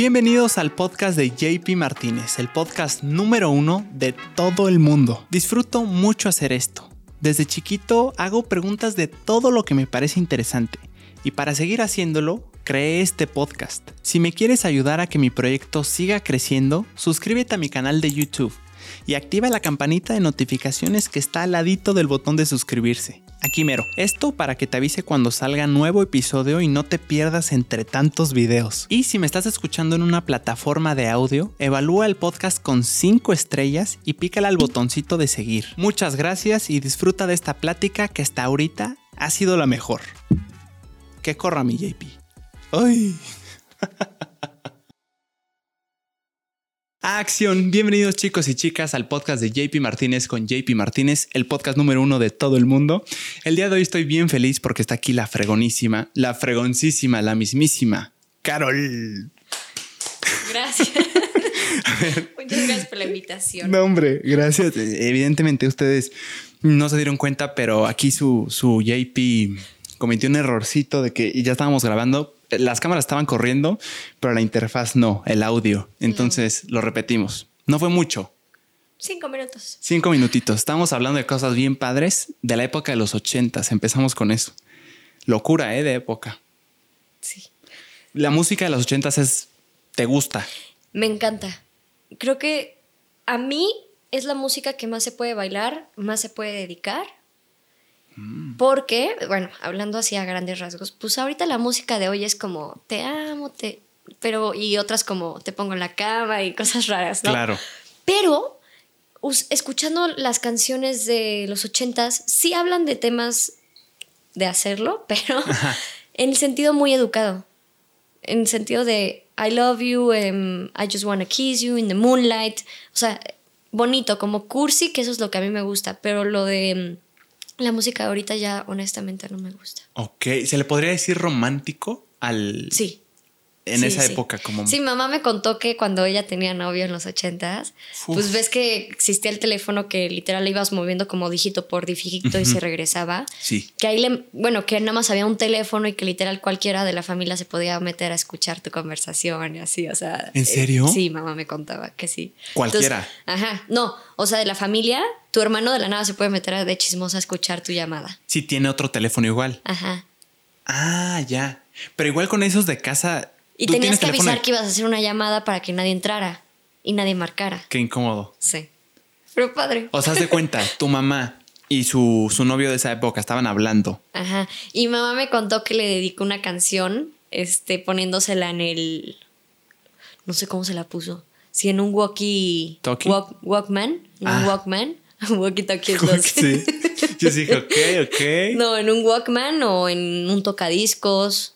Bienvenidos al podcast de JP Martínez, el podcast número uno de todo el mundo. Disfruto mucho hacer esto. Desde chiquito hago preguntas de todo lo que me parece interesante y para seguir haciéndolo, creé este podcast. Si me quieres ayudar a que mi proyecto siga creciendo, suscríbete a mi canal de YouTube y activa la campanita de notificaciones que está al ladito del botón de suscribirse. Aquí mero. Esto para que te avise cuando salga nuevo episodio y no te pierdas entre tantos videos. Y si me estás escuchando en una plataforma de audio, evalúa el podcast con 5 estrellas y pícala al botoncito de seguir. Muchas gracias y disfruta de esta plática que hasta ahorita ha sido la mejor. Que corra mi JP. ¡Ay! Acción, bienvenidos chicos y chicas al podcast de JP Martínez con JP Martínez, el podcast número uno de todo el mundo. El día de hoy estoy bien feliz porque está aquí la fregonísima, la fregoncísima, la mismísima Carol. Gracias. Muchas gracias por la invitación. No, hombre, gracias. Evidentemente ustedes no se dieron cuenta, pero aquí su, su JP cometió un errorcito de que ya estábamos grabando, las cámaras estaban corriendo, pero la interfaz no, el audio. Entonces lo repetimos. No fue mucho. Cinco minutos. Cinco minutitos. Estamos hablando de cosas bien padres de la época de los ochentas. Empezamos con eso. Locura, ¿eh? De época. Sí. La música de los ochentas es... ¿Te gusta? Me encanta. Creo que a mí es la música que más se puede bailar, más se puede dedicar. Porque, bueno, hablando así a grandes rasgos, pues ahorita la música de hoy es como te amo, te. Pero, y otras como te pongo en la cama y cosas raras, ¿no? Claro. Pero, escuchando las canciones de los ochentas, sí hablan de temas de hacerlo, pero en el sentido muy educado. En el sentido de I love you, em, I just wanna kiss you in the moonlight. O sea, bonito, como cursi, que eso es lo que a mí me gusta. Pero lo de em, la música de ahorita ya honestamente no me gusta. Ok. ¿Se le podría decir romántico al... Sí. En Sí, esa sí. época como... Sí, mamá me contó que cuando ella tenía novio en los ochentas, pues ves que existía el teléfono que literal le ibas moviendo como dígito por dígito y se regresaba. Sí. Que ahí le, bueno, que nada más había un teléfono y que literal cualquiera de la familia se podía meter a escuchar tu conversación y así, o sea. ¿En eh, serio? sí, mamá me contaba que sí. Cualquiera. Entonces, ajá, no, o sea, de la familia, tu hermano de la nada se puede meter a- de chismosa a escuchar tu llamada. Sí, tiene otro teléfono igual. Ajá. Ah, ya. Pero igual con esos de casa... Y ¿tú tienes tenías que avisar que ibas a hacer una llamada para que nadie entrara y nadie marcara. Qué incómodo. Sí. Pero padre. O sea, haz de cuenta, tu mamá y su, su novio de esa época estaban hablando. Ajá. Y mamá me contó que le dedicó una canción, este, poniéndosela en el. No sé cómo se la puso. Si en un walkie. ¿Talkie? walk- walkman. En Ah. un walkman. walkie talkie es dos. sí. Yo dije, ok, ok. No, en un walkman o en un tocadiscos.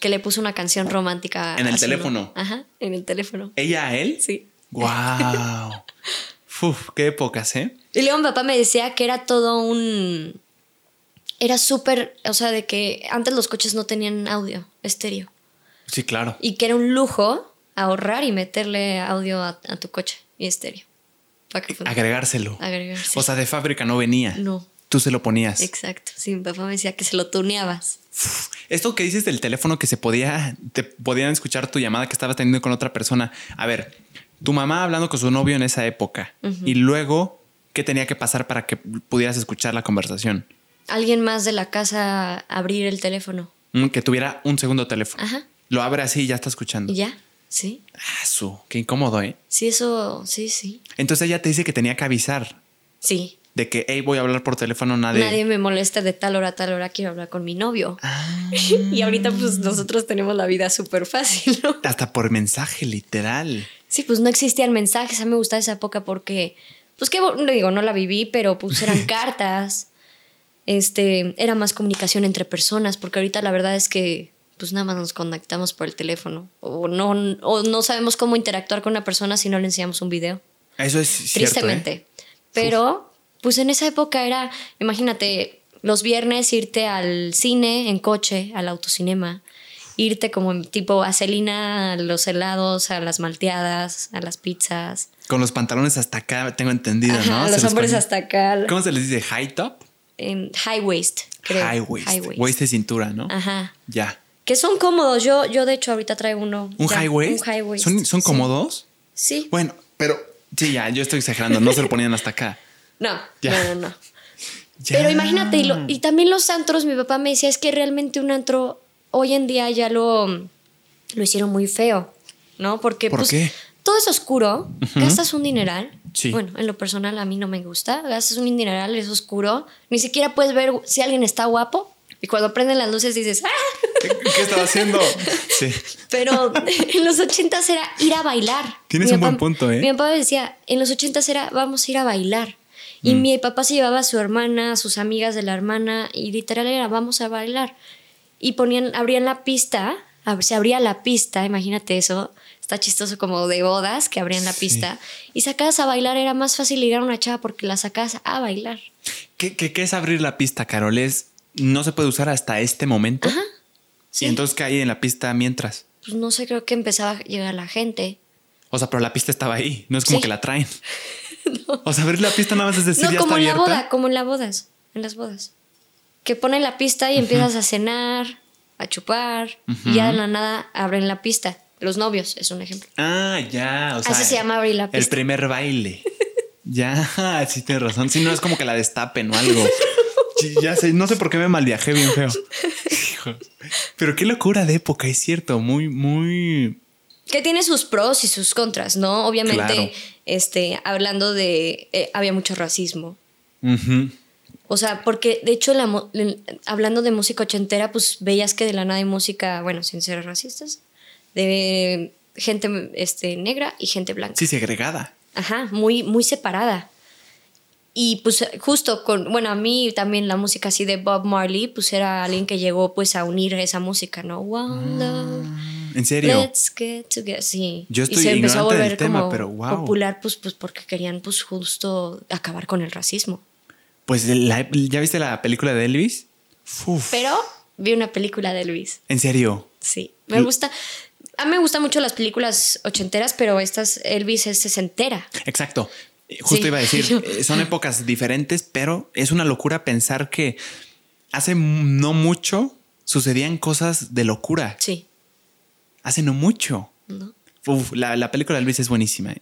Que le puso una canción romántica. ¿En el teléfono? no- Ajá, en el teléfono. ¿Ella a él? Sí. Wow. Uf, qué épocas, ¿eh? Y luego mi papá me decía que era todo un... Era súper, o sea, de que antes los coches no tenían audio estéreo. Sí, claro. Y que era un lujo ahorrar y meterle audio a, a tu coche y estéreo. Para que. Agregárselo. Agregarse. O sea, de fábrica no venía. No. Tú se lo ponías. Exacto. Sí, mi papá me decía que se lo tuneabas. Esto que dices del teléfono que se podía, te podían escuchar tu llamada que estabas teniendo con otra persona. A ver, tu mamá hablando con su novio en esa época y luego, ¿qué tenía que pasar para que pudieras escuchar la conversación? Alguien más de la casa abrir el teléfono. Mm, Que tuviera un segundo teléfono. Ajá. Lo abre así y ya está escuchando. Y ya. Sí. Ah, su, qué incómodo, ¿eh? Sí, eso, sí, sí. Entonces ella te dice que tenía que avisar Sí. De que, hey, voy a hablar por teléfono, nadie. Nadie me molesta de tal hora a tal hora, quiero hablar con mi novio. Ah, Y ahorita pues nosotros tenemos la vida súper fácil, ¿no? hasta por mensaje, literal. Sí, pues no existían mensajes. A mí me gustaba esa época porque, pues que no digo, no la viví, pero pues eran cartas. Este, era más comunicación entre personas, porque ahorita la verdad es que pues nada más nos conectamos por el teléfono. O no, o no sabemos cómo interactuar con una persona si no le enseñamos un video. Eso es cierto. ¿eh? Tristemente. Pero, pues en esa época era, imagínate, los viernes irte al cine en coche, al autocinema, irte como en tipo a Celina, a los helados, a las malteadas, a las pizzas. Con los pantalones hasta acá, tengo entendido, Ajá, ¿no? Los hombres hasta acá. ¿Cómo se les dice? ¿High top? en high waist, creo. High waist. Waist de cintura, ¿no? Ajá. Ya. Que son cómodos. Yo, yo de hecho, ahorita traigo uno. ¿Un ya, high waist? Un high waist. ¿Son, son sí. cómodos? Sí. Bueno, pero sí, ya, yo estoy exagerando. No se lo ponían hasta acá. No, Ya. no, no, no. Ya. Pero imagínate, y, lo- y también los antros, mi papá me decía, es que realmente un antro hoy en día ya lo, lo hicieron muy feo, ¿no? Porque ¿Por pues, qué? todo es oscuro, gastas un dineral. Sí. Bueno, en lo personal a mí no me gusta, gastas un dineral, es oscuro, ni siquiera puedes ver si alguien está guapo. Y cuando prenden las luces dices, ¡ah! ¿Qué, qué estaba haciendo? Sí. Pero en los ochentas era ir a bailar. Tienes Mi un buen punto, ¿eh? Mi papá decía, en los ochentas era vamos a ir a bailar. Y Mm. mi papá se llevaba a su hermana, a sus amigas de la hermana, y literal era vamos a bailar. Y ponían, abrían la pista, ab- se abría la pista, imagínate eso, está chistoso como de bodas que abrían la Sí. pista. Y sacabas a bailar, era más fácil ligar a una chava porque la sacabas a bailar. ¿Qué, qué, qué es abrir la pista, Carol? Es, no se puede usar hasta este momento. Ajá. Sí. Y entonces, ¿qué hay en la pista mientras? Pues no sé, creo que empezaba a llegar la gente. O sea, pero la pista estaba ahí. No es como Sí. que la traen. O sea, abrir la pista nada más es decir, No, ya como está en la abierta. boda, como en las bodas, en las bodas. Que ponen la pista y empiezas a cenar, a chupar, y ya de la nada abren la pista. Los novios es un ejemplo. Ah, ya. O sea, Así se llama abrir la El pista. primer baile. ya, sí tienes razón. Si no es como que la destapen o algo. Ya sé, no sé por qué me malviajé bien feo. Hijo. Pero qué locura de época, es cierto. Muy, muy. Que tiene sus pros y sus contras, ¿no? Obviamente, Claro. Este, hablando de. eh, había mucho racismo. O sea, porque de hecho, la, hablando de música ochentera, pues veías que de la nada hay música, bueno, sin ser racistas, de gente este, negra y gente blanca. Sí, segregada. Ajá, muy, muy separada. Y pues justo con, bueno, a mí también la música así de Bob Marley, pues era alguien que llegó pues a unir esa música, ¿no? One love, En serio. let's get together. Sí. Yo estoy y se empezó a ignorante del volver tema, como pero wow. popular pues, pues porque querían pues justo acabar con el racismo. Pues la- ¿ya viste la película de Elvis? Uf. Pero vi una película de Luis. En serio. Sí, me L- gusta. A mí me gustan mucho las películas ochenteras, pero estas Elvis es sesentera. Exacto. Justo Sí. iba a decir, eh, son épocas diferentes, pero es una locura pensar que hace no mucho sucedían cosas de locura. Sí, Hace no mucho. ¿no? Uf, la, la película de Elvis es buenísima.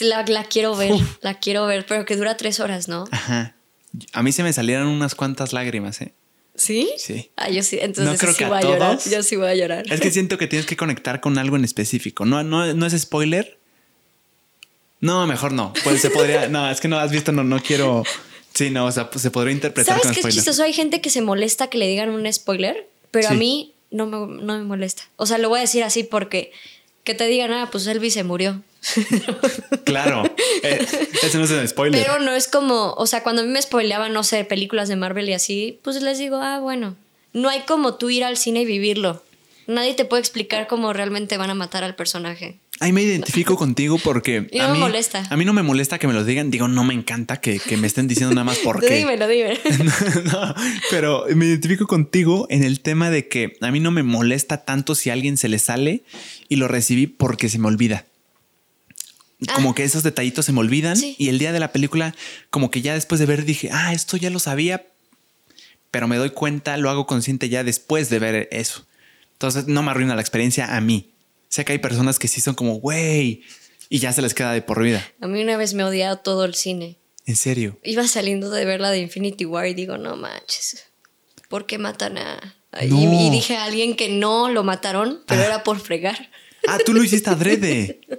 La, la quiero ver, Uf. la quiero ver, pero que dura tres horas, ¿no? Ajá. A mí se me salieron unas cuantas lágrimas, ¿eh? ¿Sí? Sí. Ah, yo sí, entonces No creo sí que voy a llorar. Yo sí voy a llorar. Es que siento que tienes que conectar con algo en específico. No, no, no es spoiler. No, mejor no. Pues se podría. No, es que no has visto, no, no quiero. Sí, no, o sea, pues se podría interpretar ¿Sabes qué es chistoso? Hay gente que se molesta que le digan un spoiler, pero a mí no me, no me molesta. O sea, lo voy a decir así porque que te digan, ah, pues Elvis se murió. Claro. Eh, ese no es un spoiler. Pero no es como, o sea, cuando a mí me spoileaban, no sé, películas de Marvel y así, pues les digo, ah, bueno, no hay como tú ir al cine y vivirlo. Nadie te puede explicar cómo realmente van a matar al personaje. Ahí me identifico contigo porque Y a no me mí, molesta. A mí no me molesta que me lo digan. Digo, no me encanta que, que me estén diciendo nada más porque. Dímelo, dime. no, pero me identifico contigo en el tema de que a mí no me molesta tanto si a alguien se le sale y lo recibí porque se me olvida. Como Ah. que esos detallitos se me olvidan Sí. y el día de la película, como que ya después de ver dije, ah, esto ya lo sabía, pero me doy cuenta, lo hago consciente ya después de ver eso. Entonces no me arruina la experiencia a mí. Sé que hay personas que sí son como, güey, y ya se les queda de por vida. A mí una vez me odiado todo el cine. En serio. Iba saliendo de ver la de Infinity War y digo, no manches, ¿por qué matan a...? a-?" No. Y, y dije a alguien que no lo mataron, pero Ah. era por fregar. Ah, tú lo hiciste adrede.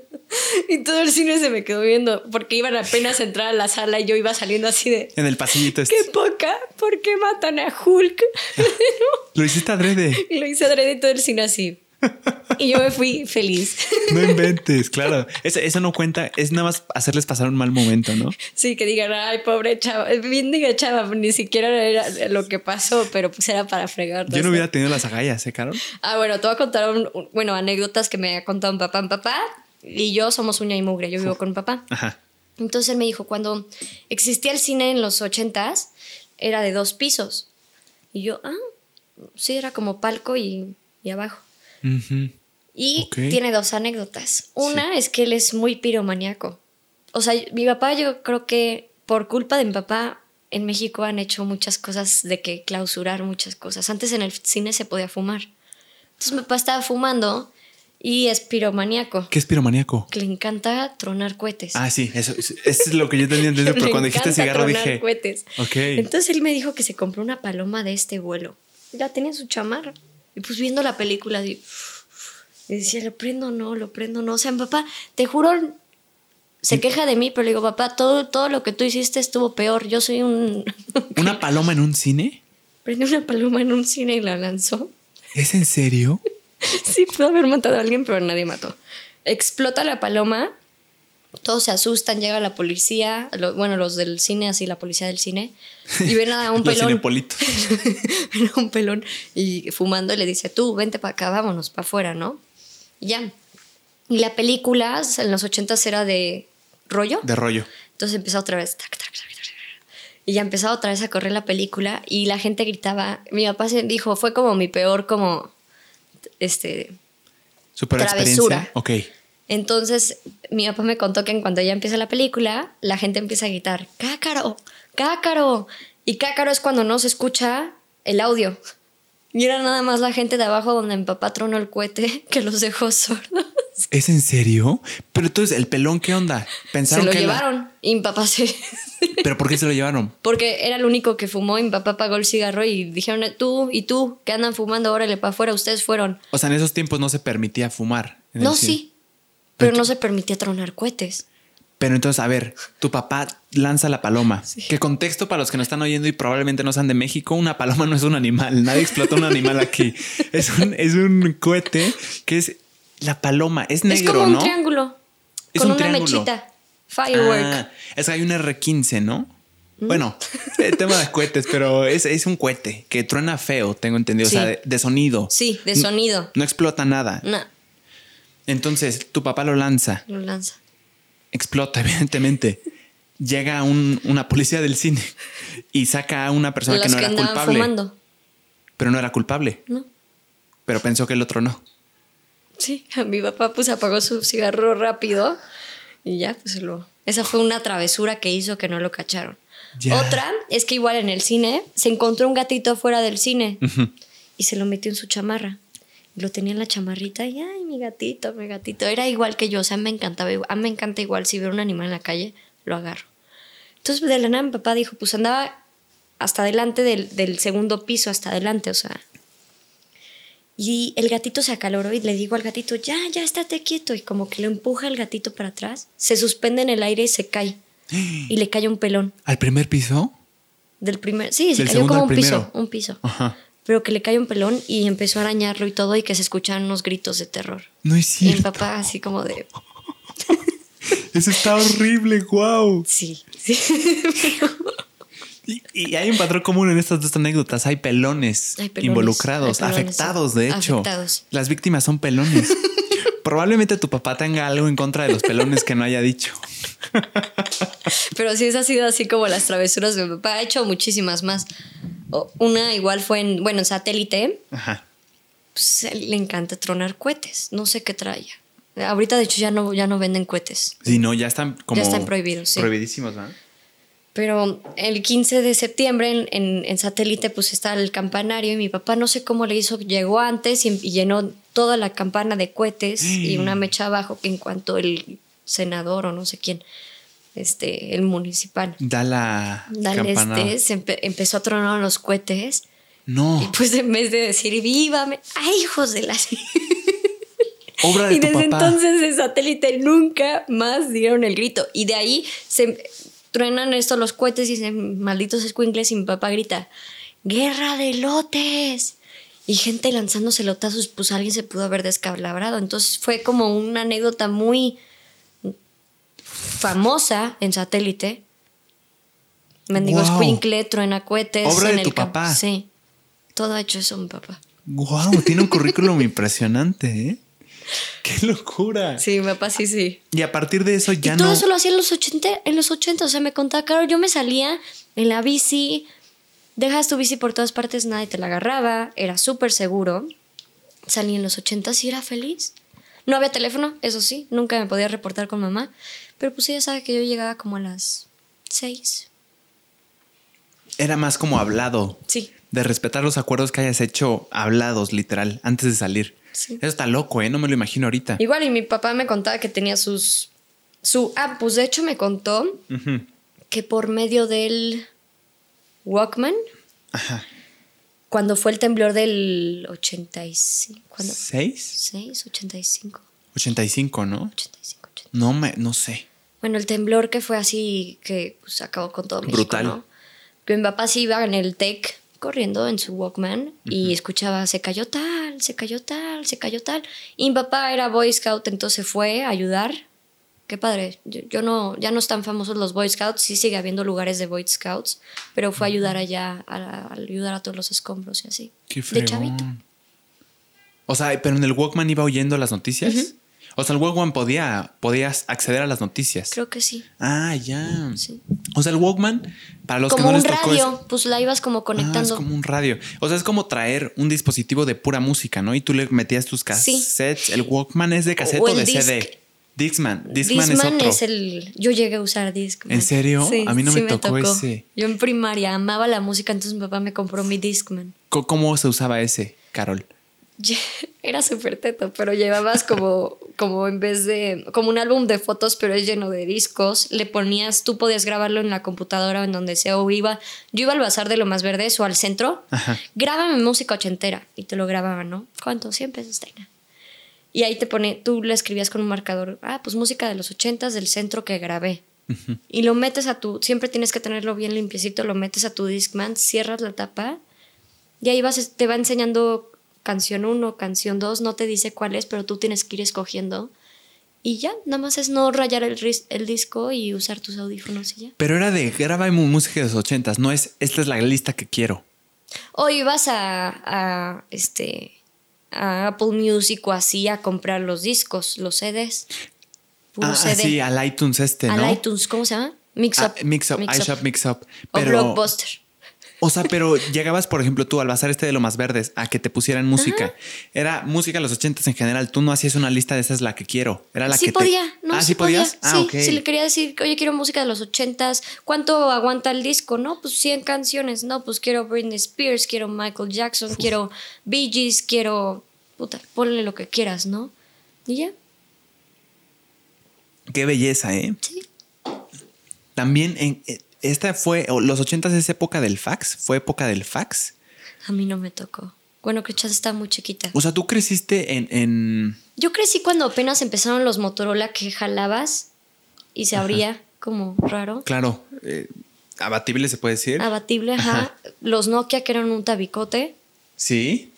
Y todo el cine se me quedó viendo porque iban apenas a entrar a la sala y yo iba saliendo así de... En el pasillito. este. ¡Qué poca! ¿Por qué matan a Hulk? Lo hiciste adrede. lo hice adrede y todo el cine así. Y yo me fui feliz. No inventes, claro. Eso, eso no cuenta, es nada más hacerles pasar un mal momento, ¿no? Sí, que digan, ay, pobre chava. Bien diga chava, ni siquiera era lo que pasó, pero pues era para fregar. Yo no hubiera tenido las agallas, ¿eh, Carol? Ah, bueno, te voy a contar, un- un- bueno, anécdotas que me ha contado un papá. Mi papá y yo somos uña y mugre. Yo vivo con mi papá. Ajá. Entonces él me dijo, cuando existía el cine en los ochentas, era de dos pisos. Y yo, ah, sí, era como palco y, y abajo. Ujú. Y tiene dos anécdotas. Una es que él es muy piromaníaco. O sea, mi papá, yo creo que por culpa de mi papá, en México han hecho muchas cosas de que clausurar muchas cosas. Antes en el cine se podía fumar. Entonces mi papá estaba fumando y es piromaníaco. ¿Qué es piromaníaco? Que le encanta tronar cohetes. Ah, sí, eso, eso es lo que yo tenía entendido, pero cuando dijiste cigarro tronar dije. cohetes. Ok. Entonces él me dijo que se compró una paloma de este vuelo. Ya tenía su chamarra. Y pues viendo la película, di- y decía, ¿lo prendo no? ¿Lo prendo no? O sea, mi papá, te juro, se queja de mí, pero le digo, papá, todo, todo lo que tú hiciste estuvo peor. Yo soy un... ¿Una paloma en un cine? Prendió una paloma en un cine y la lanzó. ¿Es en serio? Sí, pudo haber matado a alguien, pero nadie mató. Explota la paloma, todos se asustan, llega la policía, lo- bueno, los del cine, así la policía del cine, y ven a un pelón. ven a un pelón y fumando y le dice, tú, vente para acá, vámonos, para afuera, ¿no? Y ya. Y la película en los ochentas era de rollo. De rollo. Entonces empezó otra vez. tac, tac, tac, tac, tac. Y ya empezaba otra vez a correr la película y la gente gritaba. Mi papá dijo, fue como mi peor, como, este, Super Travesura. experiencia. Ok. entonces, mi papá me contó que en cuanto ya empieza la película, la gente empieza a gritar, ¡Cácaro! ¡Cácaro! Y cácaro es cuando no se escucha el audio. Y era nada más la gente de abajo donde mi papá tronó el cohete que los dejó sordos. ¿Es en serio? Pero entonces, ¿el pelón qué onda? Se Pensaron lo que la- llevaron y mi papá se... ¿Pero por qué se lo llevaron? Porque era el único que fumó y mi papá pagó el cigarro y dijeron, tú y tú que andan fumando, órale para afuera, ustedes fueron. O sea, en esos tiempos no se permitía fumar. No, sí. Pero no se permitía tronar cohetes. Pero entonces, a ver, tu papá lanza la paloma. ¿Qué contexto para los que nos están oyendo y probablemente no sean de México? Una paloma no es un animal. Nadie explotó un animal aquí. Es un, es un cohete que es la paloma. Es negro, es como un ¿no? triángulo. Es con un una triángulo. mechita. Firework. Ah, es que hay un R15, ¿no? ¿Mm? Bueno, el tema de cohetes, pero es, es un cohete que truena feo, tengo entendido. Sí. O sea, de, de sonido. Sí, de sonido. No explota nada. No, Entonces, tu papá lo lanza, lo lanza. Explota, evidentemente. Llega un- una policía del cine y saca a una persona Los que no que era culpable. fumando. Pero no era culpable. No. Pero pensó que el otro no. Sí, mi papá pues apagó su cigarro rápido y ya pues lo... Esa fue una travesura que hizo que no lo cacharon. Ya. Otra es que igual en el cine se encontró un gatito fuera del cine y se lo metió en su chamarra. Lo tenía en la chamarrita y, ay, mi gatito, mi gatito. Era igual que yo, o sea, me encantaba. A mí me encanta igual si veo un animal en la calle, lo agarro. Entonces de la nada mi papá dijo, pues andaba hasta adelante del, del segundo piso, hasta adelante, o sea, y el gatito se acaloró y le digo al gatito, ya, ya, estate quieto. Y como que lo empuja el gatito para atrás, se suspende en el aire y se cae. Y le cae un pelón. ¿Al primer piso? Del primer, sí, se Del cayó como un piso, un piso. Ajá. Pero que le cae un pelón y empezó a arañarlo y todo y que se escuchaban unos gritos de terror. No es Y mi cierto. papá así como de, Eso está horrible, wow. sí, sí. Y, y hay un patrón común en estas dos anécdotas. Hay pelones, Hay pelones, involucrados, hay pelones, afectados, de hecho. afectados. Las víctimas son pelones. Probablemente tu papá tenga algo en contra de los pelones que no haya dicho. Pero sí, esa ha sido así como las travesuras de mi papá. Ha hecho muchísimas más. Una igual fue en, bueno, en satélite. Ajá. pues, le encanta tronar cohetes. No sé qué traía. Ahorita, de hecho, ya no, ya no venden cohetes. Sí, no, ya están como. Ya están prohibidos, sí. Prohibidísimos, ¿no? Pero el 15 de septiembre en, en- en satélite, pues está el campanario y mi papá no sé cómo le hizo, llegó antes y, y llenó toda la campana de cohetes y una mecha abajo que en cuanto el senador o no sé quién, este, el municipal, Da la dale este, se empe- empezó a tronar los cohetes No, y pues en vez de decir vívame, ¡ay, hijos de la... obra de Y tu desde papá. entonces el satélite nunca más dieron el grito. Y de ahí se truenan estos los cohetes y dicen, malditos escuincles, y mi papá grita, ¡Guerra de lotes! Y gente lanzándose lotazos, pues alguien se pudo haber descalabrado. Entonces fue como una anécdota muy famosa en satélite. Mendigo Wow. escuincle, truena cohetes. Obra en de el tu papá. Sí. Todo ha hecho eso mi papá. Wow, tiene un currículum impresionante, ¿eh? ¡Qué locura! Sí, mi papá sí, sí. Y a partir de eso ya y todo no. eso lo hacía en los 80, en los 80, o sea, me contaba, claro, yo me salía en la bici, dejas tu bici por todas partes, nadie te la agarraba, era súper seguro. Salí en los 80 y era feliz. No había teléfono, eso sí, nunca me podía reportar con mamá, pero pues ella sabe que yo llegaba como a las 6. Era más como hablado. Sí. De respetar los acuerdos que hayas hecho hablados, literal, antes de salir. Sí. Eso está loco, ¿eh? No me lo imagino ahorita. Igual, y mi papá me contaba que tenía sus. Su. Ah, pues de hecho me contó que por medio del Walkman, Ajá. Cuando fue el temblor del 85. ¿Cuándo? ¿Seis? 6, 85. 85, ¿no? 85, 80. No me, no sé. Bueno, el temblor que fue así, que pues, acabó con todo México, Brutal. ¿no? Mi papá sí iba en el tech corriendo en su Walkman y escuchaba, se cayó tal, se cayó tal, se cayó tal. Y mi papá era Boy Scout, entonces fue a ayudar. Qué padre. Yo, yo no, ya no están famosos los Boy Scouts, sí sigue habiendo lugares de Boy Scouts, pero fue a ayudar allá, a, a ayudar a todos los escombros y así. Qué de chavito. O sea, pero en el Walkman iba oyendo las noticias. O sea, el Walkman podía, podías acceder a las noticias. Creo que sí. Ah, ya. Sí. O sea, el Walkman, para los como que no un les tocó. es- radio, pues la ibas como Ah, conectando. es como un radio. O sea, es como traer un dispositivo de pura música, ¿no? Y tú le metías tus cassettes. El Walkman es de cassette O o, el de disc. CD. Discman. Discman, es otro. es el. Yo llegué a usar Discman. ¿En serio? A mí no me tocó ese. Yo en primaria amaba la música, entonces mi papá me compró mi Discman. ¿Cómo se usaba ese, Carol? Era súper teto, pero llevabas como, como en vez de. como un álbum de fotos, pero es lleno de discos. Le ponías, tú podías grabarlo en la computadora o en donde sea, o iba. Yo iba al bazar de lo más verdes o al centro. Ajá. Grábame música ochentera. Y te lo grababan, ¿no? ¿Cuánto? 100 pesos, Taina. Y ahí te pone, tú le escribías con un marcador, ah, pues música de los ochentas del centro que grabé. Y lo metes a tu, siempre tienes que tenerlo bien limpiecito, lo metes a tu Discman, cierras la tapa y ahí vas, te va enseñando canción 1, canción 2, no te dice cuál es, pero tú tienes que ir escogiendo. Y ya, nada más es no rayar el, el disco y usar tus audífonos y ya. Pero era de graba música de los ochentas, no es esta es la lista que quiero. O ibas a, a, este, a Apple Music o así a comprar los discos, los CDs. Puro Ah, CD. sí, al iTunes este, Al ¿no? iTunes, ¿cómo se llama? Mix Up. Ah, mix Up, iShop Mix Up. O Pero, Blockbuster. O sea, pero llegabas, por ejemplo, tú al bazar este de lo más verdes a que te pusieran música. Era música de los ochentas en general. Tú no hacías una lista de esa es la que quiero. Era la sí que te- podía, ¿no? Ah, sí, podías. podía. Ah, sí, si le quería decir, oye, quiero música de los ochentas, ¿cuánto aguanta el disco? No, pues 100 canciones. No, pues quiero Britney Spears, quiero Michael Jackson, quiero Bee Gees, quiero... Puta, ponle lo que quieras, ¿no? Y ya, Qué belleza, ¿eh? sí. También en eh, esta fue los ochentas es época del fax, fue época del fax. A mí no me tocó. Bueno, que Chas está muy chiquita. O sea, tú creciste en, en Yo crecí cuando apenas empezaron los Motorola que jalabas y se abría como raro. claro, eh, abatible se puede decir. Abatible, ajá. Los Nokia que eran un tabicote. Sí.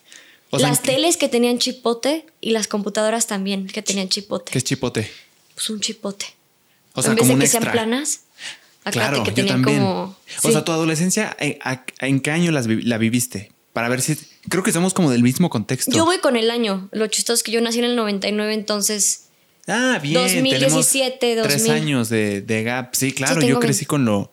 O las ¿qué- teles que tenían chipote y las computadoras también que tenían chipote. ¿Qué es chipote? Pues un chipote. O sea, en vez como de un que extra. sean planas, Claro, que yo también. como. O sí. sea, tu adolescencia, ¿en, a- en qué año las vi- la viviste? Para ver si. Creo que somos como del mismo contexto. Yo voy con el año. Lo chistoso es que yo nací en el 99, entonces. Ah, bien. 2017, tenemos Tres 2000. años de, de gap. Sí, claro, yo crecí con lo,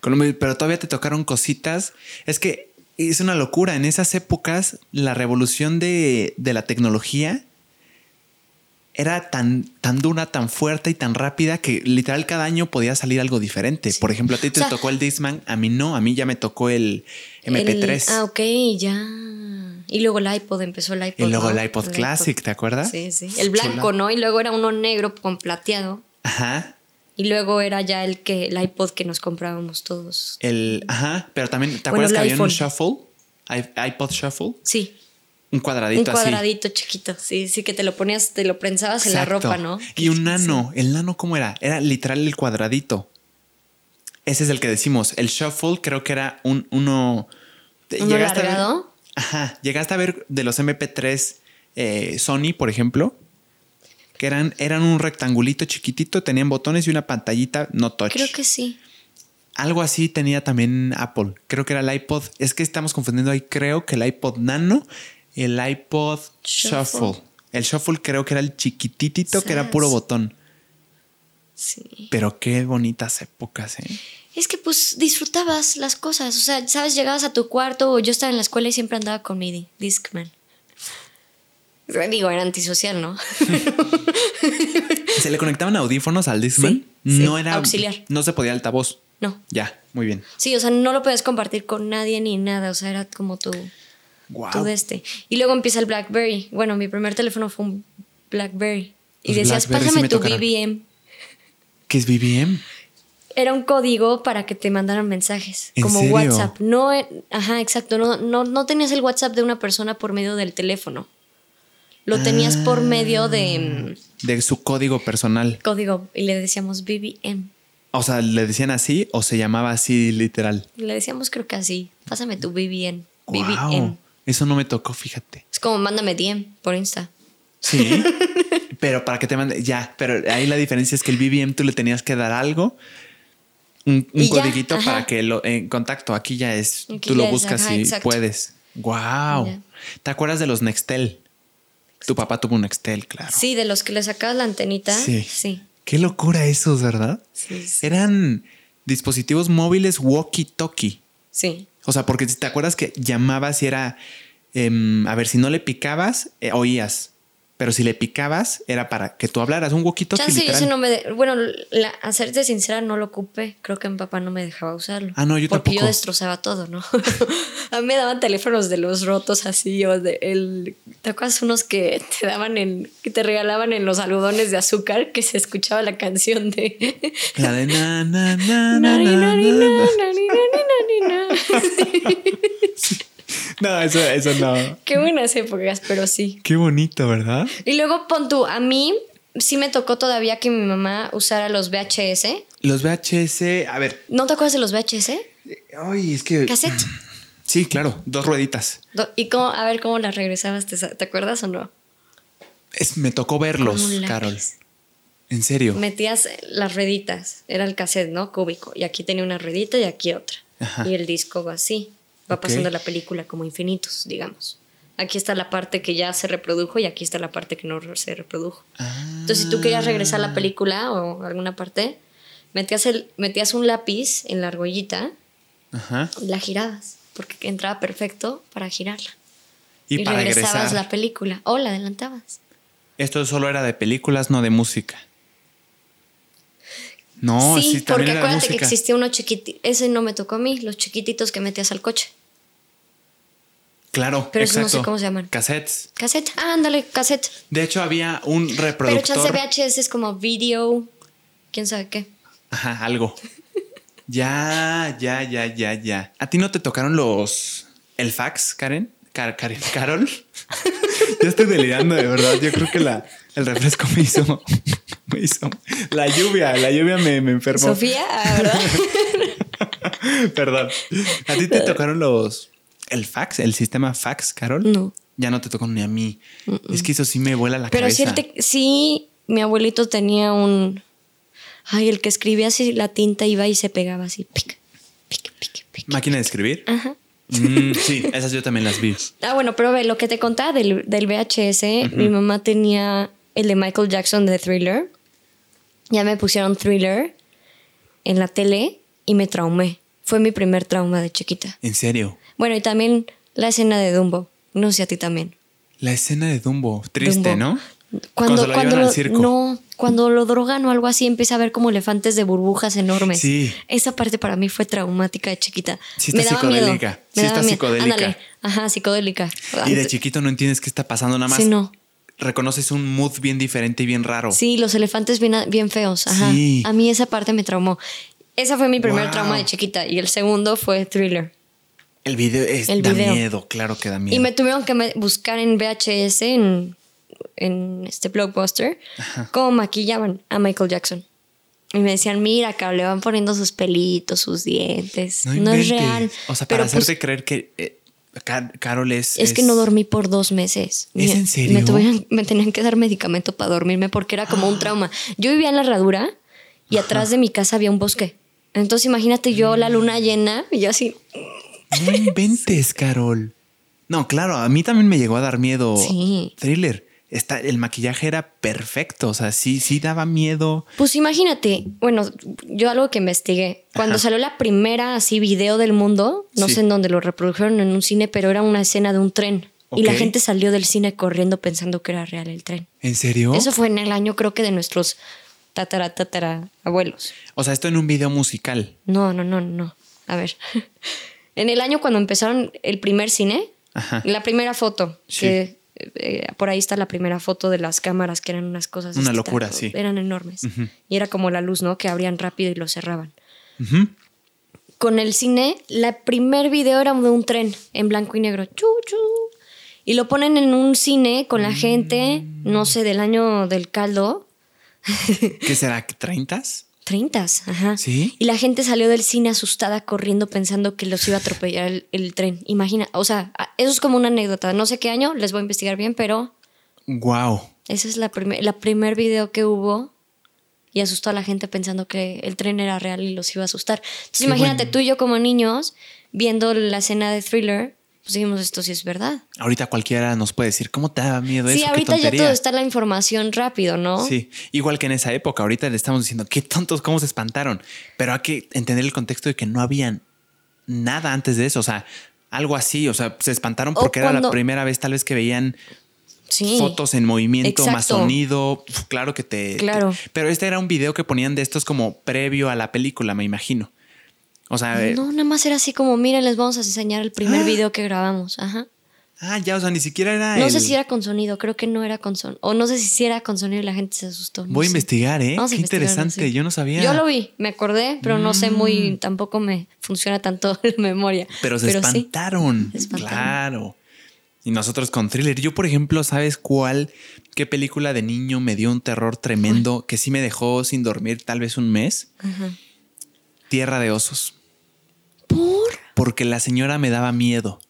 con lo. Pero todavía te tocaron cositas. Es que es una locura. En esas épocas, la revolución de, de la tecnología era tan, tan dura, tan fuerte y tan rápida que literal cada año podía salir algo diferente. Por ejemplo, a ti te O sea- tocó el Discman, a mí no, a mí ya me tocó el MP3. El- ah, ok, ya. Y luego el iPod empezó el iPod. y luego ¿no? el iPod Classic, ¿te acuerdas? Sí, sí. El blanco, Chula. ¿no? Y luego era uno negro con plateado. Ajá. Y luego era ya el que el iPod que nos comprábamos todos. El, ajá, pero también, ¿te Bueno, acuerdas que el había un shuffle? IPod Shuffle. Sí, Un un cuadradito así. cuadradito chiquito. Sí, sí, que te lo ponías, te lo prensabas en la ropa, ¿no? Y un nano. ¿El nano cómo era? Era literal el cuadradito. Ese es el que decimos. El shuffle creo que era un uno. ¿Uno ¿Llegaste a ver-? Ajá. Llegaste a ver de los MP3 eh, Sony, por ejemplo. Que eran, eran un rectangulito chiquitito, tenían botones y una pantallita no touch. Creo que sí. Algo así tenía también Apple. Creo que era el iPod. Es que estamos confundiendo ahí. Creo que el iPod Nano el iPod Shuffle. Shuffle. El Shuffle creo que era el chiquititito que era puro botón. Sí. Pero qué bonitas épocas, ¿eh? Es que pues disfrutabas las cosas. O sea, sabes, llegabas a tu cuarto o yo estaba en la escuela y siempre andaba con mi di- Discman. Digo, era antisocial, ¿no? ¿Se le conectaban audífonos al Discman? Sí, sí, no era. auxiliar. No se podía altavoz. No. Ya, muy bien. Sí, o sea, no lo puedes compartir con nadie ni nada. O sea, era como tu, Wow. este. Y luego empieza el Blackberry. Bueno, mi primer teléfono fue un Blackberry. Y Los decías, Blackberry pásame me tu tocaron. BBM. ¿Qué es BBM? Era un código para que te mandaran mensajes. ¿En como serio? WhatsApp. No, eh, ajá, exacto. No, no, no tenías el WhatsApp de una persona por medio del teléfono. Lo tenías por medio de mm, De su código personal. código. Y le decíamos BBM. O sea, ¿le decían así o se llamaba así literal? Le decíamos creo que así. Pásame tu BBM. Wow. BBM. Eso no me tocó, fíjate. Es como mándame DM por Insta. Sí. pero para que te mande. Ya, pero ahí la diferencia es que el BBM tú le tenías que dar algo. Un, un ya, codiguito para que lo en contacto. Aquí ya es. Aquí tú lo es, buscas ajá, y exacto. puedes. Wow. Ya. ¿Te acuerdas de los Nextel? Tu papá tuvo un Nextel, claro. Sí, de los que le sacabas la antenita. Sí. Sí. Qué locura esos, ¿verdad? Sí. Sí. Eran dispositivos móviles walkie-talkie. sí. O sea, porque si te acuerdas que llamabas y era, em, a ver, si no le picabas, eh, oías. Pero si le picabas, era para que tú hablaras. Un walkie-talkie Chance, literal. no me. de- bueno, la, a serte sincera, no lo ocupé. Creo que mi papá no me dejaba usarlo. Ah, no, yo Porque tampoco. yo destrozaba todo, ¿no? a mí me daban teléfonos de los rotos así, o de el. ¿Te acuerdas unos que te daban en. que te regalaban en los algodones de azúcar que se escuchaba la canción de. La de na, na, na, na, Nari, na, nari, na, na, na. nari, nari, nari, na. No, eso, eso no. Qué buenas épocas, pero sí. Qué bonito, ¿verdad? Y luego pon tú, a mí sí me tocó todavía que mi mamá usara los VHS. Los VHS, a ver. ¿No te acuerdas de los VHS? Ay, es que. Cassette. Sí, claro, dos rueditas. Do- ¿Y cómo, a ver cómo las regresabas? ¿Te, acuerdas o no? Es, me tocó verlos. Carol. En serio. Metías las rueditas, era el cassette, ¿no? Cúbico. Y aquí tenía una ruedita y aquí otra. Ajá. Y el disco así. Va pasando la película como infinitos, digamos. Aquí está la parte que ya se reprodujo y aquí está la parte que no se reprodujo. Ah. Entonces, si tú querías regresar a la película o alguna parte, metías, el, metías un lápiz en la argollita Ajá. y la girabas, porque entraba perfecto para girarla. Y, para regresabas regresar. la película o la adelantabas. Esto solo era de películas, no de música. No, sí, sí, porque acuérdate que existía uno chiquitito. Ese no me tocó a mí, los chiquititos que metías al coche. Claro, Pero esos no sé cómo se llaman. Cassettes. Cassette. Ah, ándale, cassette. De hecho, había un Pero reproductor. chance VHS es como video. ¿Quién sabe qué? Ajá, algo. ya, ya, ya, ya, ya. ¿A ti no te tocaron los. el fax, Karen? Car- Karen, Carol. ya estoy delirando, de verdad. Yo creo que la, el refresco me hizo. Me hizo. La lluvia, la lluvia me, me enfermó. Sofía, ¿verdad? Perdón. ¿A ti te tocaron los. el fax, el sistema fax, Carol? No. Ya no te tocó ni a mí. Es que eso sí me vuela la Pero cabeza. sí, sí, mi abuelito tenía un. Ay, el que escribía así, la tinta iba y se pegaba así. Pic, pic, pic, pic. ¿Máquina de escribir? Ajá. Mm, sí, esas yo también las vi. Ah, bueno, pero ve, lo que te contaba del, del VHS, mi mamá tenía el de Michael Jackson de Thriller. Ya me pusieron Thriller en la tele y me traumé. Fue mi primer trauma de chiquita. En serio. Bueno, y también la escena de Dumbo. No sé a ti también. La escena de Dumbo. Triste, Dumbo. ¿no? Cuando, se lo cuando llevan lo, al circo. no, cuando lo drogan o algo así, empieza a ver como elefantes de burbujas enormes. Sí. Esa parte para mí fue traumática de chiquita. Sí está me daba miedo. psicodélica. Me Sí daba está miedo. psicodélica. Ándale. Ajá, psicodélica. Y de chiquito no entiendes qué está pasando nada más. Sí, no. Reconoces un mood bien diferente y bien raro. Sí, los elefantes bien, bien feos. Ajá. Sí. A mí esa parte me traumó. Esa fue mi primer Wow. trauma de chiquita. Y el segundo fue thriller. El video es, El da video. miedo, claro que da miedo. Y me tuvieron que buscar en VHS, en, en este blockbuster, cómo maquillaban a Michael Jackson. Y me decían, mira, Carol, le van poniendo sus pelitos, sus dientes. No, es real. O sea, Pero, para hacerte pues, creer que eh, Car- Carol es. es, que no dormí por dos meses. ¿Es Me- en serio? Me, tuvieron- me tenían que dar medicamento para dormirme porque era como un trauma. Yo vivía en la herradura y atrás de mi casa había un bosque. Entonces imagínate yo la luna llena y yo así, No inventes, Carol. No, claro, a mí también me llegó a dar miedo. Sí. Thriller. Está, el maquillaje era perfecto. O sea, sí, sí daba miedo. Pues imagínate, bueno, yo algo que investigué, cuando Ajá. salió la primera así video del mundo, no Sí. sé en dónde lo reprodujeron en un cine, pero era una escena de un tren. Y la gente salió del cine corriendo pensando que era real el tren. ¿En serio? Eso fue en el año creo que de nuestros tatara, tatara, abuelos. O sea, esto en un video musical. No, no, no, no. A ver. en el año cuando empezaron el primer cine, Ajá. la primera foto, Sí. que eh, por ahí está la primera foto de las cámaras, que eran unas cosas. Una locura, sí. Eran enormes. Y era como la luz, ¿no? Que abrían rápido y lo cerraban. Con el cine, la primer video era de un tren en blanco y negro. Chu, chu. Y lo ponen en un cine con la gente, no sé, del año del caldo. ¿Qué será? ¿30s? 30, ajá. ¿Sí? Y la gente salió del cine asustada, corriendo, pensando que los iba a atropellar el, el tren. Imagina, o sea, eso es como una anécdota. No sé qué año, les voy a investigar bien, pero Wow. esa es la, primer, la primer video que hubo y asustó a la gente pensando que el tren era real y los iba a asustar. Entonces, Qué imagínate bueno. tú y yo como niños viendo la escena de thriller, pues dijimos, esto sí es verdad. Ahorita cualquiera nos puede decir, ¿cómo te da miedo eso? Sí, ¿Qué ahorita ya todo está la información rápido, ¿no? Sí, igual que en esa época, ahorita le estamos diciendo, qué tontos, cómo se espantaron. Pero hay que entender el contexto de que no había nada antes de eso, o sea, algo así, o sea, se espantaron porque era la primera vez tal vez que veían Sí. fotos en movimiento, más sonido, claro que te... Claro. te- pero este era un video que ponían de estos como previo a la película, me imagino. O sea, eh, No, nada más era así como, miren, les vamos a enseñar el primer Ah. video que grabamos. Ajá. ah, ya, o sea, ni siquiera era... No el- sé si era con sonido, creo que no era con sonido. O no sé si era con sonido y la gente se asustó. no Voy a investigar, ¿eh? Vamos Qué interesante, sí. yo no sabía. Yo lo vi, me acordé, pero no sé Mm. muy, tampoco me funciona tanto la memoria. Pero se sí. espantaron. se espantaron. Claro. Y nosotros con thriller. Yo, por ejemplo, ¿sabes cuál? ¿Qué película de niño me dio un terror tremendo que sí me dejó sin dormir tal vez un mes? Ajá. Tierra de osos. ¿Por? Porque la señora me daba miedo.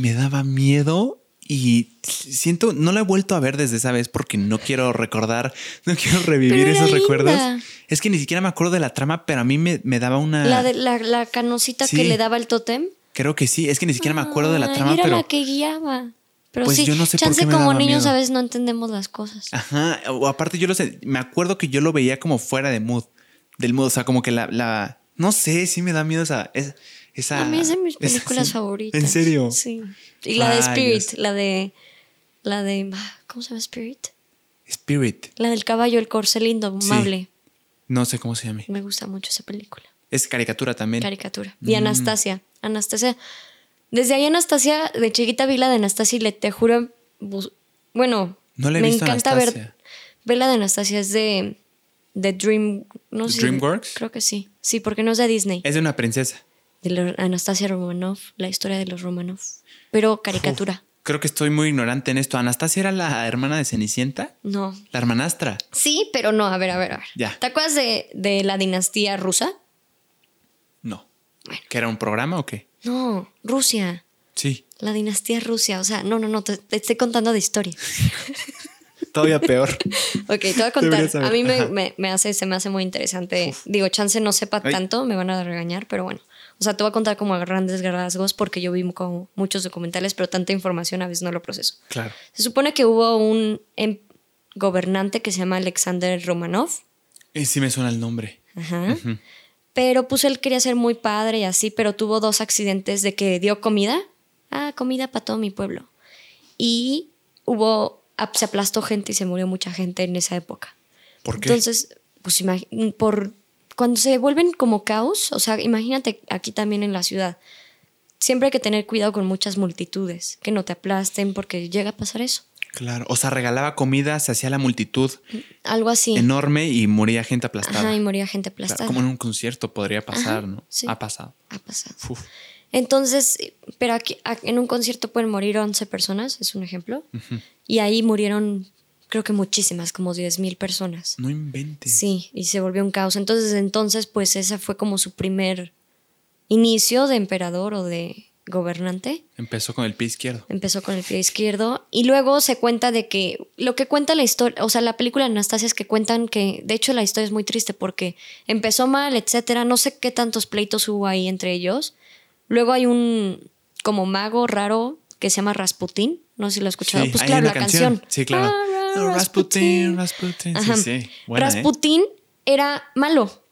Me daba miedo y siento, no la he vuelto a ver desde esa vez porque no quiero recordar, no quiero revivir esos recuerdos. Es que ni siquiera me acuerdo de la trama, pero a mí me, me daba una... La de la, la canosita Sí. que le daba el tótem. Creo que sí, es que ni siquiera me acuerdo de la Ay, trama, Era pero... la que guiaba. Pero Pues sí, yo no sé por chance qué me como daba niños miedo. a veces no entendemos las cosas. Ajá, o aparte yo lo sé, me acuerdo que yo lo veía como fuera de mood, del mood, o sea, como que la, la no sé, sí me da miedo esa, es- esa. a mí es de mis esa- películas sí. favoritas. ¿En serio? Sí. Y la de. Spirit, la de. La de. ah, ¿Cómo se llama Spirit? Spirit, La del caballo, el corcel indomable. no sé cómo se llama. Me gusta mucho esa película. Es caricatura también. Caricatura. Mm. Y Anastasia. Anastasia. Desde ahí Anastasia, de chiquita vi la de Anastasia y le te juro. Bueno, No la he me visto, encanta ver. Anastasia. Ver la de Anastasia es de. De Dream. No sé. ¿DreamWorks? Creo que sí. Sí, porque no es de Disney. Es de una princesa. De la- Anastasia Romanov. La historia de los Romanov. Pero caricatura. Uf, creo que estoy muy ignorante en esto. ¿Anastasia era la hermana de Cenicienta? No. La hermanastra. Sí, pero no. A ver, a ver, a ver. Ya. ¿Te acuerdas de, de la dinastía rusa? No. ¿Que era un programa o qué? No, Rusia. Sí. La dinastía Rusia. O sea, no, no, no. Te, te estoy contando de historia. Todavía peor. Ok, te voy a contar. A mí me, me- me hace, se me hace muy interesante. Digo, chance no sepa Ay. tanto, me van a regañar, pero bueno. O sea, te voy a contar como a grandes rasgos porque yo vi como muchos documentales, pero tanta información a veces no lo proceso. claro. Se supone que hubo un em- gobernante que se llama Alexander Romanov. Y sí me suena el nombre. Ajá. Pero pues él quería ser muy padre y así, pero tuvo dos accidentes de que dio comida. Ah, comida para todo mi pueblo. Y hubo, se aplastó gente y se murió mucha gente en esa época. ¿Por qué? Entonces, pues por cuando se vuelven como caos, o sea, imagínate aquí también en la ciudad. Siempre hay que tener cuidado con muchas multitudes, que no te aplasten porque llega a pasar eso. Claro. O sea, regalaba comida, se hacía la multitud Algo así. enorme y moría gente aplastada. Ajá, y moría gente Claro, aplastada. como en un concierto podría pasar, Ajá, ¿no? sí. Ha pasado. Ha pasado. Uf. Entonces, pero aquí en un concierto pueden morir 11 personas, es un ejemplo. Y ahí murieron, creo que muchísimas, como 10 mil personas. No inventes. Sí, y se volvió un caos. Entonces, entonces, pues esa fue como su primer inicio de emperador o de gobernante. Empezó con el pie izquierdo. Empezó con el pie izquierdo y luego se cuenta de que lo que cuenta la historia, o sea, la película de Anastasia es que cuentan que, de hecho, la historia es muy triste porque empezó mal, etcétera. No sé qué tantos pleitos hubo ahí entre ellos. Luego hay un como mago raro que se llama Rasputín. No sé si lo has escuchado. Sí, pues claro, la canción. Sí, claro. Ah, Rasputin, Rasputin. Ajá. Sí, sí. Buena, ¿eh? Rasputín era malo.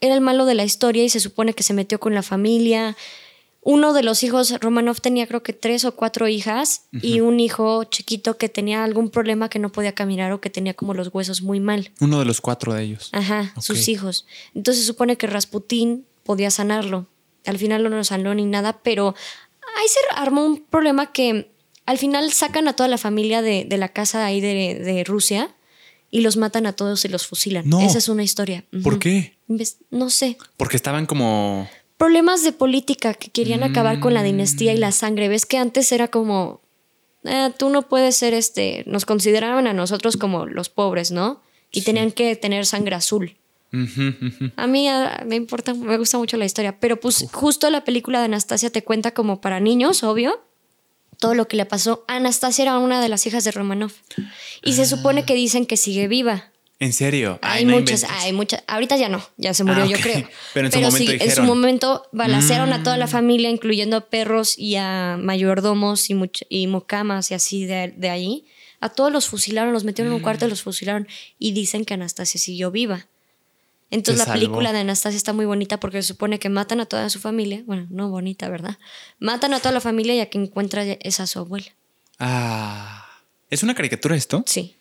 Era el malo de la historia y se supone que se metió con la familia. uno de los hijos, Romanov tenía creo que tres o cuatro hijas y un hijo chiquito que tenía algún problema que no podía caminar o que tenía como los huesos muy mal. Uno de los cuatro de ellos. Ajá, sus hijos. Entonces se supone que Rasputín podía sanarlo. Al final no lo sanó ni nada, pero ahí se armó un problema que al final sacan a toda la familia de, de la casa ahí de, de Rusia y los matan a todos y los fusilan. No. Esa es una historia. ¿Por qué? No sé. Porque estaban como. Problemas de política que querían acabar con la dinastía y Mm. la sangre. Ves que antes era como, "Eh, tú no puedes ser este, nos consideraban a nosotros como los pobres, ¿no? Y tenían que tener sangre azul. A mí ah, me importa, me gusta mucho la historia, pero pues justo la película de Anastasia te cuenta como para niños, obvio, todo lo que le pasó. Anastasia era una de las hijas de Romanov y se supone que dicen que sigue viva. En serio. Hay no muchas, inventes. hay muchas. Ahorita ya no, ya se murió, Ah, yo creo. Pero en su momento sí, en su. Mm. momento balacearon a toda la familia, incluyendo a perros y a mayordomos y, much- y mucamas y así de, de ahí. A todos los fusilaron, los metieron en un cuarto y los fusilaron. Y dicen que Anastasia siguió viva. Entonces la película de Anastasia está muy bonita porque se supone que matan a toda su familia. Bueno, no bonita, ¿verdad? Matan a toda la familia y a que encuentra es a su abuela. Ah. ¿Es una caricatura esto? Sí.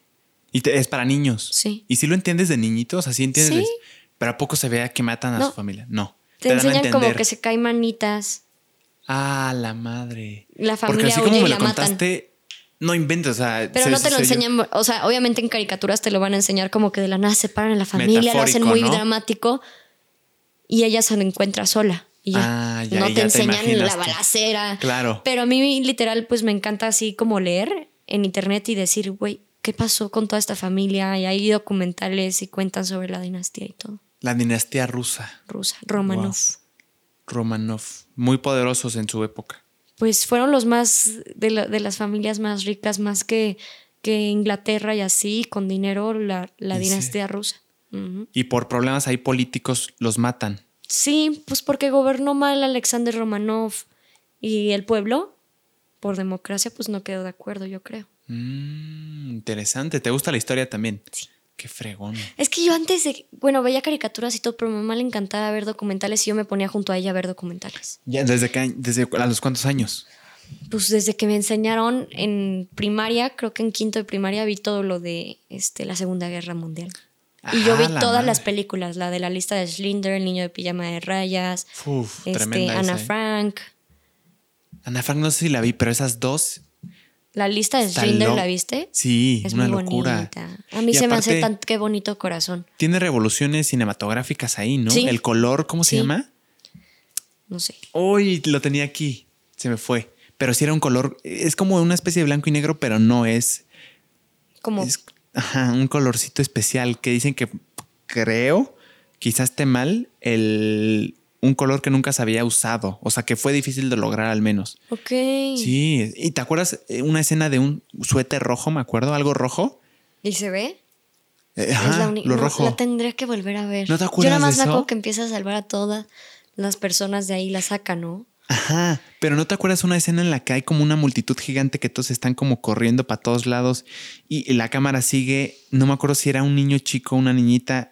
Y te- es para niños. Sí. ¿Y si lo entiendes de niñitos? Así entiendes. Sí. Pero ¿a poco se vea que matan a No. su familia? No. Te, enseñan como que se caen manitas. Ah, la madre. La Porque familia así huye como me lo matan. contaste, no inventes. O sea, Pero se- no te lo se- se- enseñan, o sea, obviamente en caricaturas te lo van a enseñar como que de la nada se separan en la familia, lo hacen muy ¿no? dramático y ella se lo encuentra sola. Y ya. Ah, ya, no y te ya te enseñan la balacera. Claro. Pero a mí literal pues me encanta así como leer en internet y decir, güey, ¿qué pasó con toda esta familia? Y hay documentales y cuentan sobre la dinastía y todo. La dinastía rusa. Rusa, Romanov. Romanov. Muy poderosos en su época. Pues fueron los más de, la- de las familias más ricas, más que, que Inglaterra y así, con dinero, la, la ¿En dinastía rusa. Y por problemas ahí políticos los matan. Sí, pues porque gobernó mal Alexander Romanov y el pueblo, por democracia, pues no quedó de acuerdo, yo creo. Mm, interesante. ¿Te gusta la historia también? Sí. Qué fregón. Es que yo antes de, bueno, veía caricaturas y todo, pero a mamá le encantaba ver documentales y yo me ponía junto a ella a ver documentales. Ya, ¿Desde, qué, desde a los cuántos años? Pues desde que me enseñaron en primaria, creo que en quinto de primaria vi todo lo de este, la Segunda Guerra Mundial. Y yo Ah, vi la todas madre. las películas, la de la lista de Schlinder, El niño de pijama de rayas, Uf, este, Ana esa, ¿eh? Frank. Ana Frank no sé si la vi, pero esas dos. La lista de lo- ¿la viste? Sí, Es una muy locura. bonita. A mí Y se me hace tan qué bonito corazón. Tiene revoluciones cinematográficas ahí, ¿no? Sí. El color, ¿cómo se llama? No sé. Uy, lo tenía aquí. Se me fue. Pero sí era un color. Es como una especie de blanco y negro, pero no es. Como es ajá, un colorcito especial que dicen que creo, quizás esté mal, el, un color que nunca se había usado. O sea, que fue difícil de lograr al menos. Ok. Sí. ¿Y te acuerdas eh, una escena de un suéter rojo, me acuerdo? ¿Algo rojo? ¿Y se ve? Eh, Ajá, lo no, rojo. La tendría que volver a ver. ¿No te Yo acuerdas nada más de eso? que empieza a salvar a todas las personas de ahí y la saca, ¿no? Ajá, pero ¿no te acuerdas una escena en la que hay como una multitud gigante que todos están como corriendo para todos lados y la cámara sigue, no me acuerdo si era un niño chico o una niñita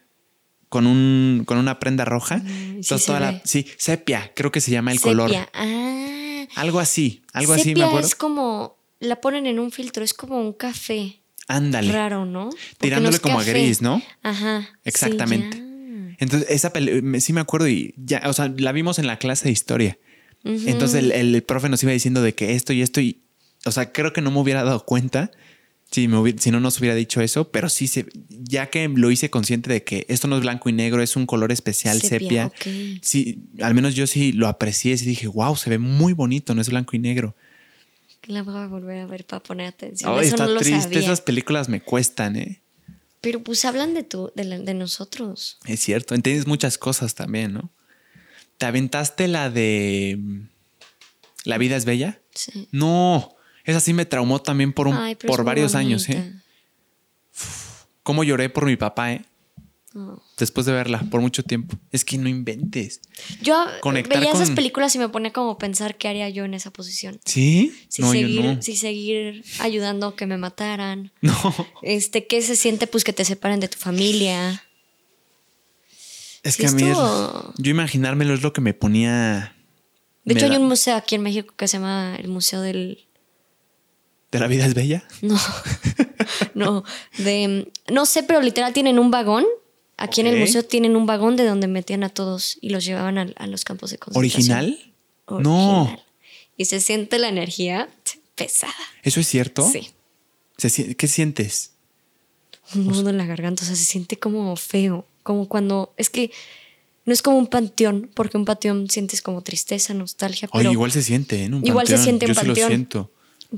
con un con una prenda roja. Mm, sí Entonces, se toda la- ve. sí, sepia, creo que se llama el Sepia. color. Ah. Algo así, algo así, me acuerdo. es como. La ponen en un filtro, es como un café Ándale. raro, ¿no? Porque Tirándole como a gris, ¿no? Ajá. Exactamente. Entonces, esa peli- sí me acuerdo y ya, o sea, la vimos en la clase de historia. Entonces el, el profe nos iba diciendo de que esto y esto y, o sea, creo que no me hubiera dado cuenta si, me hubiera- si no nos hubiera dicho eso, pero sí, se, ya que lo hice consciente de que esto no es blanco y negro, es un color especial, sepia. ok. Sí, al menos yo sí lo aprecié y dije, wow, se ve muy bonito, no es blanco y negro. La voy a volver a ver para poner atención. Ay, Eso está no lo triste, sabía. esas películas me cuestan, ¿eh? Pero pues hablan de tu, de, la- de nosotros. Es cierto, entiendes muchas cosas también, ¿no? ¿Te aventaste la de mm, La vida es bella? Sí. No, esa sí me traumó también por, un, Ay, por varios años, ¿eh? bonita. Cómo lloré por mi papá, ¿eh? Oh. Después de verla por mucho tiempo. Es que no inventes. Yo Conectar veía esas películas y me ponía como pensar qué haría yo en esa posición. ¿Sí? Si, no, seguir, yo no. si seguir ayudando a que me mataran. No. Este, ¿qué se siente pues que te separen de tu familia? Es que a mí es- yo imaginármelo es lo que me ponía De hecho, hay un museo aquí en México que se llama el Museo del... ¿De la vida es bella? No, no, de... No sé, pero literal tienen un vagón. Aquí en el museo tienen un vagón de donde metían a todos y los llevaban a, a los campos de concentración. ¿Original? No. Y se siente la energía pesada. ¿Eso es cierto? Sí. Se ¿Qué sientes? un nudo en la garganta, o sea, se siente como feo, como cuando es que no es como un panteón, porque un panteón sientes como tristeza, nostalgia, Oye, pero igual se siente, ¿eh? En un Igual se panteón. siente en Yo sí lo panteón. siento.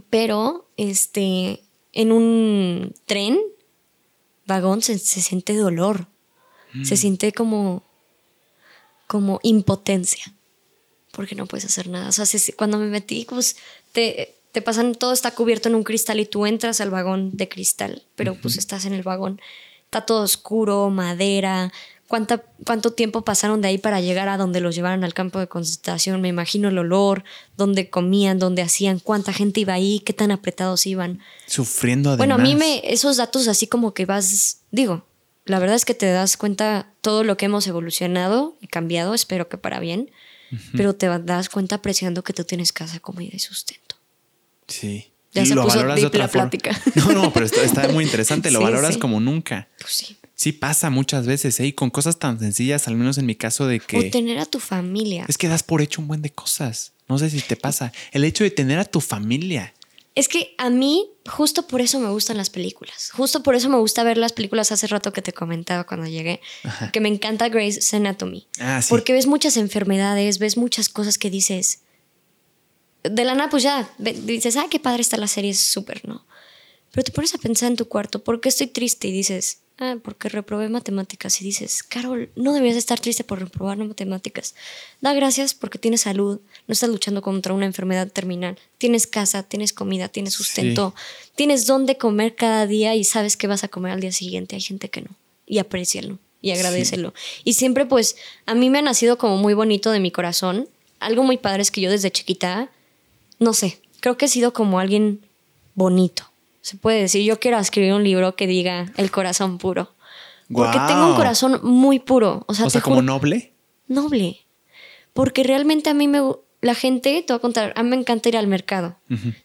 pero este en un tren vagón se, se siente dolor, Mm. se siente como como impotencia, porque no puedes hacer nada. O sea, se- cuando me metí, pues te, te pasan, todo está cubierto en un cristal y tú entras al vagón de cristal, pero pues estás en el vagón. Está todo oscuro, madera. ¿Cuánta, ¿Cuánto tiempo pasaron de ahí para llegar a donde los llevaron al campo de concentración? Me imagino el olor, dónde comían, dónde hacían, cuánta gente iba ahí, qué tan apretados iban. Sufriendo además. Bueno, a mí me, esos datos así como que vas, digo, la verdad es que te das cuenta todo lo que hemos evolucionado y cambiado, espero que para bien, pero te das cuenta apreciando que tú tienes casa, comida y sustento. Sí. Ya Y se lo puso valoras de deep otra la forma. plática. No, no, pero está, está muy interesante. Lo Sí, valoras sí. como nunca. Pues sí. Sí pasa muchas veces, ¿eh? Y con cosas tan sencillas, al menos en mi caso de que... O tener a tu familia. Es que das por hecho un buen de cosas. No sé si te pasa. El hecho de tener a tu familia. Es que a mí, justo por eso me gustan las películas. Justo por eso me gusta ver las películas hace rato que te comentaba cuando llegué. Que me encanta Grey's Anatomy. Ah, sí. Porque ves muchas enfermedades, ves muchas cosas que dices. De la nada, pues ya dices, ah, qué padre está la serie, es súper, ¿no? Pero te pones a pensar en tu cuarto, ¿por qué estoy triste? Y dices, ah, porque reprobé matemáticas. Y dices, Carol, no deberías estar triste por reprobar matemáticas. Da gracias porque tienes salud, no estás luchando contra una enfermedad terminal. Tienes casa, tienes comida, tienes sustento, tienes dónde comer cada día y sabes que vas a comer al día siguiente. Hay gente que no. Y aprécialo y agradecelo. Y siempre, pues, a mí me ha nacido como muy bonito de mi corazón. Algo muy padre es que yo desde chiquita, no sé, creo que he sido como alguien bonito. Se puede decir, yo quiero escribir un libro que diga el corazón puro. Porque tengo un corazón muy puro. O sea, O sea, te como noble. noble. Porque realmente a mí me... La gente, te voy a contar, a mí me encanta ir al mercado.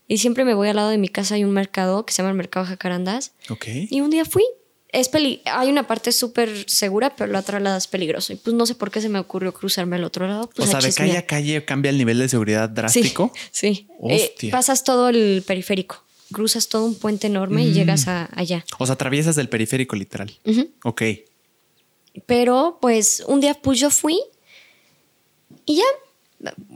Y siempre me voy al lado de mi casa, hay un mercado que se llama el Mercado Jacarandas. Ok. Y un día fui. Es peli hay una parte súper segura, pero la otra lado es peligroso. Y pues no sé por qué se me ocurrió cruzarme al otro lado. Pues o sea, de calle a calle cambia el nivel de seguridad drástico. Sí, sí. Eh, Hostia. pasas todo el periférico. Cruzas todo un puente enorme Mm. y llegas a, allá. O sea, atraviesas del periférico literal. Ujú. Ok. Pero pues un día pues yo fui y ya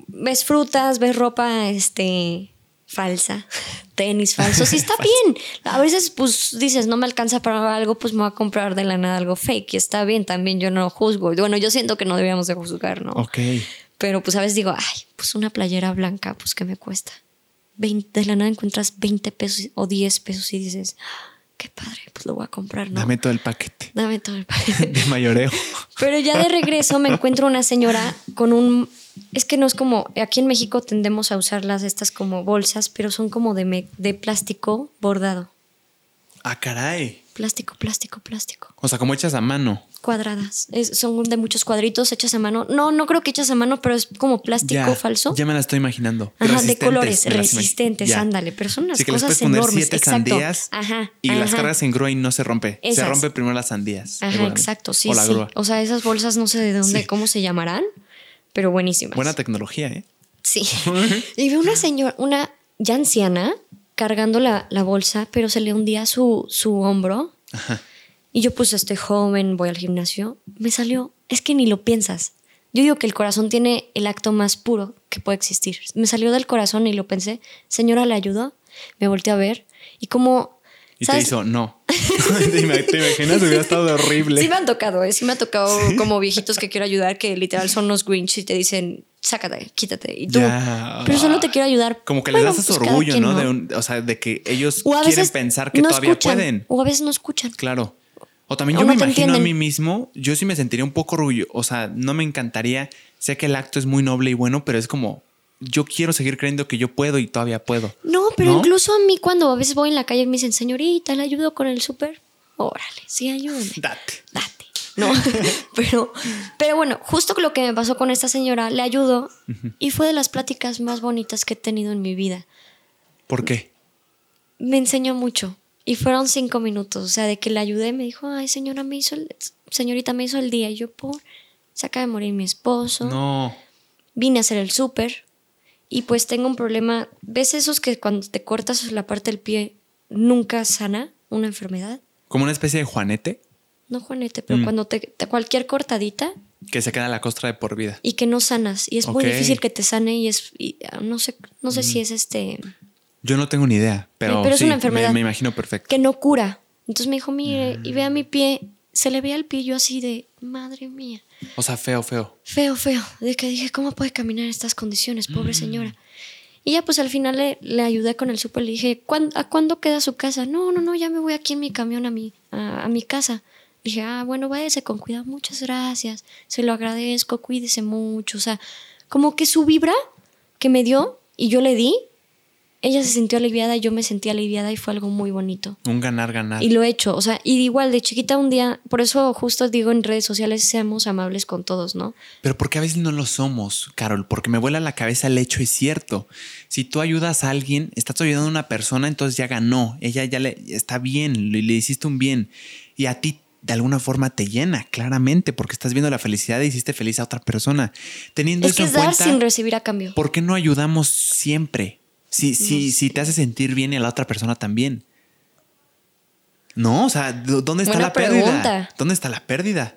ves frutas, ves ropa este falsa, tenis falsos y está bien. A veces pues dices, no me alcanza para algo, pues me voy a comprar de la nada algo fake y está bien, también yo no juzgo. Bueno, yo siento que no deberíamos de juzgar, ¿no? Ok. Pero pues a veces digo, ay, pues una playera blanca, pues ¿qué me cuesta? 20, de la nada encuentras 20 pesos o 10 pesos y dices, "Ah, qué padre, pues lo voy a comprar, ¿no? Dame todo el paquete Dame todo el paquete. de mayoreo. Pero ya de regreso me encuentro una señora con un... Es que no es como... Aquí en México tendemos a usarlas estas como bolsas, pero son como de, me- de plástico bordado. Ah, caray. Plástico, plástico, plástico. O sea, como hechas a mano. Cuadradas. Es- son de muchos cuadritos hechas a mano. No, no creo que hechas a mano, pero es como plástico Ya, falso. Ya me la estoy imaginando. Ajá, de colores, resistentes, ándale. Pero son unas Sí, que les cosas puedes poner enormes. siete exacto. sandías Ajá. y las cargas en grúa y no se rompe. Se Esas. rompe primero las sandías. Ajá, exacto, sí, O la sí. grúa. O sea, esas bolsas no sé de dónde, Sí. cómo se llamarán, pero buenísimas. Buena tecnología, ¿eh? Sí. y vi una señora, una ya anciana, cargando la, la bolsa, pero se le hundía su, su hombro. Y yo pues estoy joven, voy al gimnasio. Me salió, es que ni lo piensas. Yo digo que el corazón tiene el acto más puro que puede existir. Me salió del corazón y lo pensé. Señora, ¿le ayudó? Me volteé a ver y como... Y ¿sabes? te hizo, no. ¿Te ima- te imaginas? Hubiera estado horrible. Sí me han tocado, ¿eh? Sí me ha tocado como viejitos que quiero ayudar, que literal son los Grinch y te dicen, sácate, quítate. Y tú, Ya. pero solo te quiero ayudar. Como que Bueno, les das ese pues orgullo, ¿no? De un- o sea, de que ellos quieren pensar que no todavía escuchan, pueden. O a veces no escuchan. Claro. O también O yo no me imagino a mí mismo, yo sí me sentiría un poco orgullo. O sea, no me encantaría. Sé que el acto es muy noble y bueno, pero es como, yo quiero seguir creyendo que yo puedo y todavía puedo. No, pero ¿No? incluso a mí cuando a veces voy en la calle y me dicen, señorita, ¿le ayudo con el súper? Órale, sí, ayúdame. Date. Date. ¿no? pero, pero bueno, justo lo que me pasó con esta señora le ayudó y fue de las pláticas más bonitas que he tenido en mi vida. ¿Por qué? Me enseñó mucho y fueron cinco minutos, o sea, de que le ayudé, me dijo, ay, señora, me hizo el, señorita, me hizo el día. Y yo, por, se acaba de morir mi esposo. No. Vine a hacer el súper y pues tengo un problema. ¿Ves esos que cuando te cortas la parte del pie nunca sana una enfermedad? ¿Como una especie de juanete? No juanete, pero Mm. cuando te, te- cualquier cortadita Que se queda la costra de por vida. y que no sanas y es muy difícil que te sane y es y, ah, no sé no Mm. sé si es este Yo no tengo ni idea, pero, Pero es sí, una enfermedad. Me, me imagino perfecto. que no cura. Entonces me dijo, "Mire, y vea mi Mm. pie, se le veía el pie yo así de, madre mía." O sea, feo, feo. Feo, feo. De que dije, ¿cómo puede caminar en estas condiciones? Pobre señora. Y ya pues al final le, le ayudé con el súper. Le dije, "¿Cuán- ¿a cuándo queda su casa? No, no, no, ya me voy aquí en mi camión a mi, a, a mi casa. Dije, ah, bueno, váyase con cuidado. Muchas gracias. Se lo agradezco. Cuídese mucho. O sea, como que su vibra que me dio y yo le di, ella se sintió aliviada yo me sentí aliviada y fue algo muy bonito. Un ganar, ganar. Y lo he hecho, o sea, y igual de chiquita un día, por eso justo digo en redes sociales, seamos amables con todos, ¿no? Pero porque a veces no lo somos, Carol, porque me vuela la cabeza el hecho, es cierto. Si tú ayudas a alguien, estás ayudando a una persona, entonces ya ganó. Ella ya le está bien, le, le hiciste un bien. Y a ti de alguna forma te llena, claramente, porque estás viendo la felicidad y hiciste feliz a otra persona. Teniendo Es eso que en es dar cuenta, sin recibir a cambio. ¿por qué no ayudamos siempre? Si, si, si te hace sentir bien y a la otra persona también. No, o sea, ¿dó- ¿dónde está Buena la pérdida? pregunta. ¿Dónde está la pérdida?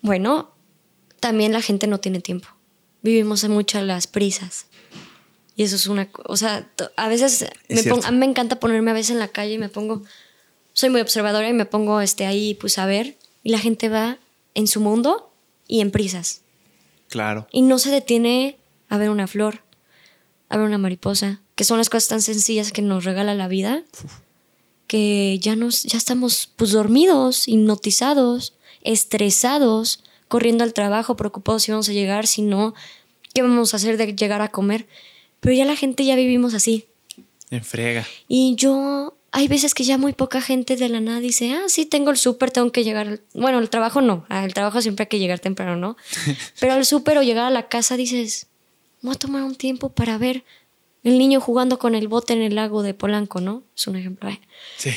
Bueno, también la gente no tiene tiempo. Vivimos en muchas las prisas. Y eso es una... O sea, a veces me pongo- a mí me encanta ponerme a veces en la calle y me pongo... Soy muy observadora y me pongo este, ahí pues a ver. Y la gente va en su mundo y en prisas. Claro. Y no se detiene a ver una flor, a ver una mariposa, que son las cosas tan sencillas que nos regala la vida, que ya nos, ya estamos pues dormidos, hipnotizados, estresados, corriendo al trabajo, preocupados si vamos a llegar, si no, qué vamos a hacer de llegar a comer. Pero ya la gente ya vivimos así. En frega. Y yo, hay veces que ya muy poca gente de la nada dice, ah, sí, tengo el súper, tengo que llegar. al-". Bueno, el trabajo no, al trabajo siempre hay que llegar temprano, ¿no? Pero al súper o llegar a la casa dices, voy a tomar un tiempo para ver el niño jugando con el bote en el lago de Polanco, ¿no? Es un ejemplo. ¿eh? Sí.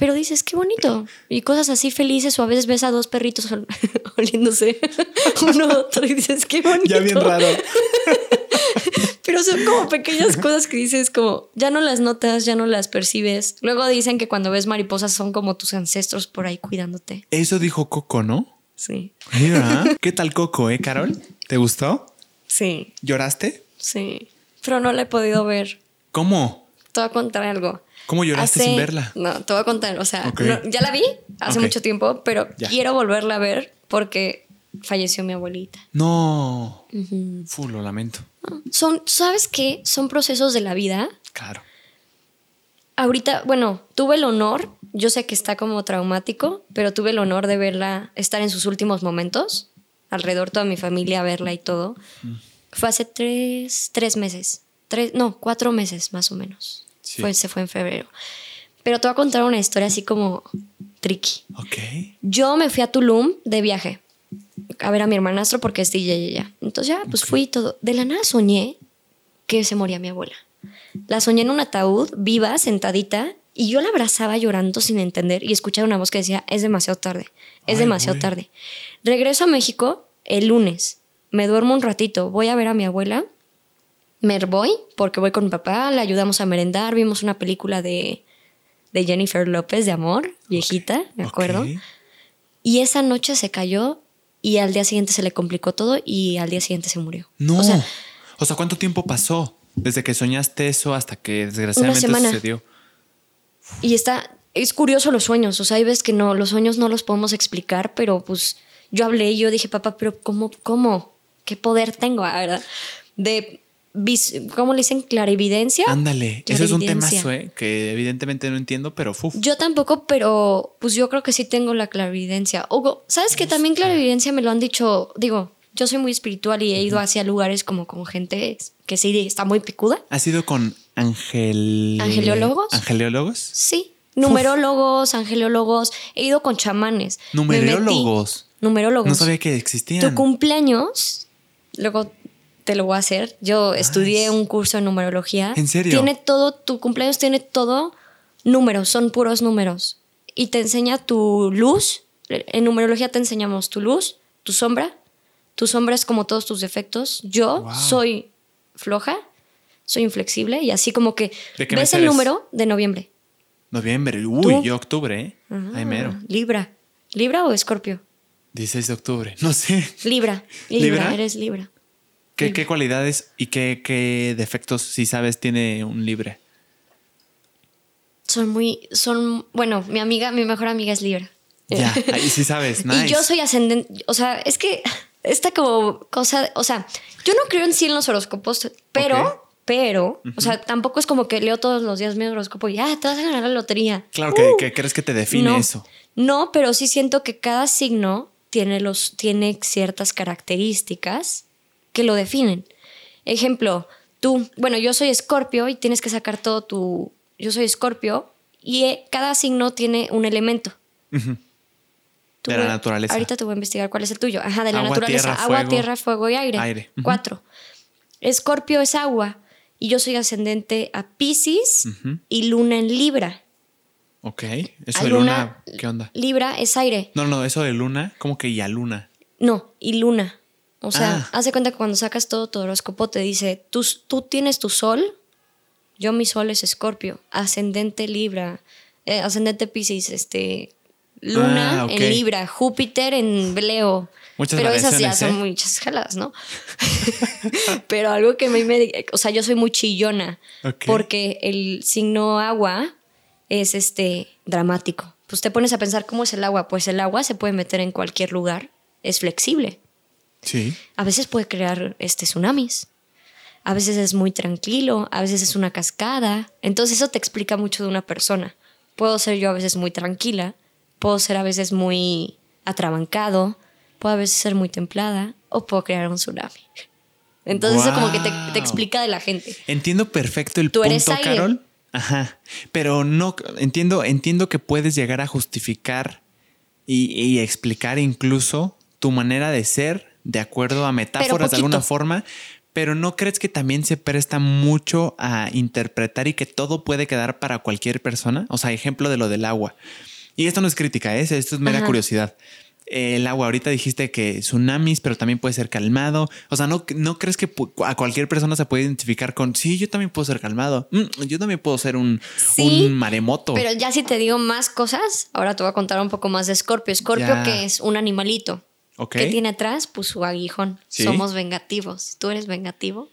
Pero dices, qué bonito. Y cosas así felices, o a veces ves a dos perritos ol- oliéndose uno a otro y dices, qué bonito. Ya bien raro. Pero son como pequeñas cosas que dices como, ya no las notas, ya no las percibes. Luego dicen que cuando ves mariposas son como tus ancestros por ahí cuidándote. Eso dijo Coco, ¿no? Sí, Mira, ¿qué tal Coco, eh, Carol? ¿Te gustó? sí, ¿Lloraste? sí. Pero no la he podido ver. ¿Cómo? Te voy a contar algo. ¿Cómo lloraste Hace- sin verla? No, te voy a contar. O sea, no- ya la vi hace mucho tiempo, pero Ya. quiero volverla a ver porque falleció mi abuelita. No. Fu, lo lamento. Son, ¿sabes qué? Son procesos de la vida Claro. ahorita, bueno, tuve el honor, yo sé que está como traumático, pero tuve el honor de verla estar en sus últimos momentos, alrededor toda mi familia, verla y todo. Fue hace tres, tres meses, tres, no, cuatro meses más o menos. Sí. Fue, se fue en febrero. Pero te voy a contar una historia así como tricky. Ok. Yo me fui a Tulum de viaje a ver a mi hermanastro porque es DJ ella. Entonces ya, pues fui y todo. De la nada soñé que se moría mi abuela. La soñé en un ataúd, viva, sentadita, y yo la abrazaba llorando sin entender y escuchaba una voz que decía, es demasiado tarde, es Ay, demasiado güey. tarde. Regreso a México el lunes, me duermo un ratito, voy a ver a mi abuela, me voy porque voy con mi papá, la ayudamos a merendar, vimos una película de, de Jennifer López de amor, viejita, me acuerdo. Y esa noche se cayó y al día siguiente se le complicó todo y al día siguiente se murió. No. O sea, ¿cuánto tiempo pasó? Desde que soñaste eso hasta que desgraciadamente semana. sucedió. y está, es curioso los sueños, o sea, hay veces que no, los sueños no los podemos explicar, pero pues yo hablé y yo dije, papá, pero ¿cómo, cómo? ¿Qué poder tengo, ah, verdad? De, ¿cómo le dicen? Clarividencia. Ándale. Eso es un tema que evidentemente no entiendo, pero fu. Yo tampoco, pero pues yo creo que sí tengo la clarividencia. O, ¿sabes que también clarividencia me lo han dicho? Digo, yo soy muy espiritual y he ido hacia lugares como con gente que sí está muy picuda. ¿Has ido con angel... ¿Angeliólogos? ¿Angeliólogos? Sí, Numerólogos, angelólogos, he ido con chamanes. me Numerólogos. Numerólogos. No sabía que existían. Tu cumpleaños, luego te lo voy a hacer. Yo estudié un curso de numerología. ¿En serio? Tiene todo, tu cumpleaños tiene todo números, son puros números. Y te enseña tu luz. En numerología te enseñamos tu luz, tu sombra. Tu sombra es como todos tus defectos. Yo Wow. soy floja, soy inflexible y así como que ¿De qué mes ves el número de noviembre. Noviembre. Uy, ¿Tú? yo octubre, ¿eh? Ay, mero. Ah, Libra. ¿Libra o Escorpio? 16 de octubre. No sé. Libra. Libra, ¿Libra? eres Libra. ¿Qué, qué cualidades y qué, qué defectos, si sabes, tiene un libre? Son muy, son, bueno, mi amiga, mi mejor amiga es Libra. Ya, ahí sí sabes. Nice. Y yo soy ascendente, o sea, es que esta como cosa, o sea, yo no creo en sí en los horóscopos, pero, pero, o sea, tampoco es como que leo todos los días mi horóscopo y, ah, te vas a ganar la lotería. Claro que, Uh, que crees que te define no, eso. No, pero sí siento que cada signo tiene, los, tiene ciertas características que lo definen. Ejemplo, tú, bueno, yo soy escorpio y tienes que sacar todo tu... Yo soy escorpio y eh, cada signo tiene un elemento. De la naturaleza. Ahorita te voy a investigar cuál es el tuyo. Ajá, de la Agua, naturaleza. tierra, agua, fuego. tierra, fuego y aire. Aire. Cuatro. Escorpio es agua y yo soy ascendente a Pisces y luna en Libra. Ok. Eso A de luna, ¿qué onda? Libra es aire. No, no, eso de luna, como que ya luna. No, y luna. O sea, Ah. haz de cuenta que cuando sacas todo tu horóscopo te dice, tú, tú tienes tu sol, yo mi sol es escorpio, ascendente Libra, eh, ascendente Pisces, este, luna Ah, en Libra, Júpiter en Leo. Muchas Pero esas ya son ¿eh? muchas jaladas, ¿no? Pero algo que me, me- o sea, yo soy muy chillona porque el signo agua es este dramático. Pues te pones a pensar cómo es el agua, pues el agua se puede meter en cualquier lugar, es flexible Sí. a veces puede crear este tsunamis. A veces es muy tranquilo, a veces es una cascada. Entonces eso te explica mucho de una persona. Puedo ser yo a veces muy tranquila, puedo ser a veces muy atrabancado, puedo a veces ser muy templada o puedo crear un tsunami. Entonces eso como que te, explica de la gente. Entiendo perfecto el Tú eres punto, aire. Carol. Ajá. Pero no entiendo, entiendo que puedes llegar a justificar y, y explicar incluso tu manera de ser de acuerdo a metáforas de alguna forma. Pero no crees que también se presta mucho a interpretar y que todo puede quedar para cualquier persona. O sea, ejemplo de lo del agua. Y esto no es crítica, ¿eh? esto es mera Ajá. curiosidad. El agua, ahorita dijiste que tsunamis, pero también puede ser calmado. O sea, ¿no, no crees que a cualquier persona se puede identificar con, sí, yo también puedo ser calmado? Mm, yo también puedo ser un, Sí, un maremoto. Pero ya si te digo más cosas, ahora te voy a contar un poco más de Scorpio. Scorpio Ya. que es un animalito. Que tiene atrás? Pues su aguijón. Sí. Somos vengativos. ¿Tú eres vengativo?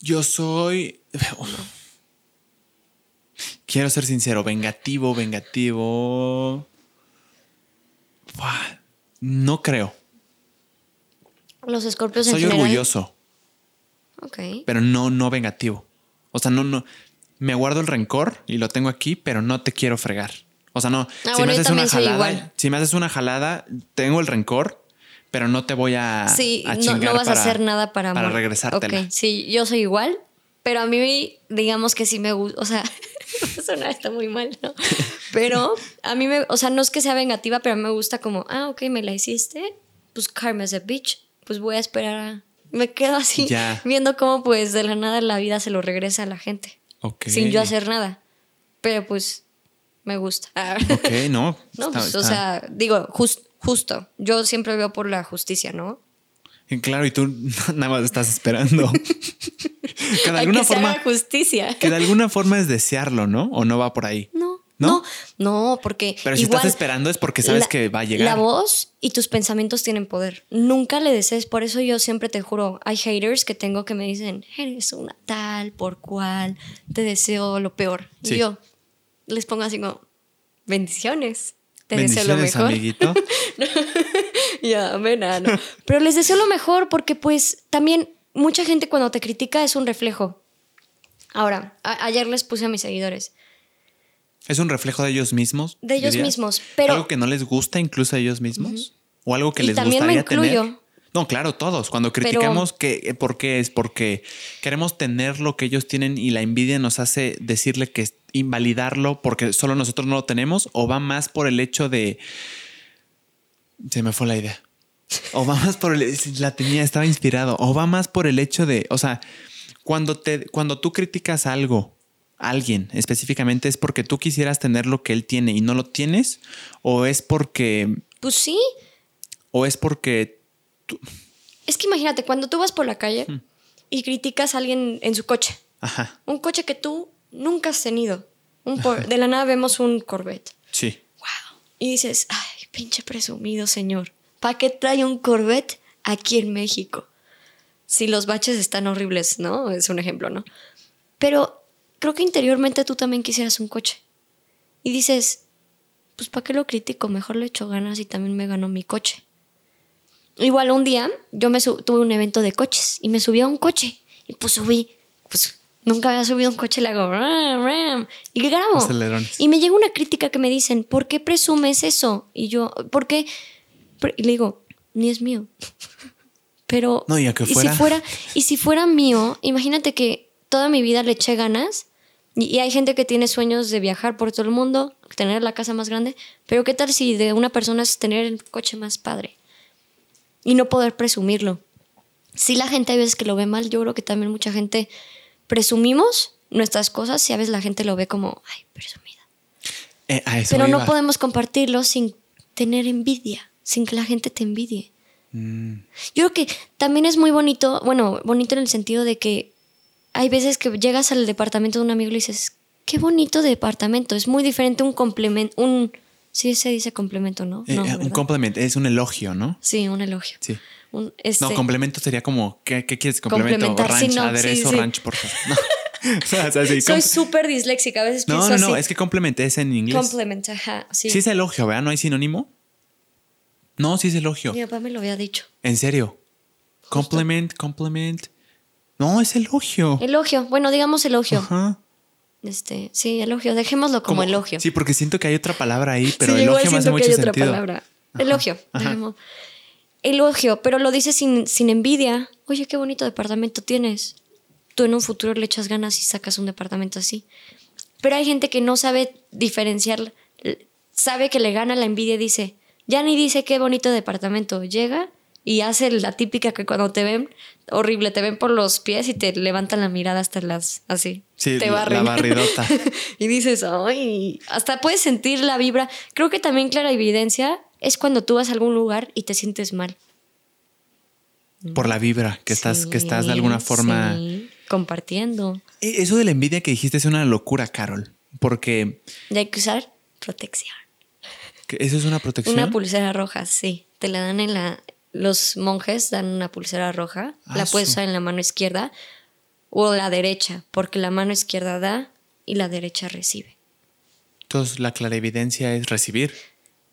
Yo soy... Quiero ser sincero, vengativo, vengativo... No creo. Los escorpios en Soy general. orgulloso. Ok. pero no, no vengativo. O sea, no, no. Me guardo el rencor y lo tengo aquí, pero no te quiero fregar. O sea, no. Ah, si bueno, me haces una jalada, si me haces una jalada, tengo el rencor, pero no te voy a. Sí, a no, no vas para- a hacer nada para, para regresártela. Ok, sí, yo soy igual, pero a mí, digamos que sí me gusta, o sea, sonar está muy mal, ¿no? Pero a mí me, o sea, no es que sea vengativa, pero a mí me gusta como, ah, ok, me la hiciste, pues karma is a bitch, pues voy a esperar a... Me quedo así Ya. viendo cómo pues de la nada la vida se lo regresa a la gente, Ok. sin yo hacer nada. Pero pues me gusta. Ok, no. No, está- pues, o está- sea, digo, jus- justo. Yo siempre veo por la justicia, ¿no? Claro, y tú nada más estás esperando. que de alguna que se forma. haga justicia. Que de alguna forma es desearlo, ¿no? O no va por ahí. No, ¿No? no, no, porque Pero si igual estás esperando es porque sabes la- que va a llegar. La voz y tus pensamientos tienen poder. Nunca le desees, por eso yo siempre te juro, hay haters que tengo que me dicen, eres una tal, por cual, te deseo lo peor. Sí. Y yo les pongo así como, bendiciones. Te deseo lo mejor. amiguito. Ya, amén, ah. Pero les deseo lo mejor porque pues también mucha gente cuando te critica es un reflejo. Ahora, ayer les puse a mis seguidores. ¿Es un reflejo de ellos mismos? De ellos dirías? mismos, pero- ¿Algo que no les gusta incluso a ellos mismos? ¿O algo que Y les también me gustaría incluyo. tener? No, claro, todos. Cuando criticamos que eh, por qué es porque queremos tener lo que ellos tienen y la envidia nos hace decirle que invalidarlo porque solo nosotros no lo tenemos o va más por el hecho de se me fue la idea. O va más por el la tenía, estaba inspirado. O va más por el hecho de, o sea, cuando te cuando tú criticas algo alguien específicamente es porque tú quisieras tener lo que él tiene y no lo tienes o es porque Pues sí. o es porque tú- Es que imagínate, cuando tú vas por la calle y criticas a alguien en su coche, ajá, un coche que tú nunca has tenido. Un por- de la nada vemos un Corvette. sí. Wow. Y dices, ay, pinche presumido señor. ¿Para qué trae un Corvette aquí en México? Si los baches están horribles, ¿no? Es un ejemplo, ¿no? Pero creo que interiormente tú también quisieras un coche. Y dices, pues ¿para qué lo critico? Mejor le echo ganas y también me ganó mi coche. Igual un día yo me tuve un evento de coches y me subí a un coche y pues subí, pues nunca había subido un coche, le hago ram, ram, y grabo. Acelerones. Y me llega una crítica que me dicen, ¿por qué presumes eso? Y yo, ¿por qué? Y le digo, ni es mío. Pero No, y a que si fuera. fuera y si fuera mío, imagínate que toda mi vida le eché ganas y, y hay gente que tiene sueños de viajar por todo el mundo, tener la casa más grande, pero ¿qué tal si de una persona es tener el coche más padre y no poder presumirlo? Si la gente hay veces que lo ve mal, yo creo que también mucha gente presumimos nuestras cosas y a veces la gente lo ve como, ay, presumida. Eh, a eso Pero no podemos compartirlo sin tener envidia, sin que la gente te envidie. Mm, Yo creo que también es muy bonito, bueno, bonito en el sentido de que hay veces que llegas al departamento de un amigo y le dices, qué bonito departamento, es muy diferente un complemento, un... Sí, se dice complemento, ¿no? eh, no un ¿verdad? compliment es un elogio, ¿no? Sí, un elogio. Sí. Un, este, No, complemento sería como, ¿qué, qué quieres? Complemento, sí, ranch, no, aderezo, sí. ranch, por favor. No. o sea, o sea, sí, Soy súper disléxica, a veces no, pienso no, no, así. es que complement es en inglés. Compliment, ajá, sí. Sí es elogio, ¿verdad? ¿No hay sinónimo? No, sí es elogio. Mi papá me lo había dicho. En serio. Compliment, compliment. No, es elogio. Elogio, bueno, digamos elogio. Ajá. Este, sí, elogio, dejémoslo como, elogio. Sí, porque siento que hay otra palabra ahí, pero Sí, igual elogio me hace siento que hay otra sentido. palabra. Elogio. dejemos. Elogio, pero lo dices sin, sin envidia. Oye, qué bonito departamento tienes. Tú en un futuro le echas ganas y sacas un departamento así. Pero hay gente que no sabe diferenciar, sabe que le gana la envidia y dice, ya ni dice qué bonito departamento. Llega y hace la típica que cuando te ven, horrible, te ven por los pies y te levantan la mirada hasta las, así. Sí, te barren. la barridota. y dices, ay, hasta puedes sentir la vibra. Creo que también clara evidencia es cuando tú vas a algún lugar y te sientes mal. Por la vibra, que estás, que estás de alguna forma. sí, compartiendo. E- Eso de la envidia que dijiste es una locura, Carol. Porque Y hay que usar protección. eso es una protección. Una pulsera roja, sí. Te la dan en la. Los monjes dan una pulsera roja. Ah, la puedes usar en la mano izquierda o la derecha, porque la mano izquierda da y la derecha recibe. Entonces, la clarividencia es recibir.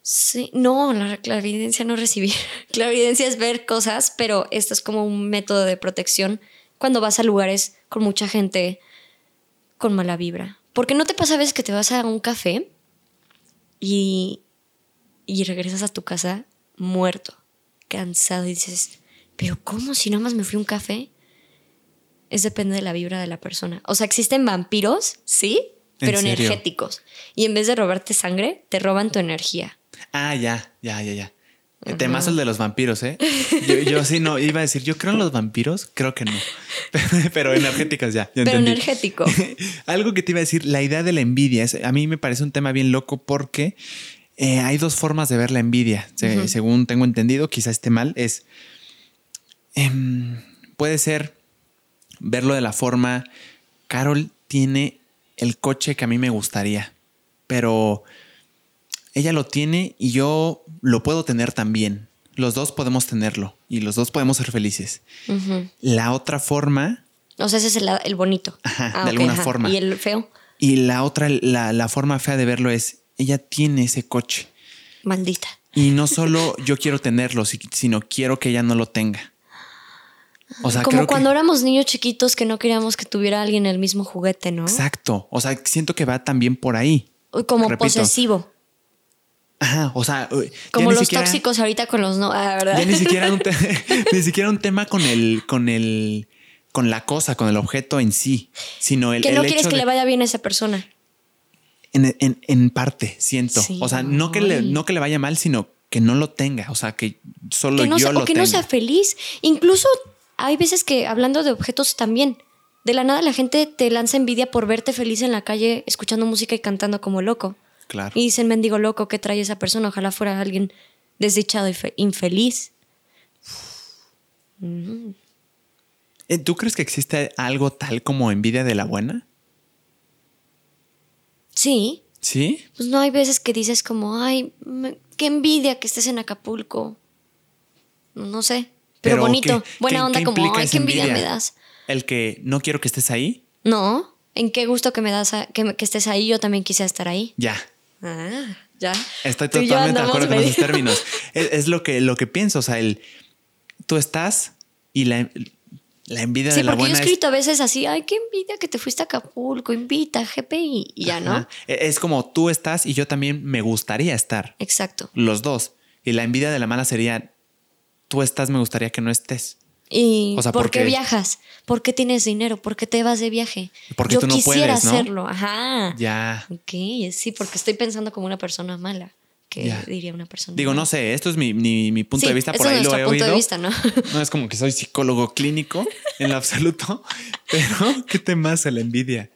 Sí, no, la clarividencia no recibir. Clarividencia es ver cosas, pero esto es como un método de protección cuando vas a lugares con mucha gente con mala vibra. Porque no te pasa a veces que te vas a un café y, y regresas a tu casa muerto, cansado y dices, pero ¿cómo si nada más me fui a un café? Es depende de la vibra de la persona. O sea, existen vampiros, sí, ¿En pero energéticos. Y en vez de robarte sangre, te roban tu energía. Ah, ya, ya, ya, ya. El Temazo el de los vampiros, ¿eh? Yo, yo sí no, iba a decir, yo creo en los vampiros, creo que no. Pero energéticas ya. ya Pero entendí. energético. Algo que te iba a decir, la idea de la envidia, es, a mí me parece un tema bien loco porque eh, hay dos formas de ver la envidia. Se- Según tengo entendido, quizá esté mal, es... em, puede ser verlo de la forma, Carol tiene el coche que a mí me gustaría, pero ella lo tiene y yo lo puedo tener también. Los dos podemos tenerlo y los dos podemos ser felices. La otra forma O sea, ese es el, el bonito. Ah, de alguna forma. ¿Y el feo? Y la otra, la, la forma fea de verlo es, ella tiene ese coche. Maldita. Y no solo yo quiero tenerlo, si- sino quiero que ella no lo tenga. O sea, Como cuando que... éramos niños chiquitos que no queríamos que tuviera alguien el mismo juguete, ¿no? Exacto. O sea, siento que va también por ahí. Como Repito. posesivo. Ajá, o sea, Como los siquiera- tóxicos ahorita con los no, ah, ¿verdad? Ya ni siquiera un, te- ni siquiera un tema con el, con el, con la cosa, con el objeto en sí, sino el, que no el quieres hecho que de- le vaya bien a esa persona. En, en- en parte, siento. Sí, o sea, no que, le, no que le vaya mal, sino que no lo tenga. O sea, que solo que no yo sea, lo o que tenga. no sea feliz. Incluso hay veces que hablando de objetos también, de la nada la gente te lanza envidia por verte feliz en la calle escuchando música y cantando como loco. Claro. Y dicen, mendigo loco, ¿qué trae esa persona? Ojalá fuera alguien desdichado y fe- infeliz. Eh, ¿Tú crees que existe algo tal como envidia de la buena? Sí, Sí. pues no hay veces que dices como, ay, me- qué envidia que estés en Acapulco. No sé, pero, bonito, ¿qué- buena qué- onda qué como, ay, qué envidia, me das. El que no quiero que estés ahí. No, en qué gusto que me das a- que, estés ahí, yo también quisiera estar ahí. Ya. Ah, ya. Estoy totalmente de acuerdo con esos términos. Es, es lo, que, lo que pienso. O sea, el tú estás y la, la envidia Sí, de la porque yo he buena es escrito a veces así, ay, qué envidia que te fuiste a Acapulco, invita, GPI, y ya, ¿no? E- Es como tú estás y yo también me gustaría estar. Exacto. Los dos. Y la envidia de la mala sería tú estás, me gustaría que no estés. ¿Y O sea, por porque- qué viajas? ¿Por qué tienes dinero? ¿Por qué te vas de viaje? Porque yo tú no quisiera puedes, ¿no? hacerlo, ajá. Ya. Ok, sí, porque estoy pensando como una persona mala. Que diría una persona? Digo, no sé, esto es mi, mi- mi punto Sí, de vista, por ahí lo he punto oído. de vista, ¿no? No es como que soy psicólogo clínico en lo absoluto, pero ¿qué temas la envidia?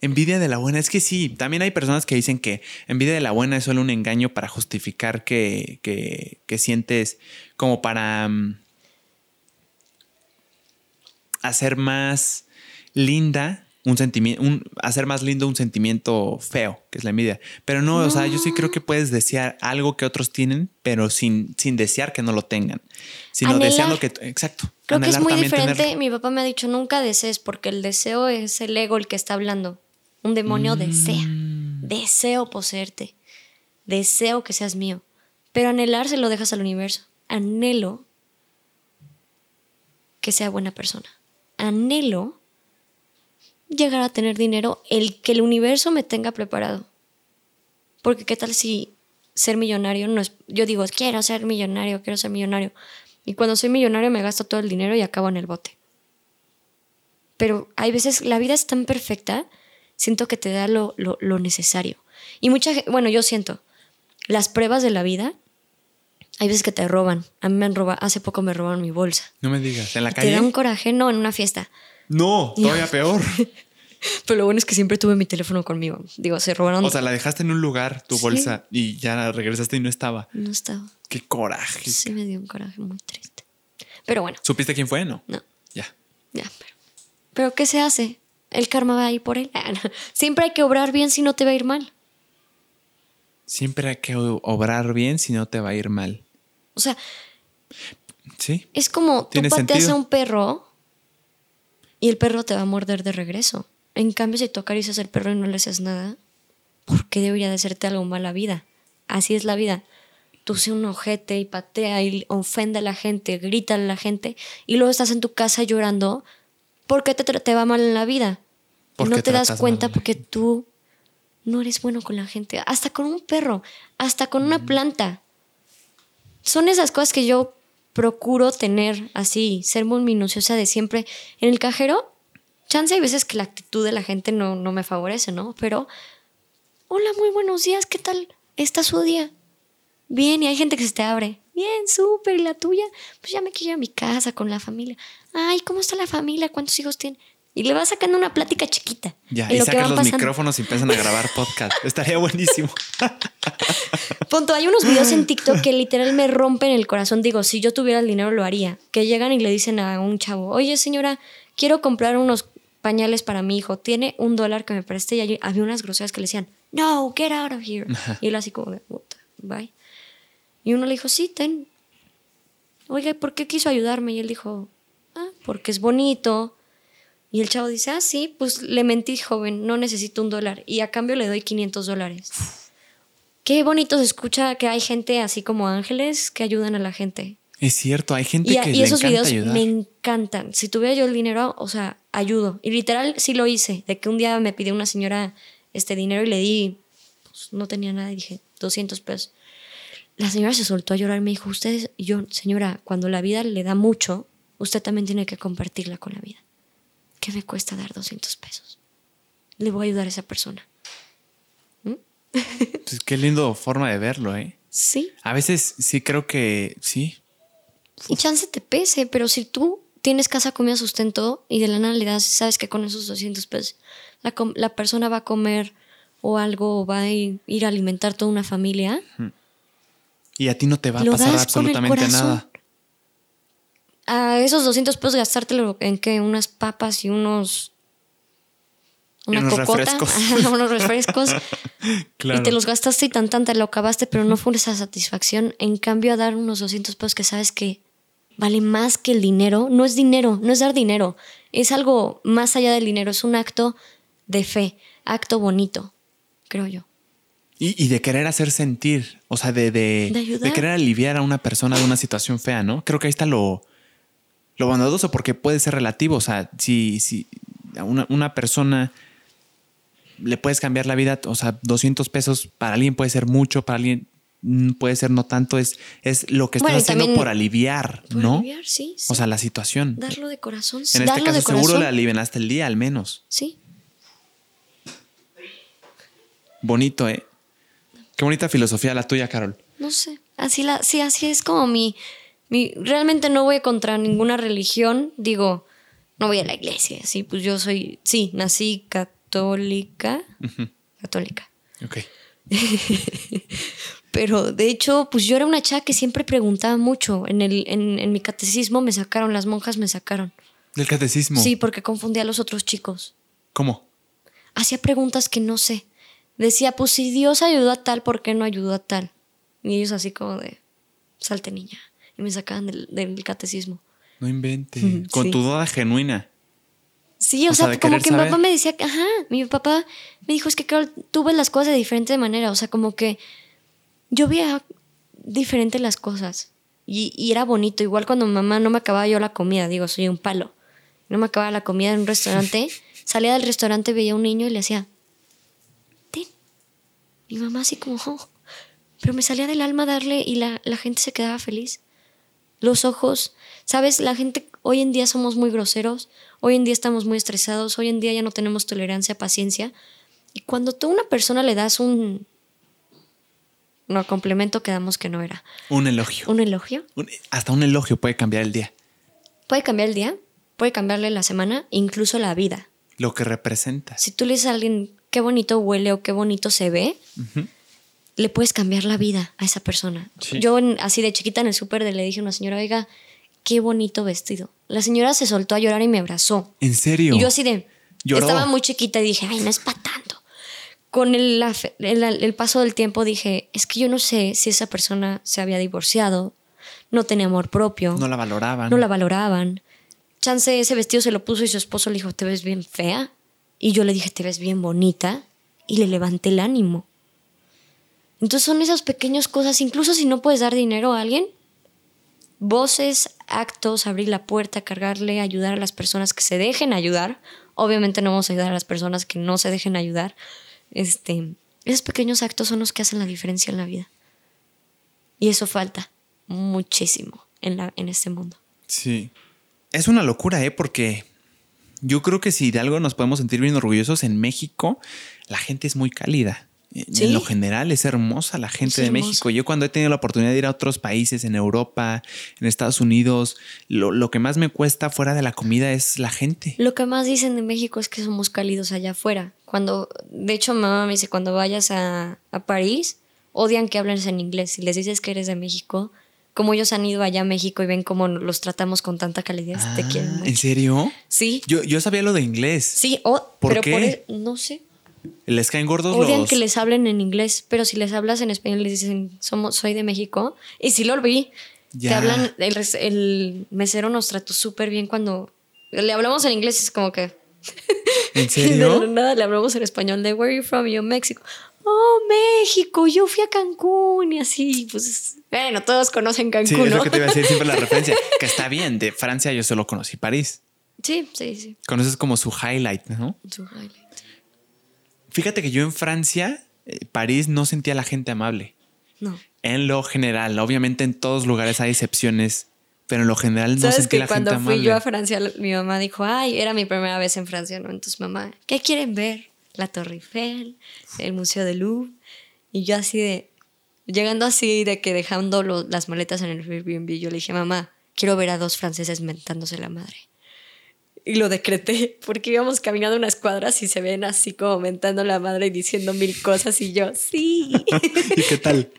Envidia de la buena, es que sí, también hay personas que dicen que envidia de la buena es solo un engaño para justificar que, que- que sientes como para mm, hacer más linda un sentimiento, hacer más lindo un sentimiento feo, que es la envidia. Pero no, o sea, yo sí creo que puedes desear algo que otros tienen, pero sin, sin desear que no lo tengan, sino Anhelar. deseando que, exacto. Creo que es muy diferente. tenerlo. Mi papá me ha dicho, nunca desees, porque el deseo es el ego el que está hablando. Un demonio desea. Mm. Deseo poseerte. Deseo que seas mío. Pero anhelar se lo dejas al universo. Anhelo que sea buena persona. Anhelo llegar a tener dinero, el que el universo me tenga preparado. Porque qué tal si ser millonario no es... Yo digo, quiero ser millonario, quiero ser millonario. Y cuando soy millonario me gasto todo el dinero y acabo en el bote. Pero hay veces, la vida es tan perfecta, siento que te da lo, lo, lo necesario. Y mucha gente, bueno, yo siento, las pruebas de la vida, hay veces que te roban. A mí me han robado, hace poco me robaron mi bolsa. No me digas, en la Te calle. da un coraje, no, en una fiesta. No, todavía peor. Pero lo bueno es que siempre tuve mi teléfono conmigo. Digo, se robaron. O sea, la dejaste en un lugar, tu Sí. bolsa, y ya regresaste y no estaba. no estaba. Qué coraje. Sí me dio un coraje muy triste. Pero bueno, ¿Supiste quién fue? No. no, Ya. ya, pero. Pero ¿qué se hace? El karma va ahí por él. Siempre hay que obrar bien si no te va a ir mal. Siempre hay que obrar bien si no te va a ir mal. O sea, Sí. es como tú pateas sentido. a un perro y el perro te va a morder de regreso. En cambio, si tú acaricias al perro y no le haces nada, ¿por qué debería de hacerte algo mal la vida? Así es la vida. Tú sé un ojete y patea y ofende a la gente, grita a la gente y luego estás en tu casa llorando porque te, te va mal en la vida. Y ¿Por qué no te das cuenta porque tú no eres bueno con la gente. Hasta con un perro, hasta con una planta. Son esas cosas que yo procuro tener así, ser muy minuciosa de siempre. En el cajero, chance hay veces que la actitud de la gente no, no me favorece, ¿no? Pero, hola, muy buenos días, ¿qué tal? ¿Está su día? Bien, y hay gente que se te abre. Bien, súper, ¿y la tuya? Pues ya me quiero ir a mi casa con la familia. Ay, ¿cómo está la familia? ¿Cuántos hijos tiene? Y le vas sacando una plática chiquita. Ya, en y lo que sacas van los pasando. micrófonos y empiezan a grabar podcast. Estaría buenísimo. Punto, hay unos videos en TikTok que literal me rompen el corazón. Digo, si yo tuviera el dinero lo haría. Que llegan y le dicen a un chavo, oye señora, quiero comprar unos pañales para mi hijo. Tiene un dólar que me preste. Y había unas groserías que le decían, no, get out of here. Y él así como, de, "Puta, bye. Y uno le dijo, sí, ten. Oiga, ¿y ¿por qué quiso ayudarme? Y él dijo, ah, porque es bonito. Y el chavo dice, ah, sí, pues le mentí, joven, no necesito un dólar. Y a cambio le doy 500 dólares. Qué bonito se escucha que hay gente así como ángeles que ayudan a la gente. Es cierto, hay gente Y, que y le esos encanta videos ayudar. me encantan. Si tuviera yo el dinero, o sea, ayudo. Y literal sí lo hice. De que un día me pidió una señora este dinero y le di, pues no tenía nada y dije, 200 pesos. La señora se soltó a llorar y me dijo, usted, y yo, señora, cuando la vida le da mucho, usted también tiene que compartirla con la vida. ¿Qué me cuesta dar 200 pesos? Le voy a ayudar a esa persona. Pues qué lindo forma de verlo, ¿eh? Sí. A veces sí creo que sí. Y chance te pese, pero si tú tienes casa, comida, sustento y de la nada le das, sabes que con esos 200 pesos la, la persona va a comer o algo o va a ir a alimentar toda una familia, Y a ti no te va a pasar absolutamente nada. A esos 200 pesos gastártelo en que unas papas y unos una unos cocota, refrescos. Unos refrescos Claro. y te los gastaste y tan tan te lo acabaste, pero no fue esa satisfacción. En cambio, a dar unos 200 pesos que sabes que vale más que el dinero, no es dinero, no es dar dinero, es algo más allá del dinero, es un acto de fe, acto bonito, creo yo. Y, y de querer hacer sentir, o sea, de, de, De ayudar. querer aliviar a una persona de una situación fea, ¿no? Creo que ahí está lo, lo bondadoso porque puede ser relativo. O sea, si, si a una, una persona le puedes cambiar la vida, o sea, 200 pesos para alguien puede ser mucho, para alguien mm, puede ser no tanto, es, es lo que estás Bueno, haciendo por aliviar, Por ¿no? aliviar, sí, sí. O sea, la situación. darlo de corazón, en este caso de seguro corazón. le alivianaste el día al menos. Sí. Bonito, ¿eh? Qué bonita filosofía la tuya, Carol. No sé. Así la, sí, así es como mi, mi. Realmente no voy contra ninguna religión. Digo, no voy a la iglesia. Sí, pues yo soy. Sí, nací católica. Católica. Ok. Pero de hecho, pues yo era una chava que siempre preguntaba mucho. En, el, en, en mi catecismo me sacaron, las monjas me sacaron. Del catecismo. Sí, porque confundía a los otros chicos. ¿Cómo? Hacía preguntas que no sé. Decía, pues si Dios ayudó a tal, ¿por qué no ayudó a tal? Y ellos así como de, salte niña. Y me sacaban del, del catecismo. No inventes. Ujú, Con sí. tu duda genuina. Sí, o, O sea, como que mi papá me decía, que, ajá, mi papá me dijo, es que Carol, tú ves las cosas de diferente manera, o sea, como que yo veía diferente las cosas y, y era bonito, igual cuando mi mamá no me acababa yo la comida, digo, soy un palo, no me acababa la comida en un restaurante, salía del restaurante, veía a un niño y le hacía, ten, mi mamá así como, "Oh". pero me salía del alma darle y la, la gente se quedaba feliz los ojos. Sabes, la gente, hoy en día somos muy groseros, hoy en día estamos muy estresados, hoy en día ya no tenemos tolerancia, paciencia. Y cuando tú a una persona le das un... No, complemento quedamos que no era. Un elogio. Un elogio. Un- hasta un elogio puede cambiar el día. Puede cambiar el día, puede cambiarle la semana, incluso la vida. Lo que representas. Si tú le dices a alguien qué bonito huele o qué bonito se ve, le puedes cambiar la vida a esa persona. Sí. Yo así de chiquita en el súper le dije a una señora, oiga, qué bonito vestido. La señora se soltó a llorar y me abrazó. ¿En serio? Y yo así de... Lloró. Estaba muy chiquita y dije, ay, no es para tanto. Con el, la el- el paso del tiempo dije, es que yo no sé si esa persona se había divorciado, no tenía amor propio, No la valoraban. no la valoraban. Chance ese vestido se lo puso y su esposo le dijo, te ves bien fea. Y yo le dije, te ves bien bonita. Y le levanté el ánimo. Entonces son esas pequeñas cosas, incluso si no puedes dar dinero a alguien, voces, actos, abrir la puerta, cargarle, ayudar a las personas que se dejen ayudar. Obviamente no vamos a ayudar a las personas que no se dejen ayudar. Este, esos pequeños actos son los que hacen la diferencia en la vida. Y eso falta muchísimo en, la, en este mundo. Sí. Es una locura, ¿eh? Porque yo creo que si de algo nos podemos sentir bien orgullosos en México, la gente es muy cálida. En lo general es hermosa la gente Es de hermosa. México. Yo cuando he tenido la oportunidad de ir a otros países, en Europa, en Estados Unidos, lo, lo que más me cuesta fuera de la comida es la gente. Lo que más dicen de México es que somos cálidos allá afuera. Cuando, de hecho, mamá me dice, cuando vayas a, a París, odian que hables en inglés. Si les dices que eres de México, como ellos han ido allá a México y ven cómo los tratamos con tanta calidez, te Ah, quieren ¿En mucho. serio? Sí, Yo, yo sabía lo de inglés. sí, o- ¿Por pero qué? por e- no sé. Les caen gordos Odian los... que les hablen en inglés, pero si les hablas en español les dicen, somos, soy de México. Y si lo vi, te Ya. hablan, el, el mesero nos trató súper bien cuando le hablamos en inglés, es como que... ¿En Y de serio? nada le hablamos en español de Where are you from? Yo, México. Oh, México, yo fui a Cancún y así, pues. Bueno, todos conocen Sí, Cancún, es ¿no? lo que te iba a decir siempre la referencia. Que está bien. De Francia yo solo conocí París. Sí, sí, sí. Conoces como su highlight, ¿no? Su highlight. Fíjate que yo en Francia, eh, París, no sentía a la gente amable. No. En lo general, obviamente en todos lugares hay excepciones, pero en lo general no ¿Sabes sentí que la cuando gente fui amable. yo a Francia, mi mamá dijo, ay, era mi primera vez en Francia, ¿no? Entonces, mamá, ¿qué quieren ver? La Torre Eiffel, el Museo de Louvre. Y yo así de, llegando así de que dejando lo- las maletas en el Airbnb, yo le dije, mamá, quiero ver a dos franceses mentándose la madre. Y lo decreté, porque íbamos caminando unas cuadras y se ven así como mentando la madre y diciendo mil cosas y yo, sí. ¿Y qué tal?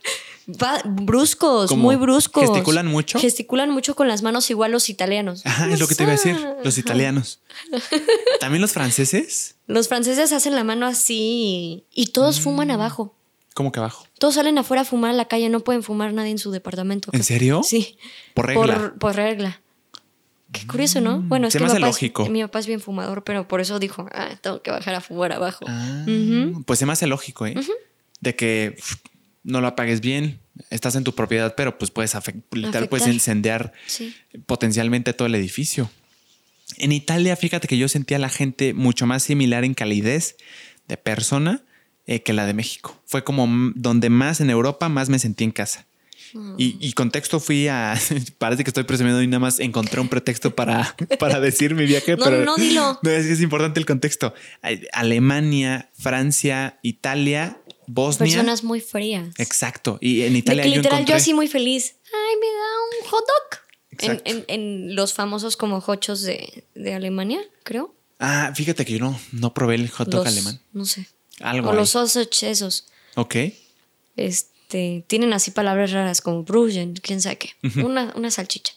Va- bruscos, muy bruscos. ¿Gesticulan mucho? Gesticulan mucho con las manos, igual los italianos. Ajá, es lo que te iba a decir. Los italianos. ¿También los franceses? Los franceses hacen la mano así y, y todos Mm. fuman abajo. ¿Cómo que abajo? Todos salen afuera a fumar a la calle, no pueden fumar nadie en su departamento. ¿En serio? Sí. Por regla. Por, por regla. Qué curioso, ¿no? Bueno, es se que me mi papá, es- lógico. mi papá es bien fumador, pero por eso dijo, ah, tengo que bajar a fumar abajo. Ah. Pues se me hace lógico, ¿eh? De que pff, no lo apagues bien, estás en tu propiedad, pero pues puedes afect- literal, puedes Afectar. incendiar Sí. potencialmente todo el edificio. En Italia, fíjate que yo sentía a la gente mucho más similar en calidez de persona eh, que la de México. Fue como donde más en Europa más me sentí en casa. Y, y contexto fui a. Parece que estoy presumiendo y nada más encontré un pretexto para, para decir mi viaje. No, pero no, dilo. No, es que es importante el contexto. Alemania, Francia, Italia, Bosnia. Personas muy frías. Exacto. Y en De Italia que literal, yo encontré- así muy feliz. Ay, me da un hot dog. En, en- en los famosos como hochos de, de Alemania, creo. Ah, fíjate que yo no, no probé el hot dog Los- alemán. No sé. Algo. O ahí. los sausage esos. Ok. Este, tienen así palabras raras como bruggen, quién sabe qué. una, una salchicha.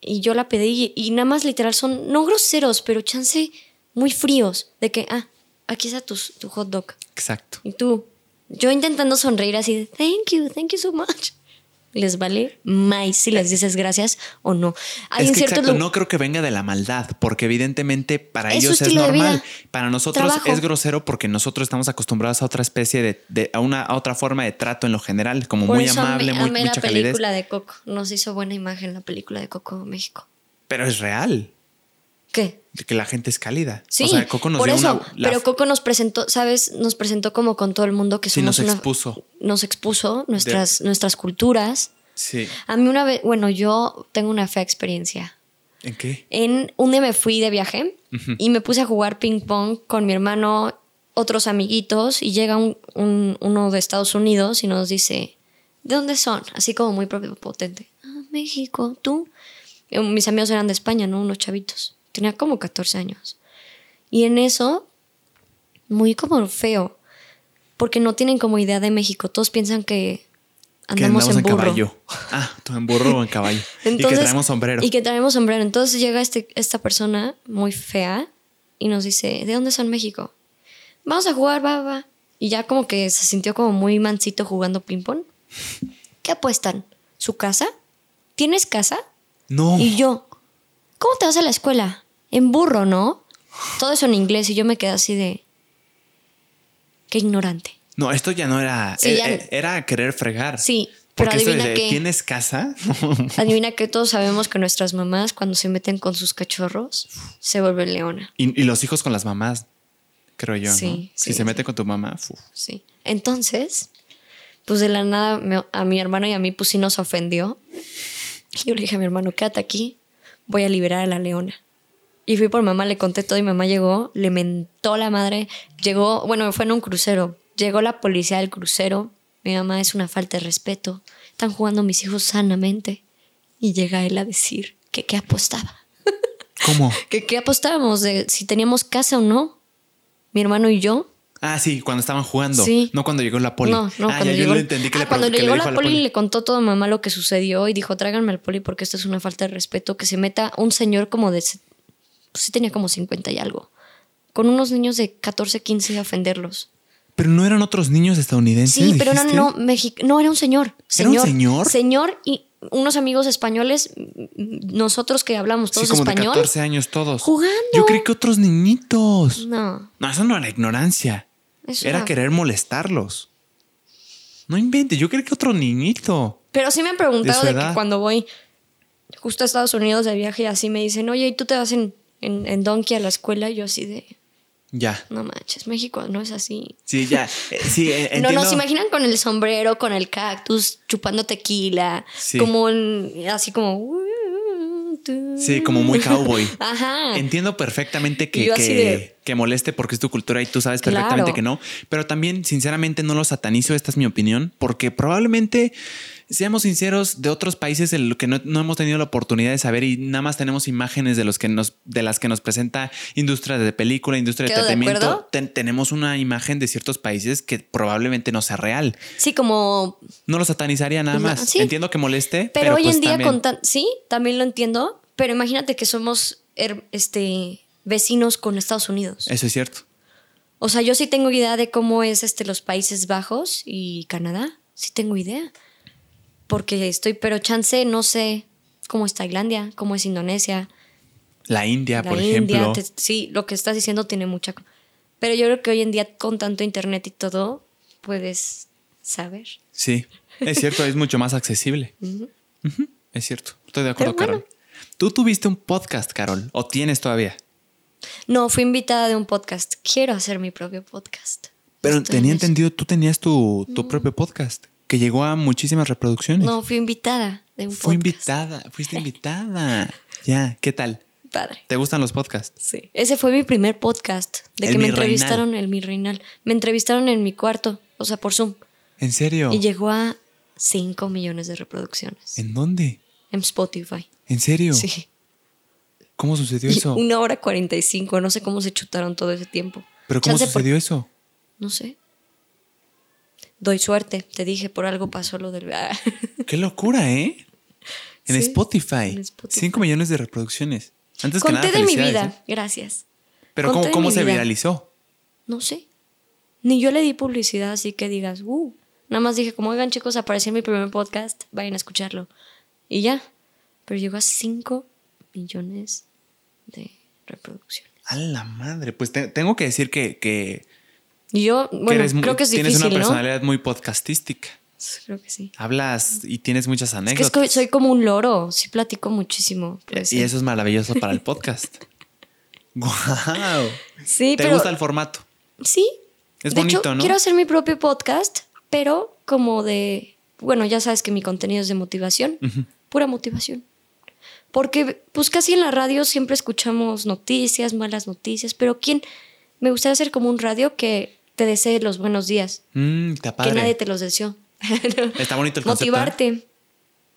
Y yo la pedí y, y nada más literal son, no groseros, pero chance muy fríos. De que, ah, aquí está tu, tu hot dog. Exacto. Y tú, yo intentando sonreír así de, thank you, thank you so much. Les vale más si les dices gracias o no. Hay es que exacto, no creo que venga de la maldad, porque evidentemente para Es ellos es normal. Para nosotros Trabajo. es grosero porque nosotros estamos acostumbrados a otra especie de, de- a una a otra forma de trato en lo general, como Por muy eso amable, muy, amé la mucha calidez. película de Coco. Nos hizo buena imagen la película de Coco México. Pero es real, ¿Qué? De que la gente es cálida. Sí, o sea, Coco nos por dio eso. una- la- pero Coco nos presentó, ¿sabes? Nos presentó como con todo el mundo que Sí, somos nos una- expuso. Nos expuso nuestras, nuestras culturas. Sí. A mí una vez, bueno, yo tengo una fea experiencia. ¿En qué? En un día me fui de viaje y me puse a jugar ping pong con mi hermano, otros amiguitos, y llega un- un- uno de Estados Unidos y nos dice, ¿de dónde son? Así como muy potente. Ah, México, ¿tú? Y mis amigos eran de España, ¿no? Unos chavitos. Tenía como 14 años. Y en eso, muy como feo, porque no tienen como idea de México. Todos piensan que Que andamos, en burro. caballo. Ah, tú en burro o en caballo. y que traemos sombrero. Y que traemos sombrero. Entonces llega este, esta persona muy fea y nos dice, ¿de dónde son México? Vamos a jugar, va, va. Y ya como que se sintió como muy mansito jugando ping-pong. ¿Qué apuestan? ¿Su casa? ¿Tienes casa? No. Y yo, ¿cómo te vas a la escuela? En burro, ¿no? Todo eso en inglés y yo me quedé así de... Qué ignorante. No, esto ya no era. Sí, ya- eh, Era querer fregar. Sí, pero Porque esto adivina qué. ¿Tienes casa? Adivina que todos sabemos que nuestras mamás cuando se meten con sus cachorros se vuelven leona. y, y los hijos con las mamás, creo yo, Sí, ¿no? sí, si se mete con tu mamá, fu. Sí. Entonces, pues de la nada me- a mi hermano y a mí pues sí nos ofendió. Y yo le dije a mi hermano, quédate aquí, voy a liberar a la leona. Y fui por mamá, le conté todo y mamá llegó, le mentó la madre. Llegó, bueno, fue en un crucero. Llegó la policía del crucero. Mi mamá es una falta de respeto. Están jugando mis hijos sanamente. Y llega él a decir que qué apostaba. ¿Cómo? Que qué apostábamos de si teníamos casa o no. Mi hermano y yo. Ah, sí, cuando estaban jugando. Sí. No cuando llegó la poli. No, no, ah, cuando ya llegó, yo le entendí que Ah, le cuando llegó la a poli, le contó todo a mamá lo que sucedió y dijo, tráiganme al poli porque esto es una falta de respeto, que se meta un señor como de... Pues sí tenía como 50 y algo. Con unos niños de 14, 15 a ofenderlos. Pero no eran otros niños estadounidenses. Sí, pero no, no, era un señor. ¿Era un señor. señor? Señor y unos amigos españoles, nosotros que hablamos Sí, todos como de español. 14 años todos. Jugando. Yo creí que otros niñitos. No, No, eso no era ignorancia. Eso Era querer molestarlos. No inventes, yo creí que otro niñito. Pero sí me han preguntado De que cuando voy justo a Estados Unidos de viaje y así me dicen, oye, ¿y tú te vas en, en, en Donkey a la escuela? Y yo así de, Ya. No manches, México no es así. Sí, ya. Eh, sí, eh, No nos imaginan con el sombrero, con el cactus, chupando tequila, Sí. como en- así como. Sí, como muy cowboy. Ajá. Entiendo perfectamente que, que, de- que moleste porque es tu cultura y tú sabes perfectamente Claro. que no. Pero también, sinceramente, no lo satanizo. Esta es mi opinión. Porque probablemente, seamos sinceros, de otros países en lo que no, no hemos tenido la oportunidad de saber y nada más tenemos imágenes de los que nos, de las que nos presenta industria de película, industria de ¿Quedo de entretenimiento. Ten- tenemos una imagen de ciertos países que probablemente no sea real. Sí, como. No lo satanizaría nada No, más. sí. Entiendo que moleste. Pero, Pero, hoy pues en día también- con tan. Sí, también lo entiendo. Pero imagínate que somos este, vecinos con Estados Unidos. Eso es cierto. O sea, yo sí tengo idea de cómo es este, los Países Bajos y Canadá. Sí tengo idea. Porque estoy, pero chance, no sé cómo es Tailandia, cómo es Indonesia, La India, la por India. ejemplo. te- sí, lo que estás diciendo tiene mucha. Pero yo creo que hoy en día, con tanto internet y todo, puedes saber. Sí, es cierto, es mucho más accesible. Es cierto, estoy de acuerdo, bueno. Carol. Tú tuviste un podcast, Carol, o tienes todavía. No, fui invitada de un podcast. Quiero hacer mi propio podcast. Pero Estoy tenía en entendido, tú tenías tu, tu propio podcast, que llegó a muchísimas reproducciones. No, fui invitada de un Fui podcast. invitada, fuiste invitada. Ya, ¿qué tal? Padre. ¿Te gustan los podcasts? Sí. Ese fue mi primer podcast. De El que me Reinal. entrevistaron el mi reinal. Me entrevistaron en mi cuarto, o sea, por Zoom. ¿En serio? Y llegó a 5 millones de reproducciones. En, ¿En dónde? Spotify. ¿En serio? Sí. ¿Cómo sucedió Y eso? una hora 45. No sé cómo se chutaron todo ese tiempo. ¿Pero cómo Chance por- sucedió eso? No sé. Doy suerte. Te dije, por algo pasó lo del. ¡Qué locura, eh! En Sí, Spotify. en Spotify. 5 millones de reproducciones. Antes que nada, Conté de mi vida. ¿eh? Gracias. Pero Conté ¿cómo, cómo se vida. viralizó? No sé. Ni yo le di publicidad, así que digas, uh. Nada más dije, como oigan chicos, apareció en mi primer podcast, vayan a escucharlo. Y ya. Pero llegó a 5 millones de reproducciones. A la madre. Pues te- tengo que decir que, que, yo, bueno, creo que es tienes difícil, una ¿no? personalidad muy podcastística. Creo que sí. Hablas y tienes muchas Es que anécdotas. es que soy como un loro, sí platico muchísimo. puede y ser. eso es maravilloso para el podcast. ¡Wow! Sí, ¿Te pero gusta el formato? sí. Es de bonito, hecho, ¿no? quiero hacer mi propio podcast, pero como de, bueno, ya sabes que mi contenido es de motivación, pura motivación. Porque pues casi en la radio siempre escuchamos noticias, malas noticias, pero ¿quién? Me gustaría hacer como un radio que te desee los buenos días, Mm, está padre. que nadie te los deseó. Está bonito el concepto. ¿eh? Motivarte,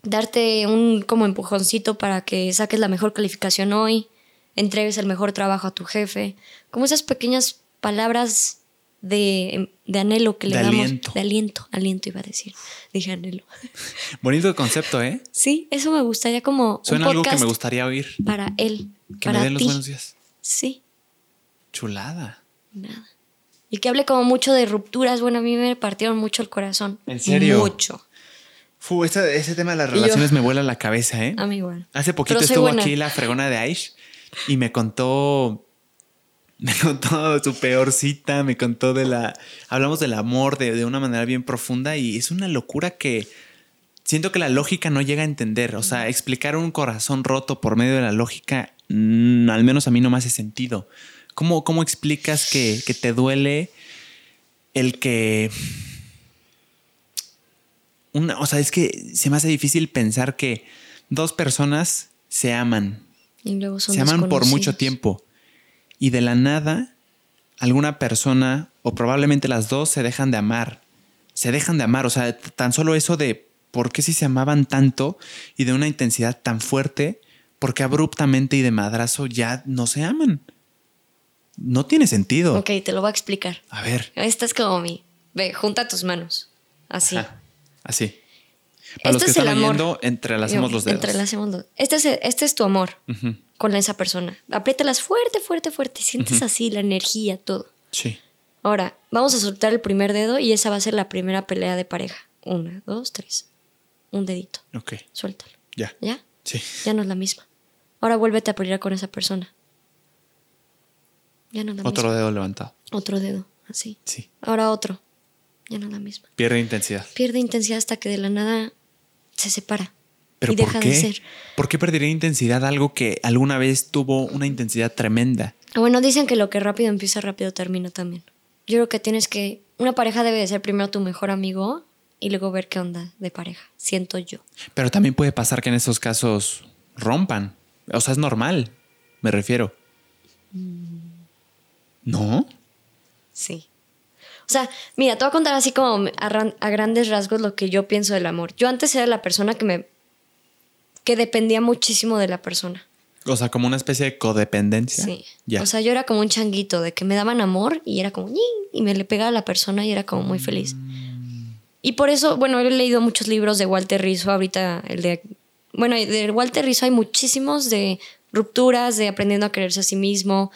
darte un como empujoncito para que saques la mejor calificación hoy, entregues el mejor trabajo a tu jefe, como esas pequeñas palabras de, de anhelo que le De damos. aliento. De aliento, aliento iba a decir, dije anhelo. Bonito el concepto, ¿eh? Sí, eso me gustaría como Suena un algo que me gustaría oír. para él, Que para me den ti. los buenos días. Sí, Chulada. nada. Y que hable como mucho de rupturas. Bueno, a mí me partieron mucho el corazón. ¿En serio? Mucho. Fu, ese, ese tema de las Y yo- relaciones me vuela la cabeza, ¿eh? A mí igual. Hace poquito estuvo buena. aquí la fregona de Aish y me contó. Me contó su peor cita, me contó de la. Hablamos del amor de, de una manera bien profunda y es una locura que siento que la lógica no llega a entender. O sea, explicar un corazón roto por medio de la lógica, mm, al menos a mí no me hace sentido. ¿Cómo, cómo explicas que, que te duele el que. Una, o sea, es que se me hace difícil pensar que dos personas se aman, Y luego son se aman por mucho tiempo y de la nada alguna persona o probablemente las dos se dejan de amar, se dejan de amar, o sea, tan solo eso de por qué si se amaban tanto y de una intensidad tan fuerte, porque abruptamente y de madrazo ya no se aman. No tiene sentido. Ok, te lo voy a explicar. A ver. Esta es como mi. Ve, junta tus manos. Así. Ajá, Así. Para los Este que es el están amor. oyendo, entrelacemos Yo, los dedos. Entrelacemos los Este es, este es tu amor con esa persona. Apriétalas fuerte, fuerte, fuerte. Sientes así la energía, todo. Sí. Ahora, vamos a soltar el primer dedo y esa va a ser la primera pelea de pareja. Una, dos, tres. Un dedito. Ok. Suéltalo. Ya. ¿Ya? Sí. Ya no es la misma. Ahora vuélvete a pelear con esa persona. Ya no la Otro misma. dedo levantado. Otro dedo, así. Sí. Ahora otro. Ya no la misma. Pierde intensidad. Pierde intensidad hasta que de la nada se separa. ¿Pero y por deja qué? de ser. ¿Por qué perdería intensidad algo que alguna vez tuvo una intensidad tremenda? Bueno, dicen que lo que rápido empieza, rápido termina también. Yo creo que tienes que. Una pareja debe de ser primero tu mejor amigo y luego ver qué onda de pareja. Siento yo. Pero también puede pasar que en esos casos rompan. O sea, es normal, me refiero. ¿No? Sí. O sea, mira, te voy a contar así como a, ran- a grandes rasgos lo que yo pienso del amor. Yo antes era la persona que me. que dependía muchísimo de la persona. O sea, como una especie de codependencia. Sí. Ya. O sea, yo era como un changuito de que me daban amor y era como y me le pegaba a la persona y era como muy feliz. Y por eso, bueno, he leído muchos libros de Walter Rizzo ahorita, el de bueno, de Walter Rizzo hay muchísimos de rupturas, de aprendiendo a quererse a sí mismo.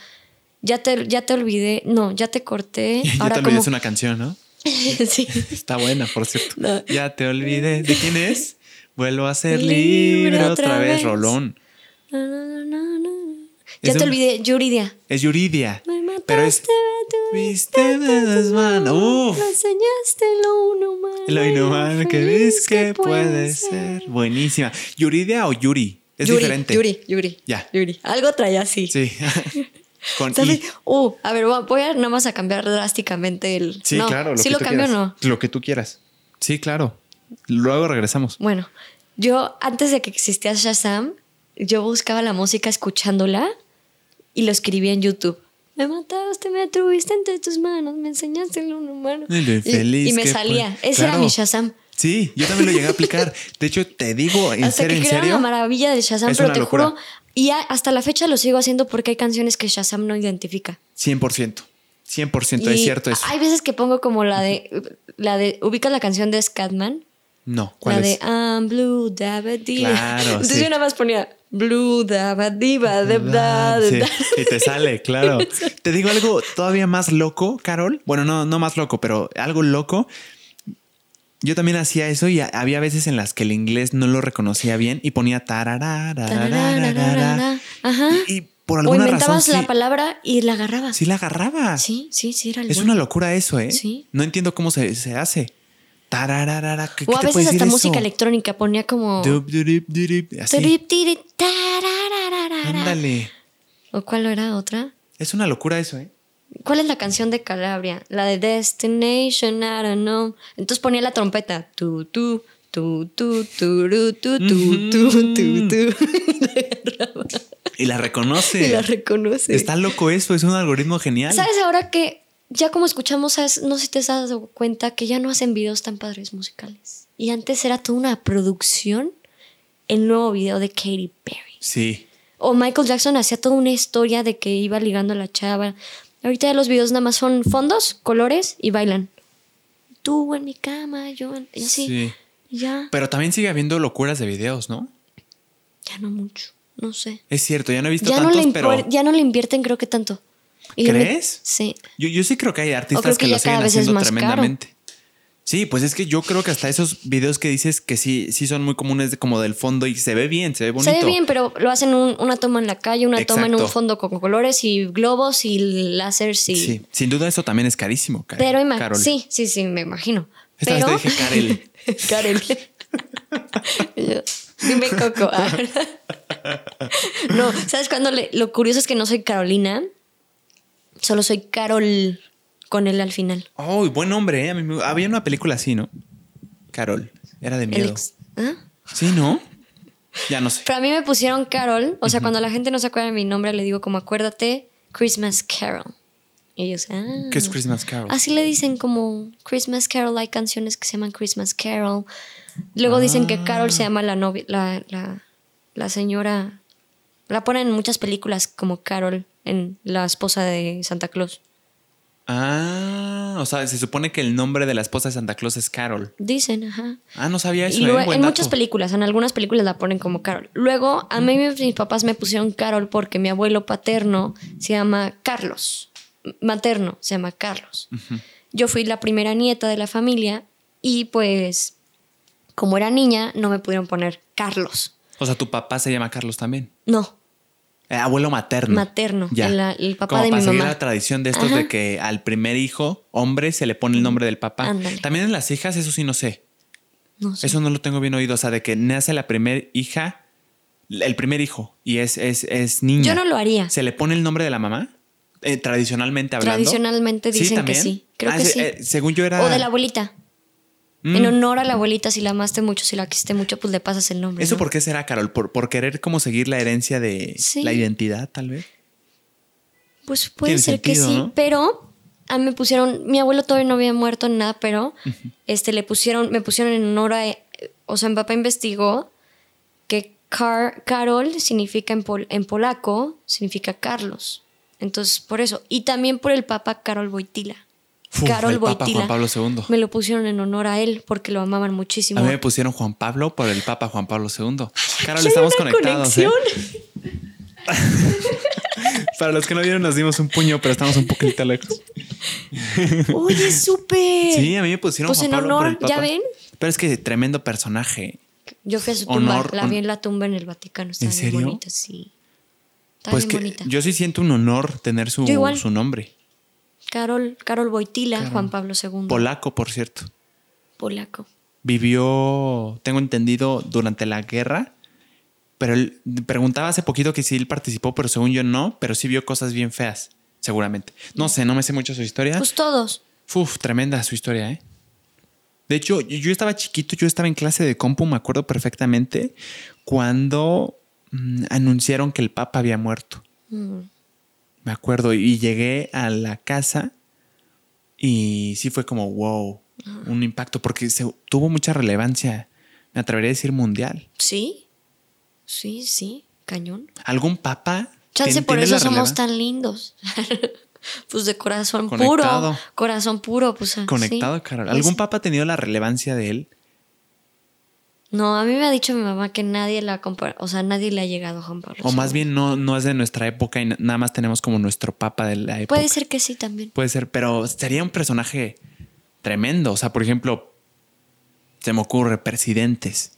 Ya te, ya te olvidé, no, ya te corté. ya Ahora te como olvides una canción, ¿no? sí. Está buena, por cierto. No. Ya te olvidé. ¿De quién es? Vuelvo a ser Libre libre, otra vez, vez. Rolón. Na. Es Ya te un- olvidé, Yuridia. Es Yuridia. Me mataste, Pero es. Viste de las manos. Uf. Me enseñaste lo inhumano. Lo inhumano que ves que puede ser. Buenísima. ¿Yuridia o Yuri? Es Yuri, diferente. Yuri, Yuri. Ya. Yuri. Algo traía así. Sí. Con ¿Sabes? I. Uh, a ver, voy a- nada más a cambiar drásticamente el. Sí, no, claro. ¿Sí que lo tú cambio o no? Lo que tú quieras. Sí, claro. Luego regresamos. Bueno, yo antes de que existía Shazam, yo buscaba la música escuchándola y lo escribía en YouTube. Me mataste, me tuviste entre tus manos, me enseñaste lo inhumano. Y lo Y, infeliz y me salía. fue. Ese era mi Shazam. Sí, yo también lo llegué a aplicar. De hecho, te digo, en Hasta serio, que en serio. maravilla de Shazam, pero una te locura. juro, y a- hasta la fecha lo sigo haciendo porque hay canciones que Shazam no identifica. 100%. 100%, es Y cierto eso. Hay veces que pongo como la de, la de, ubicas la canción de Scatman, No, la ¿cuál de es? I'm blue dabadi. Claro, Entonces sí. yo nada más ponía blue dabadi ba da Sí, y te sale, claro. Te digo algo todavía más loco, Carol. Bueno, no, no más loco, pero algo loco. Yo también hacía eso y había veces en las que el inglés no lo reconocía bien y ponía tararararararara. Tararararara. Ajá. Y por O alguna razón inventabas sí, la palabra y la agarrabas. sí la agarraba. Sí, sí, sí, era el Es bueno. una locura eso, ¿eh? Sí. No entiendo cómo se, se hace. Tarararara. ¿Qué, O qué a te veces puede decir hasta eso? música electrónica ponía como. Dup, durup, durup, Así. Turip, tiri, tararararara. Ándale. ¿O cuál era otra? Es una locura eso, ¿eh? ¿Cuál es la canción de Calabria? La de Destination, I don't know. Entonces ponía la trompeta. Tu, tu, tu, tu, turu, tu, tu, tu, tu, tu. Y la reconoce. Y la reconoce. Está loco eso, es un algoritmo genial. ¿Sabes ahora que ya como escuchamos, sabes? no sé si te has dado cuenta que ya no hacen videos tan padres musicales? Y antes era toda una producción el nuevo video de Katy Perry. Sí. O Michael Jackson hacía toda una historia de que iba ligando a la chava. Ahorita los videos nada más son fondos, colores y bailan. Tú en mi cama, yo en... y así. Sí. Ya, Pero también sigue habiendo locuras de videos, ¿no? ya no mucho, no sé. Es cierto, ya no he visto Ya tantos, pero ya no le invierten creo que tanto. Y ¿Crees? Sí. yo, yo sí creo que hay artistas creo que que, ya lo siguen haciendo más caro. Sí, pues es que yo creo que hasta esos videos que dices que sí, sí son muy comunes de- como del fondo y se ve bien, se ve bonito. Se ve bien, pero lo hacen un- una toma en la calle, una toma en un fondo con colores y globos y láseres y... Sí, sin duda eso también es carísimo, Karen- Pero ima- Carol. sí, sí, sí, me imagino. Esta vez pero... te dije Karel. Karel. Yo, Dime Coco. no, ¿sabes cuándo? le- lo curioso es que no soy Carolina, solo soy Carol con él al final. Oh, buen nombre, ¿eh? Me- Había una película así, ¿no? Carol. Era de miedo. ex- ¿Ah? Sí, ¿no? Ya no sé. Pero a mí me pusieron Carol, o sea, cuando la gente no se acuerda de mi nombre, le digo como acuérdate, Christmas Carol. Y ellos, ah. ¿Qué es Christmas Carol? Así le dicen como Christmas Carol, hay canciones que se llaman Christmas Carol. Luego dicen que Carol Ah. se llama la novia, la, la, la señora, la ponen en muchas películas como Carol, en la esposa de Santa Claus. Ah, o sea, se supone que el nombre de la esposa de Santa Claus es Carol. Dicen, ajá. Ah, no sabía eso, Y ¿eh? luego, en muchas películas, en algunas películas la ponen como Carol. Luego, a mí mis papás me pusieron Carol porque mi abuelo paterno se llama Carlos. Materno se llama Carlos. Yo fui la primera nieta de la familia y pues, como era niña, no me pudieron poner Carlos. O sea, tu papá se llama Carlos también. No, Eh, abuelo materno. Materno, el- el papá Como de para mi seguir mamá. la tradición de estos Ajá. de que al primer hijo, hombre, se le pone el nombre del papá. Ándale. También en las hijas, eso sí no sé. no sé. Eso no lo tengo bien oído. O sea, de que nace la primer hija, el primer hijo, y es, es, es niña. Yo no lo haría. ¿Se le pone el nombre de la mamá? Eh, tradicionalmente hablando. Tradicionalmente Sí, dicen que también. sí. Creo Ah, que sí, sí. eh, según yo era. O de la abuelita. Mm. En honor a la abuelita, si la amaste mucho, si la quisiste mucho, pues le pasas el nombre. ¿Eso ¿no? por qué será, Carol? ¿Por, por querer como seguir la herencia de Sí. la identidad, tal vez? Pues puede ser que sí, ¿no? pero a mí me pusieron, mi abuelo todavía no había muerto nada, pero este le pusieron, me pusieron en honor a, o sea, mi papá investigó que Car- Carol significa en, pol- en polaco, significa Carlos. Entonces, por eso. Y también por el Papa Karol Wojtyla. Uf, Karol el Papa. Juan Pablo II. Me lo pusieron en honor a él porque lo amaban muchísimo. A mí me pusieron Juan Pablo por el Papa Juan Pablo II. Carol, estamos conectados. ¿eh? Para los que no vieron, nos dimos un puño, pero estamos un poquito lejos. Oye, súper. Sí, a mí me pusieron Pues Juan en Pablo por honor, el Papa. ¿ya ven? Pero es que tremendo personaje. Yo fui a su tumba, Honor, la vi en la tumba en el Vaticano. Estaba ¿En bien serio? bonita, sí. Estaba Pues bien que bonita. yo sí siento un honor tener su, su nombre. Carol, Carol Wojtyla, Juan Pablo II. Polaco, por cierto. Polaco. Vivió, tengo entendido, durante la guerra. Pero él preguntaba hace poquito que si él participó, pero según yo no, pero sí vio cosas bien feas, seguramente. No sé, no me sé mucho su historia. Pues todos. Uf, tremenda su historia, ¿eh? De hecho, yo, yo estaba chiquito, yo estaba en clase de compu, me acuerdo perfectamente, cuando mm, anunciaron que el Papa había muerto. Mm. Me acuerdo, y llegué a la casa y sí fue como, wow, un impacto, porque se, tuvo mucha relevancia, me atrevería a decir mundial. Sí. Sí, sí. Cañón. ¿Algún Papa? Chance por eso somos tan lindos. pues de corazón Conectado. puro. Corazón puro, pues. ah, Conectado, sí. Carol. ¿Algún Papa ha tenido la relevancia de él? No, a mí me ha dicho mi mamá que nadie la compara, o sea, nadie le ha llegado a Juan Pablo. O más bien no, no es de nuestra época y na- nada más tenemos como nuestro Papa de la época. Puede ser que sí también. Puede ser, pero sería un personaje tremendo. O sea, por ejemplo, se me ocurre presidentes.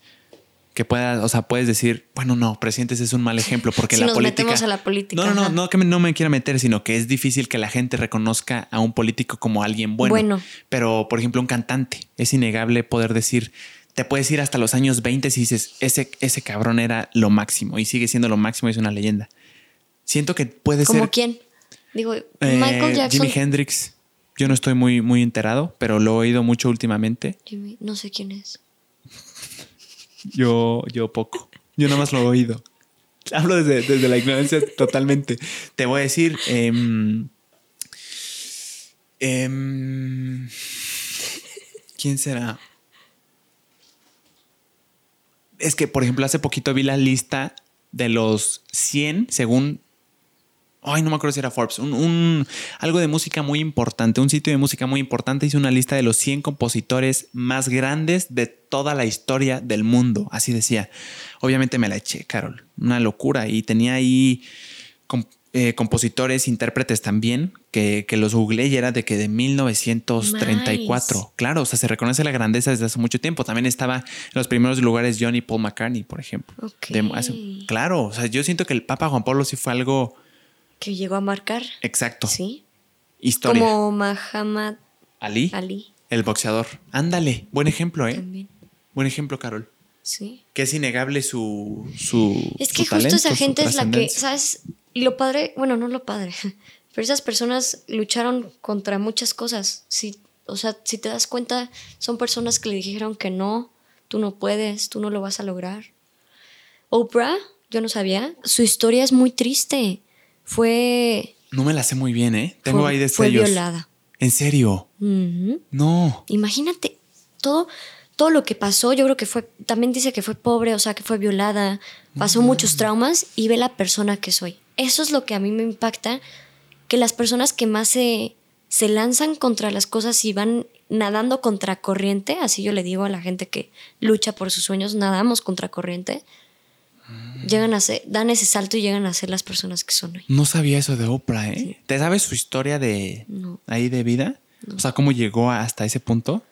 Que pueda, o sea, puedes decir, bueno, no, presidentes es un mal ejemplo porque Si la nos política. metemos a la política, No, no, no, no que me- no me quiera meter, sino que es difícil que la gente reconozca a un político como alguien bueno. Bueno. Pero, por ejemplo, un cantante, es innegable poder decir, te puedes ir hasta los años 20 y dices, ese, ese cabrón era lo máximo y sigue siendo lo máximo y es una leyenda. Siento que puede ¿Como ser. quién? Digo, Eh, Michael Jackson. Jimi Hendrix. Yo no estoy muy, muy enterado, pero lo he oído mucho últimamente. Jimi- no sé quién es. Yo, yo poco. Yo nada más lo he oído. Hablo desde, desde la ignorancia totalmente. Te voy a decir. em, em, ¿Quién será? Es que, por ejemplo, hace poquito vi la lista de los 100 según Ay, no me acuerdo si era Forbes. Un, un- algo de música muy importante. Un sitio de música muy importante hizo una lista de los 100 compositores más grandes de toda la historia del mundo. Así decía. Obviamente me la eché, Carol. Una locura. Y tenía ahí eh, compositores, intérpretes también, que, que los googleé y era de que de 1934. Nice. Claro, o sea, se reconoce la grandeza desde hace mucho tiempo. También estaba en los primeros lugares John y Paul McCartney, por ejemplo. Ok. De- hace- claro, o sea, yo siento que el Papa Juan Pablo sí fue algo Que llegó a marcar. exacto. Sí. Historia. Como Muhammad Ali, Ali el boxeador. Ándale, buen ejemplo, ¿eh? también. Buen ejemplo, Carol. Sí. Que es innegable su. su Es que su justo esa talento, gente es la que. ¿sabes? Y lo padre, bueno, no lo padre, pero esas personas lucharon contra muchas cosas. Si, o sea, si te das cuenta, son personas que le dijeron que no, tú no puedes, tú no lo vas a lograr. Oprah, yo no sabía, su historia es muy triste. Fue, No me la sé muy bien, ¿eh? Tengo fue, ahí fue destellos. violada. ¿En serio? No. Imagínate todo, todo lo que pasó. Yo creo que fue, también dice que fue pobre, o sea, que fue violada, pasó muchos traumas y ve la persona que soy. Eso es lo que a mí me impacta, que las personas que más se, se lanzan contra las cosas y van nadando contra corriente, así yo le digo a la gente que lucha por sus sueños, nadamos contra corriente, llegan a ser, dan ese salto y llegan a ser las personas que son hoy. No sabía eso de Oprah, ¿eh? ¿Te sabes su historia de No. ahí de vida? O sea, cómo llegó hasta ese punto.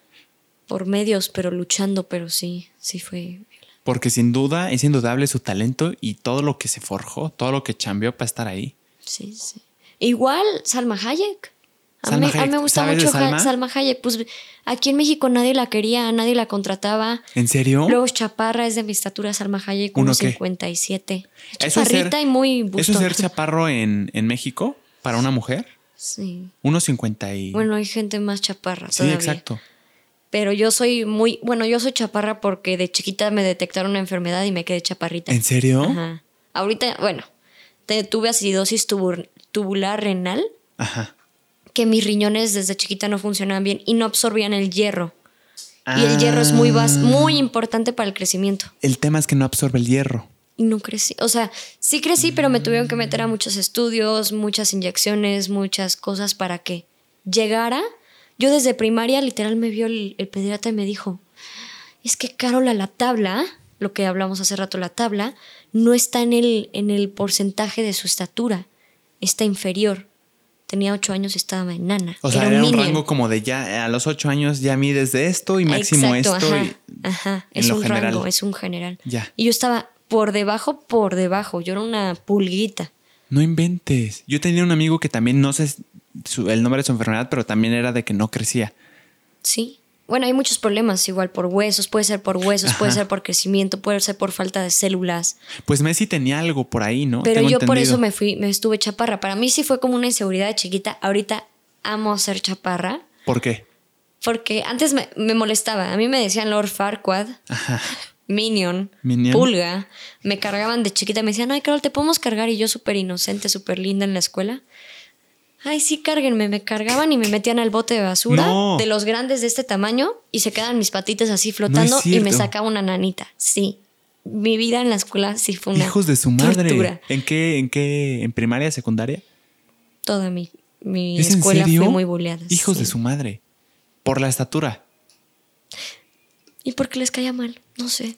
Por medios, pero luchando, pero sí, sí fue Porque sin duda es indudable su talento y todo lo que se forjó, todo lo que chambeó para estar ahí. Sí, sí. Igual Salma Hayek. A, Salma mí, a mí Hayek, me gusta ¿sabes de mucho Salma? Salma? Hayek. Pues aquí en México nadie la quería, nadie la contrataba. ¿En serio? Luego chaparra, es de mi estatura Salma Hayek, ¿Uno unos qué? 57. Eso es ser- Chaparrita y muy ¿Eso es ser chaparro en, en México? ¿Para una mujer? Sí. 1.50 y... Bueno, hay gente más chaparra. sí, todavía. exacto. Pero yo soy muy, bueno, yo soy chaparra porque de chiquita me detectaron una enfermedad y me quedé chaparrita. ¿En serio? Ajá. Ahorita, bueno, te- tuve acidosis tubular renal, Ajá. que mis riñones desde chiquita no funcionaban bien y no absorbían el hierro. Y el hierro es muy, bas- Ah. muy importante para el crecimiento. El tema es que no absorbe el hierro. Y no crecí. O sea, sí crecí, pero me tuvieron que meter a muchos estudios, muchas inyecciones, muchas cosas para que llegara. Yo desde primaria literal me vio el, el pediatra y me dijo, es que Carola, la tabla, lo que hablamos hace rato, la tabla, no está en el, en el porcentaje de su estatura, está inferior. Tenía ocho años y estaba enana. O sea, era, un rango como de ya a los ocho años ya mides de esto y máximo Exacto, esto. ajá, y- ajá, en es lo un general. rango, es un general. Ya. Y yo estaba por debajo, por debajo. Yo era una pulguita. No inventes. Yo tenía un amigo que también no sé su- el nombre de su enfermedad, pero también era de que no crecía. Sí. Bueno, hay muchos problemas, igual por huesos, puede ser por huesos, puede ser por crecimiento, puede ser por falta de células. Pues Messi tenía algo por ahí, ¿no? Pero Tengo yo por eso me fui, me estuve chaparra. Para mí sí fue como una inseguridad de chiquita. Ahorita amo ser chaparra. ¿Por qué? Porque antes me, me molestaba. A mí me decían Lord Farquaad, Ajá. Minion, Minion. Pulga. Me cargaban de chiquita. Me decían, ay, Carol, ¿te podemos cargar? Y yo súper inocente, súper linda en la escuela. Ay, sí, cárguenme. Me cargaban y me metían al bote de basura No. de los grandes de este tamaño y se quedan mis patitas así flotando y me sacaba una nanita. Sí. Mi vida en la escuela sí fue una Hijos de su madre. tortura. ¿En qué, en qué, en primaria, secundaria? Toda mi, mi ¿Es en escuela fue muy boleada. Hijos de su madre. Por la estatura. ¿Y por qué les caía mal? No sé.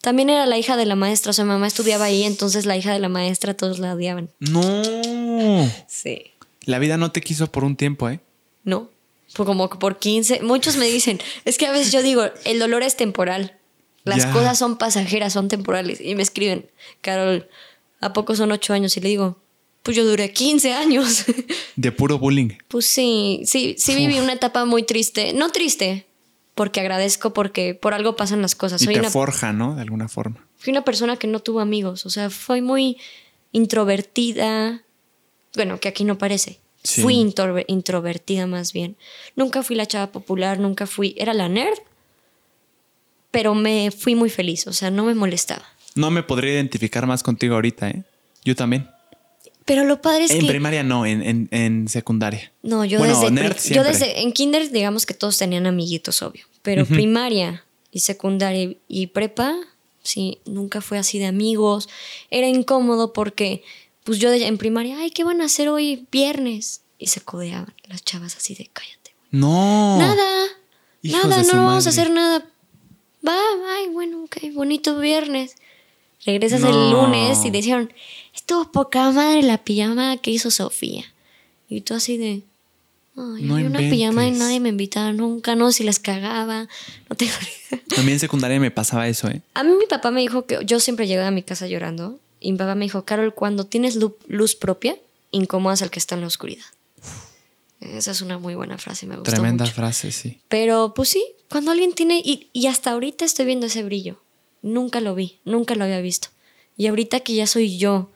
También era la hija de la maestra, o sea, mamá estudiaba ahí, entonces la hija de la maestra todos la odiaban. No. Sí. La vida no te quiso por un tiempo, ¿eh? No, fue como por 15. Muchos me dicen, es que a veces yo digo, el dolor es temporal. Las Ya. cosas son pasajeras, son temporales. Y me escriben, Carol, ¿a poco son 8 años? Y le digo, pues yo duré 15 años. De puro bullying. pues sí, sí, sí viví una etapa muy triste. No triste, porque agradezco, porque por algo pasan las cosas. Y Soy te una, forja, ¿no? De alguna forma. fui una persona que no tuvo amigos. O sea, fui muy introvertida. Bueno, que aquí no parece. Sí. Fui introver- introvertida más bien. Nunca fui la chava popular, nunca fui. Era la nerd, pero me fui muy feliz. O sea, no me molestaba. No me podría identificar más contigo ahorita, ¿eh? Yo también. Pero lo padre es en que. primaria no, en, en, en secundaria. No, yo Bueno, desde, nerd yo desde en kinder digamos que todos tenían amiguitos, obvio, pero primaria y secundaria y prepa, sí, nunca fue así de amigos. Era incómodo porque pues yo en primaria, ay, ¿qué van a hacer hoy viernes? Y se codeaban las chavas así de cállate. No. Nada. Hijos nada, no vamos a hacer nada. Va, ay, bueno, ok, bonito viernes. Regresas el lunes y decían, estuvo poca madre la pijama que hizo Sofía. Y tú así de, ay, No había una pijama y nadie me invitaba nunca, no, si les cagaba, no tengo idea. A mí en secundaria me pasaba eso, ¿eh? A mí mi papá me dijo que yo siempre llegaba a mi casa llorando y mi papá me dijo, Carol, cuando tienes lu- luz propia, incomodas al que está en la oscuridad. Esa es una muy buena frase, me gustó Tremenda mucho. frase, sí. Pero pues sí, cuando alguien tiene, y, y hasta ahorita estoy viendo ese brillo. Nunca lo vi, nunca lo había visto. Y ahorita que ya soy yo,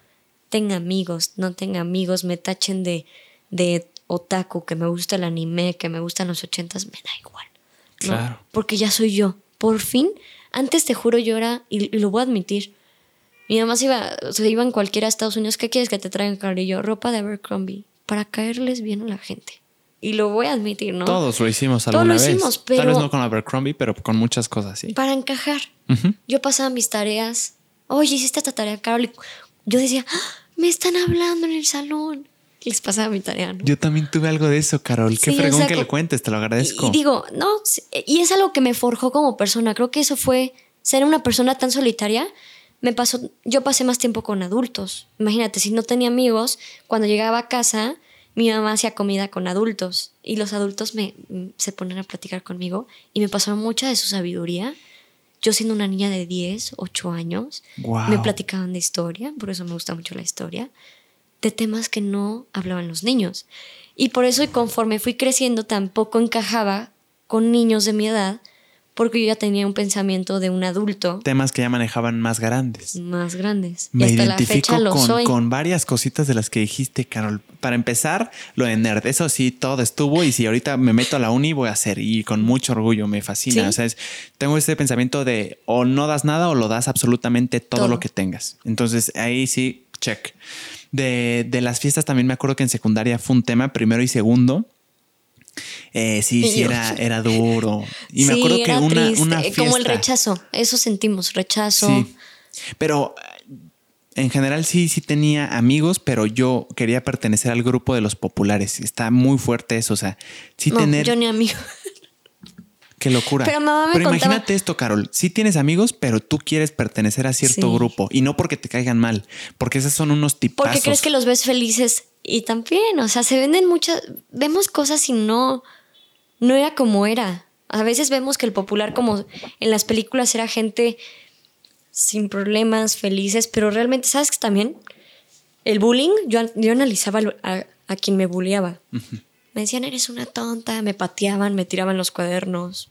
tenga amigos, no tenga amigos, me tachen de, de otaku, que me gusta el anime, que me gustan los ochentas, me da igual. ¿no? Claro. Porque ya soy yo. Por fin, antes te juro yo era, y, y lo voy a admitir, mi mamá se iba, se iba en cualquiera a Estados Unidos, ¿qué quieres que te traigan, Carol? Y yo, ropa de Abercrombie, para caerles bien a la gente. Y lo voy a admitir, ¿no? Todos lo hicimos Todos alguna lo vez. hicimos, Tal vez pero- no con Abercrombie, pero con muchas cosas, sí. para encajar. Yo pasaba mis tareas. Oye, hiciste esta tarea, Carol. Y Yo decía, "Ah, me están hablando en el salón. Y les pasaba mi tarea, ¿no? Yo también tuve algo de eso, Carol. Qué Sí, o fregón sea, que co- le cuentes, te lo agradezco. Y, y digo, no, y es algo que me forjó como persona. Creo que eso fue ser una persona tan solitaria. Me pasó, yo pasé más tiempo con adultos. Imagínate, si no tenía amigos, cuando llegaba a casa, mi mamá hacía comida con adultos y los adultos me mm, se ponen a platicar conmigo y me pasaron mucha de su sabiduría. Yo siendo una niña de 10, 8 años, me platicaban de historia, por eso me gusta mucho la historia, de temas que no hablaban los niños. Y por eso, y conforme fui creciendo, tampoco encajaba con niños de mi edad, porque yo ya tenía un pensamiento de un adulto Temas que ya manejaban más grandes. más grandes. y Me la identifico lo con, soy. con varias cositas de las que dijiste, Carol. para empezar, lo de nerd, eso sí, todo estuvo y si ahorita me meto a la uni voy a hacer y con mucho orgullo, me fascina. O sea, tengo ese pensamiento de o no das nada o lo das absolutamente todo, lo que tengas. Entonces ahí sí, check. De, de las fiestas también me acuerdo que en secundaria fue un tema, primero y segundo. Eh, sí, sí, era, era duro. Y me acuerdo que una, una fiesta, Como el rechazo, eso sentimos, rechazo. Sí. Pero en general sí, sí tenía amigos, pero yo quería pertenecer al grupo de los populares. Está muy fuerte eso, o sea, sí no, tener... Yo ni amigo. Qué locura. Pero mamá me Pero contaba- imagínate esto, Carol. Sí tienes amigos, pero tú quieres pertenecer a cierto Sí. grupo. Y no porque te caigan mal, porque esos son unos tipazos. Porque crees que los ves felices y también, o sea, se venden muchas, vemos cosas y no, no era como era. A veces vemos que el popular como en las películas era gente sin problemas, felices, pero realmente, ¿sabes que también? El bullying, yo, yo analizaba a quien me bulleaba. Me decían, eres una tonta, me pateaban, me tiraban los cuadernos,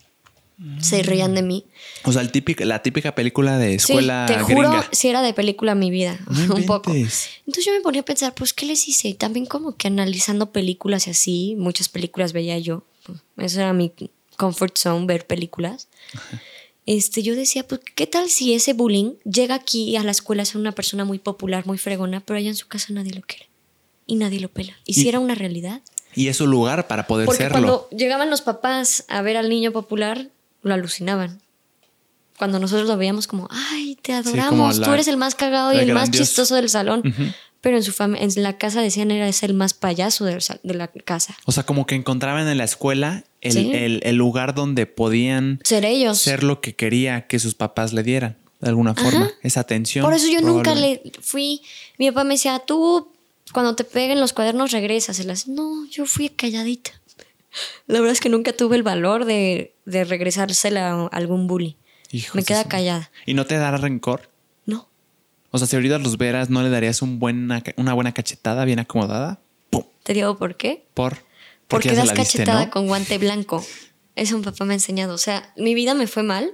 se reían de mí. O sea, el típico, la típica película de escuela sí, te juro, gringa. si era de película mi vida, No un poco. Entonces yo me ponía a pensar, pues, ¿qué les hice? Y también como que analizando películas y así, muchas películas veía yo. Eso era mi comfort zone, ver películas. Este, yo decía, pues, ¿qué tal si ese bullying llega aquí a la escuela ser una persona muy popular, muy fregona, pero allá en su casa nadie lo quiere? Y nadie lo pela. ¿Y, Y- si era una realidad? Y es su lugar para poder Porque serlo. cuando llegaban los papás a ver al niño popular, lo alucinaban. Cuando nosotros lo veíamos como, ay, te adoramos, la- tú eres el más cagado y el más chistoso del salón. Pero en su en la casa decían era es el más payaso sal- de la casa. O sea, como que encontraban en la escuela el, Sí. el- el lugar donde podían Ser ellos. ser lo que quería que sus papás le dieran, de alguna forma. Esa atención. Por eso yo nunca le fui. Mi papá me decía, tú cuando te peguen los cuadernos regresaselas. No, yo fui calladita. La verdad es que nunca tuve el valor de, de regresársela a algún bully. Hijos me queda callada. ¿Y no te dará rencor? No. O sea, si ahorita los veras, ¿no le darías un buena, una buena cachetada bien acomodada? ¡Pum! Te digo por qué. Por. Porque se das cachetada ¿no? con guante blanco. Eso un papá me ha enseñado. O sea, mi vida me fue mal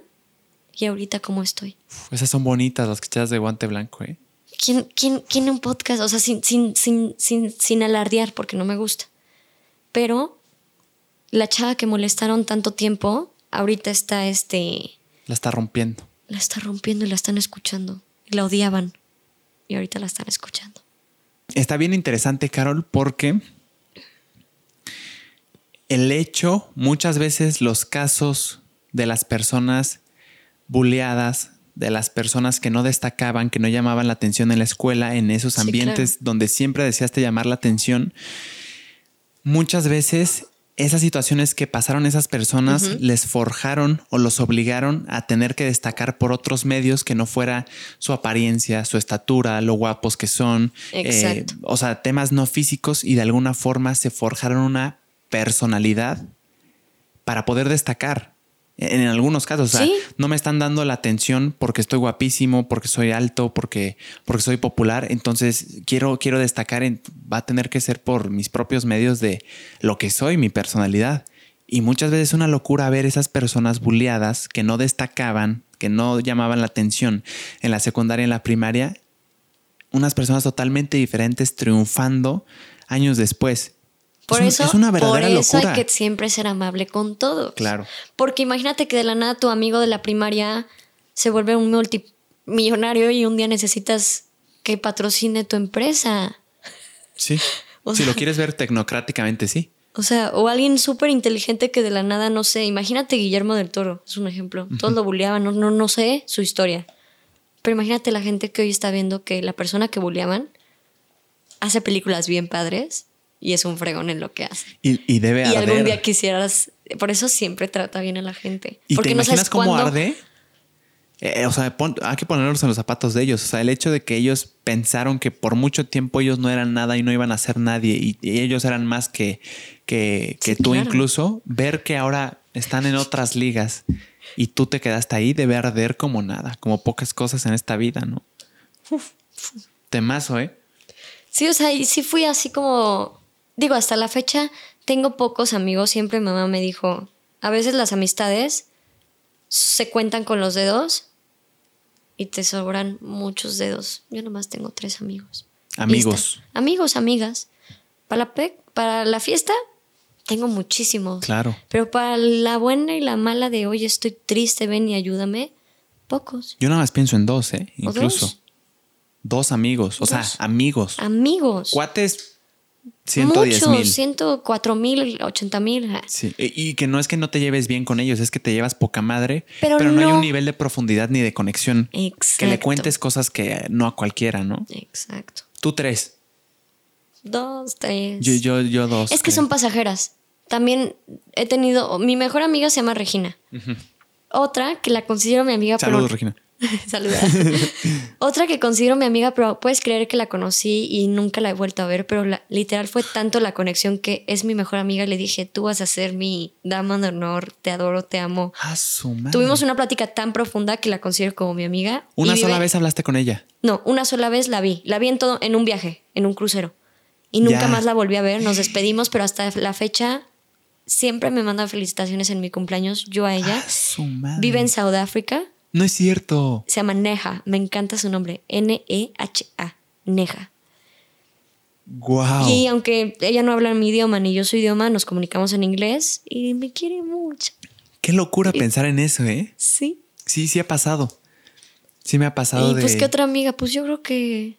y ahorita cómo estoy. Uf, Esas son bonitas las cachetas de guante blanco, ¿eh? ¿Quién, quién, quién un podcast? O sea, sin, sin, sin, sin, sin alardear porque no me gusta. Pero la chava que molestaron tanto tiempo, ahorita está este. La está rompiendo. La está rompiendo y la están escuchando. Y la odiaban. Y ahorita la están escuchando. Está bien interesante, Carol, porque el hecho, muchas veces los casos de las personas bulleadas, de las personas que no destacaban, que no llamaban la atención en la escuela, en esos Sí, ambientes donde siempre deseaste llamar la atención, muchas veces esas situaciones que pasaron esas personas les forjaron o los obligaron a tener que destacar por otros medios que no fuera su apariencia, su estatura, lo guapos que son, eh, o sea, temas no físicos y de alguna forma se forjaron una personalidad para poder destacar. En, algunos casos, o sea, Sí. no me están dando la atención porque estoy guapísimo, porque soy alto, porque, porque soy popular. Entonces quiero, quiero destacar, en, va a tener que ser por mis propios medios de lo que soy, mi personalidad. Y muchas veces es una locura ver esas personas bulleadas que no destacaban, que no llamaban la atención en la secundaria, en la primaria, unas personas totalmente diferentes triunfando años después. Por es, un- eso, es una verdadera por eso locura. hay que siempre ser amable con todos. Claro. Porque imagínate que de la nada tu amigo de la primaria se vuelve un multimillonario y un día necesitas que patrocine tu empresa. Sí. O si lo quieres ver tecnocráticamente, sí. O sea, o alguien súper inteligente que de la nada, no sé, imagínate Guillermo del Toro, es un ejemplo. Todos lo bulleaban, no, no, no sé su historia. Pero imagínate la gente que hoy está viendo que la persona que bulleaban hace películas bien padres y es un fregón en lo que hace. Y, y debe Y algún día quisieras, por eso siempre trata bien a la gente. ¿Y Porque te no imaginas sabes cómo cuándo- arde? Eh, o sea, pon- hay que ponernos en los zapatos de ellos. O sea, el hecho de que ellos pensaron que por mucho tiempo ellos no eran nada y no iban a ser nadie y, y ellos eran más que, que, que Sí, tú claro. incluso, ver que ahora están en otras ligas y tú te quedaste ahí, debe arder como nada, como pocas cosas en esta vida, ¿no? Uf, temazo, ¿eh? Sí, o sea, y sí fui así como, digo, hasta la fecha tengo pocos amigos, siempre mi mamá me dijo, a veces las amistades se cuentan con los dedos y te sobran muchos dedos. Yo nomás tengo tres amigos. Amigos. Amigos, amigas. Para la, pe- para la fiesta, tengo muchísimos. Claro. Pero para la buena y la mala de, oye, estoy triste, ven y ayúdame, pocos. Yo nada más pienso en dos, ¿eh? ¿O Incluso. dos? Dos amigos. O sea, amigos. Amigos. Cuates, 110 mil. Muchos, 104 mil, 80 mil. Sí, y y que no es que no te lleves bien con ellos, es que te llevas poca madre, Pero pero, no, hay un nivel de profundidad ni de conexión. Que le Exacto. cuentes cosas que no a cualquiera, ¿no? Exacto. Tú tres. Dos, tres. Yo, yo, yo dos. es que creo. son pasajeras. También he tenido. Mi mejor amiga se llama Regina. Otra que la considero mi amiga. pero- Saludos, Regina. Saluda. Otra que considero mi amiga, pero puedes creer que la conocí y nunca la he vuelto a ver, pero la- literal fue tanto la conexión que es mi mejor amiga. Le dije, tú vas a ser mi dama de honor, te adoro, te amo. Ah, su madre. Tuvimos una plática tan profunda que la considero como mi amiga. Una vive- sola vez hablaste con ella. No, una sola vez la vi. La vi en todo, en un viaje, en un crucero. Y nunca Ya. más la volví a ver. Nos despedimos, pero hasta la fecha siempre me mandan felicitaciones en mi cumpleaños. Yo a ella. Ah, su madre. Vive en Sudáfrica. No es cierto. Se llama Neja. Me encanta su nombre. N-E-H-A. Neja. Wow. Y aunque ella no habla mi idioma ni yo su idioma, nos comunicamos en inglés y me quiere mucho. Qué locura pensar en eso, ¿eh? Sí. Sí, sí ha pasado. Sí me ha pasado Y de. pues, ¿qué otra amiga? Pues yo creo que,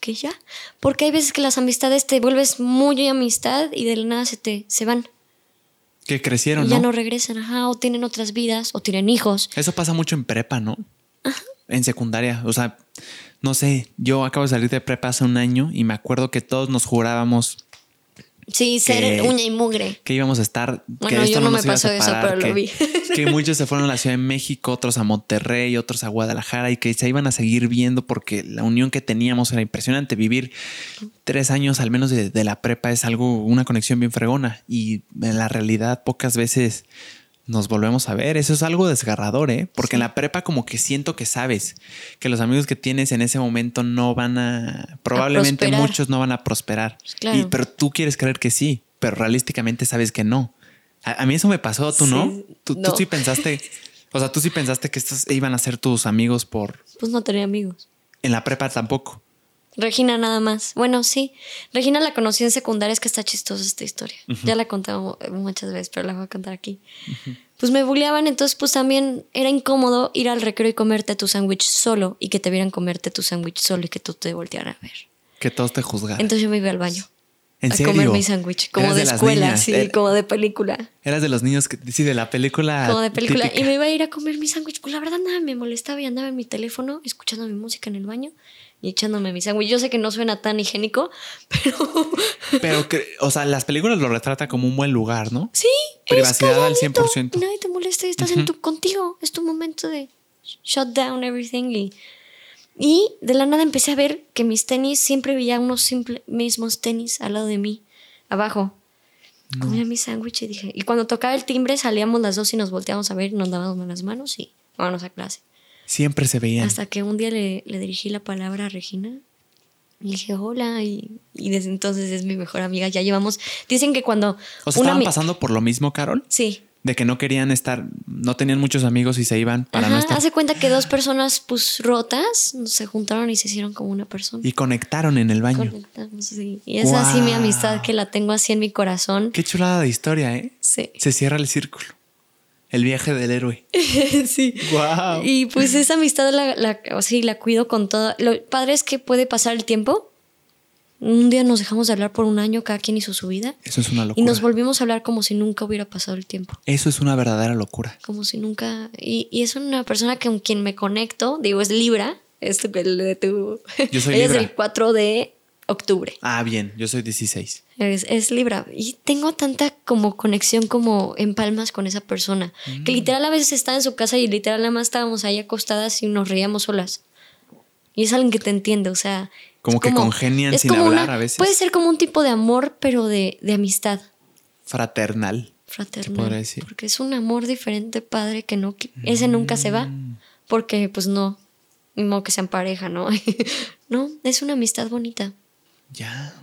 que ya. Porque hay veces que las amistades te vuelves muy amistad y de la nada se te se van. Que crecieron, y ya ¿no? no regresan, ajá, o tienen otras vidas, o tienen hijos. Eso pasa mucho en prepa, ¿no? En secundaria. O sea, no sé, yo acabo de salir de prepa hace un año y me acuerdo que todos nos jurábamos Sí, ser Que- uña y mugre. que íbamos a estar. que Bueno, esto yo no me pasó eso, pero lo que- vi. Que muchos se fueron a la Ciudad de México, otros a Monterrey, otros a Guadalajara y que se iban a seguir viendo porque la unión que teníamos era impresionante. Vivir tres años al menos de, de la prepa es algo, una conexión bien fregona y en la realidad pocas veces nos volvemos a ver. Eso es algo desgarrador, ¿eh? Porque en la prepa como que siento que sabes que los amigos que tienes en ese momento no van a... Probablemente muchos no van a prosperar. Claro. Y- pero tú quieres creer que sí, pero realísticamente sabes que no. A, a mí eso me pasó, tú no? Sí, ¿Tú, tú no. sí pensaste, o sea, tú sí pensaste que estos iban a ser tus amigos por... Pues no tenía amigos. En la prepa tampoco. Regina nada más. Bueno, sí. Regina la conocí en secundaria, es que está chistosa esta historia. Ya la he contado muchas veces, pero la voy a contar aquí. Pues me bulleaban, entonces pues también era incómodo ir al recreo y comerte tu sándwich solo y que te vieran comerte tu sándwich solo y que tú te voltearan a ver. Que todos te juzgaran. Entonces yo me iba al baño ¿En a serio? comer mi sándwich, como de, las escuela, sí, er- como de película. Eras de los niños que sí, de la película. Como de película. típica. Y me iba a ir a comer mi sándwich. Pues la verdad nada me molestaba y andaba en mi teléfono escuchando mi música en el baño y echándome mi sándwich. Yo sé que no suena tan higiénico, pero Pero que, o sea, las películas lo retratan como un buen lugar, ¿no? sí. Privacidad al es calladito, 100%. y Nadie te molesta y estás en tu, contigo. Es tu momento de shut down everything. Y, y de la nada empecé a ver que mis tenis, siempre veía unos simple, mismos tenis al lado de mí, abajo. Comía mi sándwich y dije, y cuando tocaba el timbre salíamos las dos y nos volteábamos a ver, nos dábamos las manos y vámonos a clase. Siempre se veían. Hasta que un día le, le dirigí la palabra a Regina. Y dije, hola. Y, y desde entonces es mi mejor amiga. Ya llevamos. Dicen que cuando. O sea, estaban pasando por lo mismo, Carol. Sí. De que no querían estar, no tenían muchos amigos y se iban para Ajá, no estar. Hace cuenta que dos personas, pues rotas, se juntaron y se hicieron como una persona. Y conectaron en el baño. Conectamos, sí. Y es así mi amistad que la tengo así en mi corazón. Qué chulada de historia, ¿eh? Sí. Se cierra el círculo. El viaje del héroe. sí. Wow. Y pues esa amistad la, la, o sí, la cuido con todo. Lo padre es que puede pasar el tiempo. Un día nos dejamos de hablar por un año, cada quien hizo su vida. Eso es una Y locura. nos volvimos a hablar como si nunca hubiera pasado el tiempo. Eso es una verdadera locura. Como si nunca. Y, y es una persona con quien me conecto. Digo, es Libra. Es tu- el de tu. Yo soy Libra. es del 4 de octubre. Ah, bien. Yo soy 16. Es, es Libra. Y tengo tanta como conexión como en palmas con esa persona. Mm. Que literal a veces estaba en su casa y literal nada más estábamos ahí acostadas y nos reíamos solas. Y es alguien que te entiende, o sea. Como que congenian sin hablar una- a veces. Puede ser como un tipo de amor, pero de, de amistad Fraternal. fraternal. decir. Porque es un amor diferente, padre, que no. que- Ese nunca se va. Mm. Porque, pues no. Ni modo que sean pareja, ¿no? no, es una amistad bonita. Ya.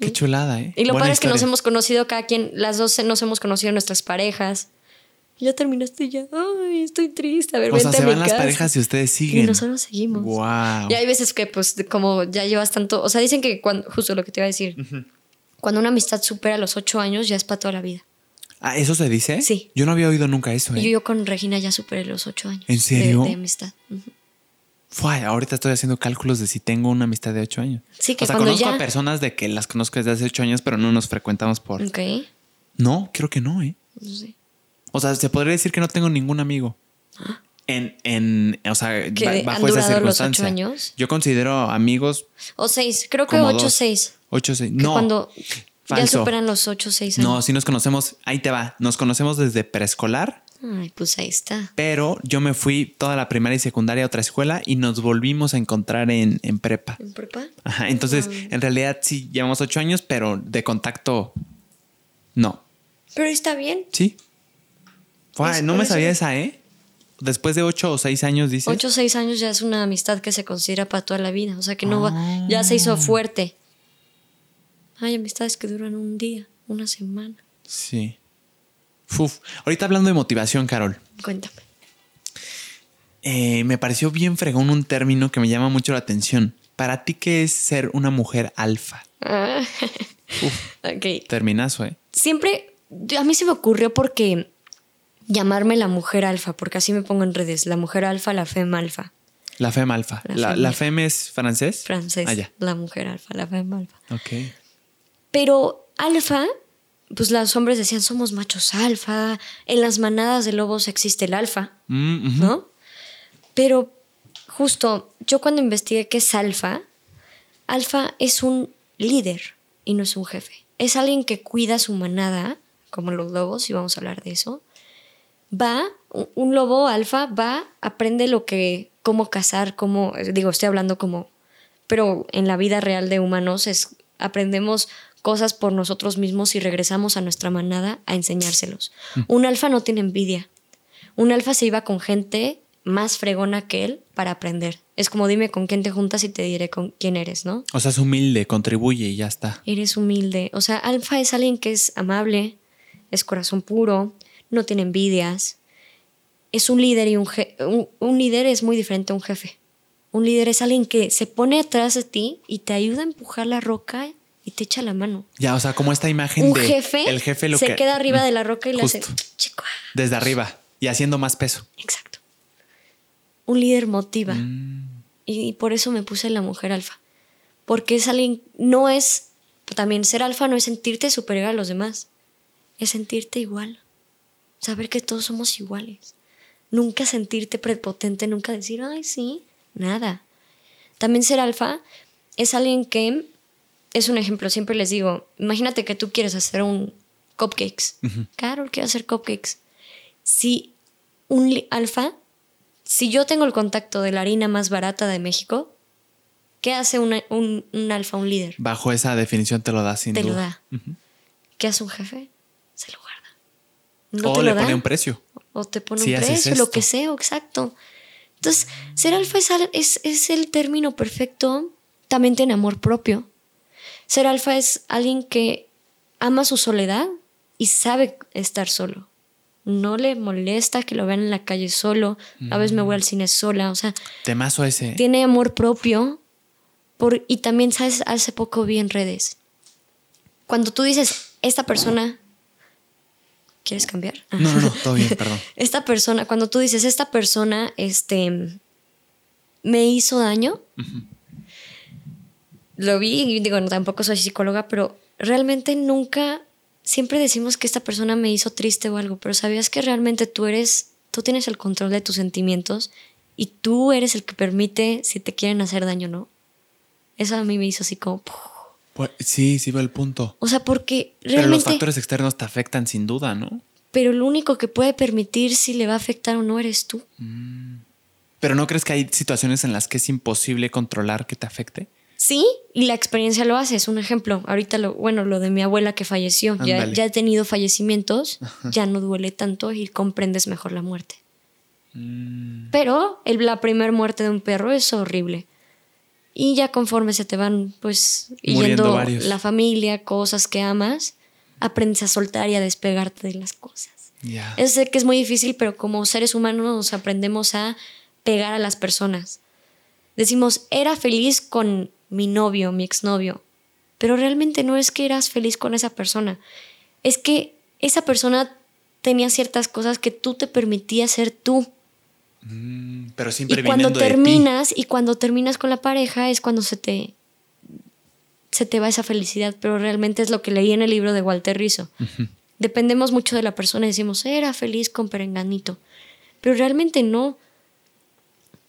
Qué chulada, ¿eh? Y lo Buena padre es que nos hemos conocido cada quien, las dos nos hemos conocido nuestras parejas. Ya terminaste ya. Ay, estoy triste. A ver, O sea, se a mi van las parejas y ustedes Y siguen. nosotros seguimos. Wow. Y hay veces que, pues, como ya llevas tanto. O sea, dicen que cuando. Justo lo que te iba a decir. Cuando una amistad supera los ocho años, ya es para toda la vida. Ah, ¿eso se dice? Sí. Yo no había oído nunca eso, Y ¿eh? yo, yo con Regina ya superé los ocho años. ¿En serio? De, amistad. Ujú. Fua, ahorita estoy haciendo cálculos de si tengo una amistad de ocho años. Sí, que o sea, cuando conozco ya- a personas de que las conozco desde hace ocho años, pero no nos frecuentamos por... Ok. No, creo que no, ¿eh? Sé. O sea, se podría decir que no tengo ningún amigo. En, en, o sea, ¿Que ba- han bajo esa durado los circunstancia. ocho años? Yo considero amigos O seis. Creo que ocho dos. seis. Ocho, seis. Que No, cuando ya superan los ocho seis años. no, sí nos conocemos. Ahí te va. Nos conocemos desde preescolar, Ay, pues ahí está. pero yo me fui toda la primaria y secundaria a otra escuela y nos volvimos a encontrar en, en prepa. ¿En prepa? Ajá, entonces, en realidad sí llevamos ocho años, pero de contacto, no. Pero está bien. Sí. No me sabía esa, ¿eh? Después de ocho o seis años, dices. Ocho o seis años ya es una amistad que se considera para toda la vida. O sea que no Ah. va, ya se hizo fuerte. Hay amistades que duran un día, una semana. Sí. Uf. Ahorita hablando de motivación, Carol. Cuéntame. eh, me pareció bien fregón un término que me llama mucho la atención. Para ti, ¿qué es ser una mujer alfa? Ah, ok. Terminazo, ¿eh? Siempre, a mí se me ocurrió porque llamarme la mujer alfa, porque así me pongo en redes, la mujer alfa, la femme alfa, La femme alfa. La femme es francés. francés, Ah, ya. la mujer alfa, la femme alfa. Ok. Pero alfa, pues los hombres decían somos machos alfa, en las manadas de lobos existe el alfa, Mm. ¿no? Pero justo yo cuando investigué qué es alfa, alfa es un líder y no es un jefe. Es alguien que cuida su manada, como los lobos, y vamos a hablar de eso. Va, un- un lobo alfa va, aprende lo que, cómo cazar, cómo, digo, estoy hablando como, pero en la vida real de humanos es, aprendemos cosas por nosotros mismos y regresamos a nuestra manada a enseñárselos. Un alfa no tiene envidia. Un alfa se iba con gente más fregona que él para aprender. Es como dime con quién te juntas y te diré con quién eres, ¿no? O sea, es humilde, contribuye y ya está. Eres humilde. O sea, alfa es alguien que es amable, es corazón puro, no tiene envidias. Es un líder y un, je- un, un líder es muy diferente a un jefe. Un líder es alguien que se pone atrás de ti y te ayuda a empujar la roca y te echa la mano. Ya, o sea, como esta imagen Un de jefe, el jefe lo se que queda arriba de la roca y le hace chico. desde arriba y haciendo más peso. Exacto. Un líder motiva. Mm. Y, y por eso me puse la mujer alfa. Porque es alguien, no es, también ser alfa no es sentirte superior a los demás, es sentirte igual. Saber que todos somos iguales. Nunca sentirte prepotente, nunca decir, ay, sí, nada. También ser alfa es alguien que, es un ejemplo, siempre les digo, imagínate que tú quieres hacer un cupcakes. Carol quiere hacer cupcakes. Si un alfa si yo tengo el contacto de la harina más barata de México, ¿qué hace una- un, un alfa, un líder? Bajo esa definición te lo da sin Te lo duda. da. ¿Qué hace un jefe? Se lo guarda. No o te le lo da. pone un precio. O te pone Si un precio, lo que sea, exacto. Entonces, ser alfa es, es, es el término perfecto también tiene amor propio. Ser alfa es alguien que ama su soledad y sabe estar solo. No le molesta que lo vean en la calle solo. A veces me voy al cine sola. O sea, Temazo ese. tiene amor propio por, y también, ¿sabes? Hace poco vi en redes. Cuando tú dices, esta persona... ¿Quieres cambiar? No, no, no, todo bien, perdón. Esta persona, cuando tú dices, esta persona, este, me hizo daño, lo vi y digo, no, tampoco soy psicóloga, pero realmente nunca, siempre decimos que esta persona me hizo triste o algo, pero ¿sabías que realmente tú eres, tú tienes el control de tus sentimientos y tú eres el que permite si te quieren hacer daño o no? Eso a mí me hizo así como... Pues, sí, sí veo el punto. O sea, porque Pero los realmente... factores externos te afectan sin duda, ¿no? pero lo único que puede permitir si le va a afectar o no eres tú. Pero ¿no crees que hay situaciones en las que es imposible controlar que te afecte? Sí, y la experiencia lo hace. Es un ejemplo. Ahorita, lo, bueno, lo de mi abuela que falleció. Ya, he tenido fallecimientos, ya no duele tanto y comprendes mejor la muerte. Mm. Pero el- la primera muerte de un perro es horrible. Y ya conforme se te van, pues, Muriendo yendo varios. la familia, cosas que amas, aprendes a soltar y a despegarte de las cosas. Yo sé que es muy difícil, pero como seres humanos nos aprendemos a pegar a las personas. Decimos, era feliz con mi novio, mi exnovio. pero realmente no es que eras feliz con esa persona, es que esa persona tenía ciertas cosas que tú te permitías ser tú. Mm, pero siempre y cuando viniendo de ti. terminas y cuando terminas con la pareja es cuando se te se te va esa felicidad, pero realmente es lo que leí en el libro de Walter Rizzo. Dependemos mucho de la persona y decimos, era feliz con Perenganito, pero realmente no.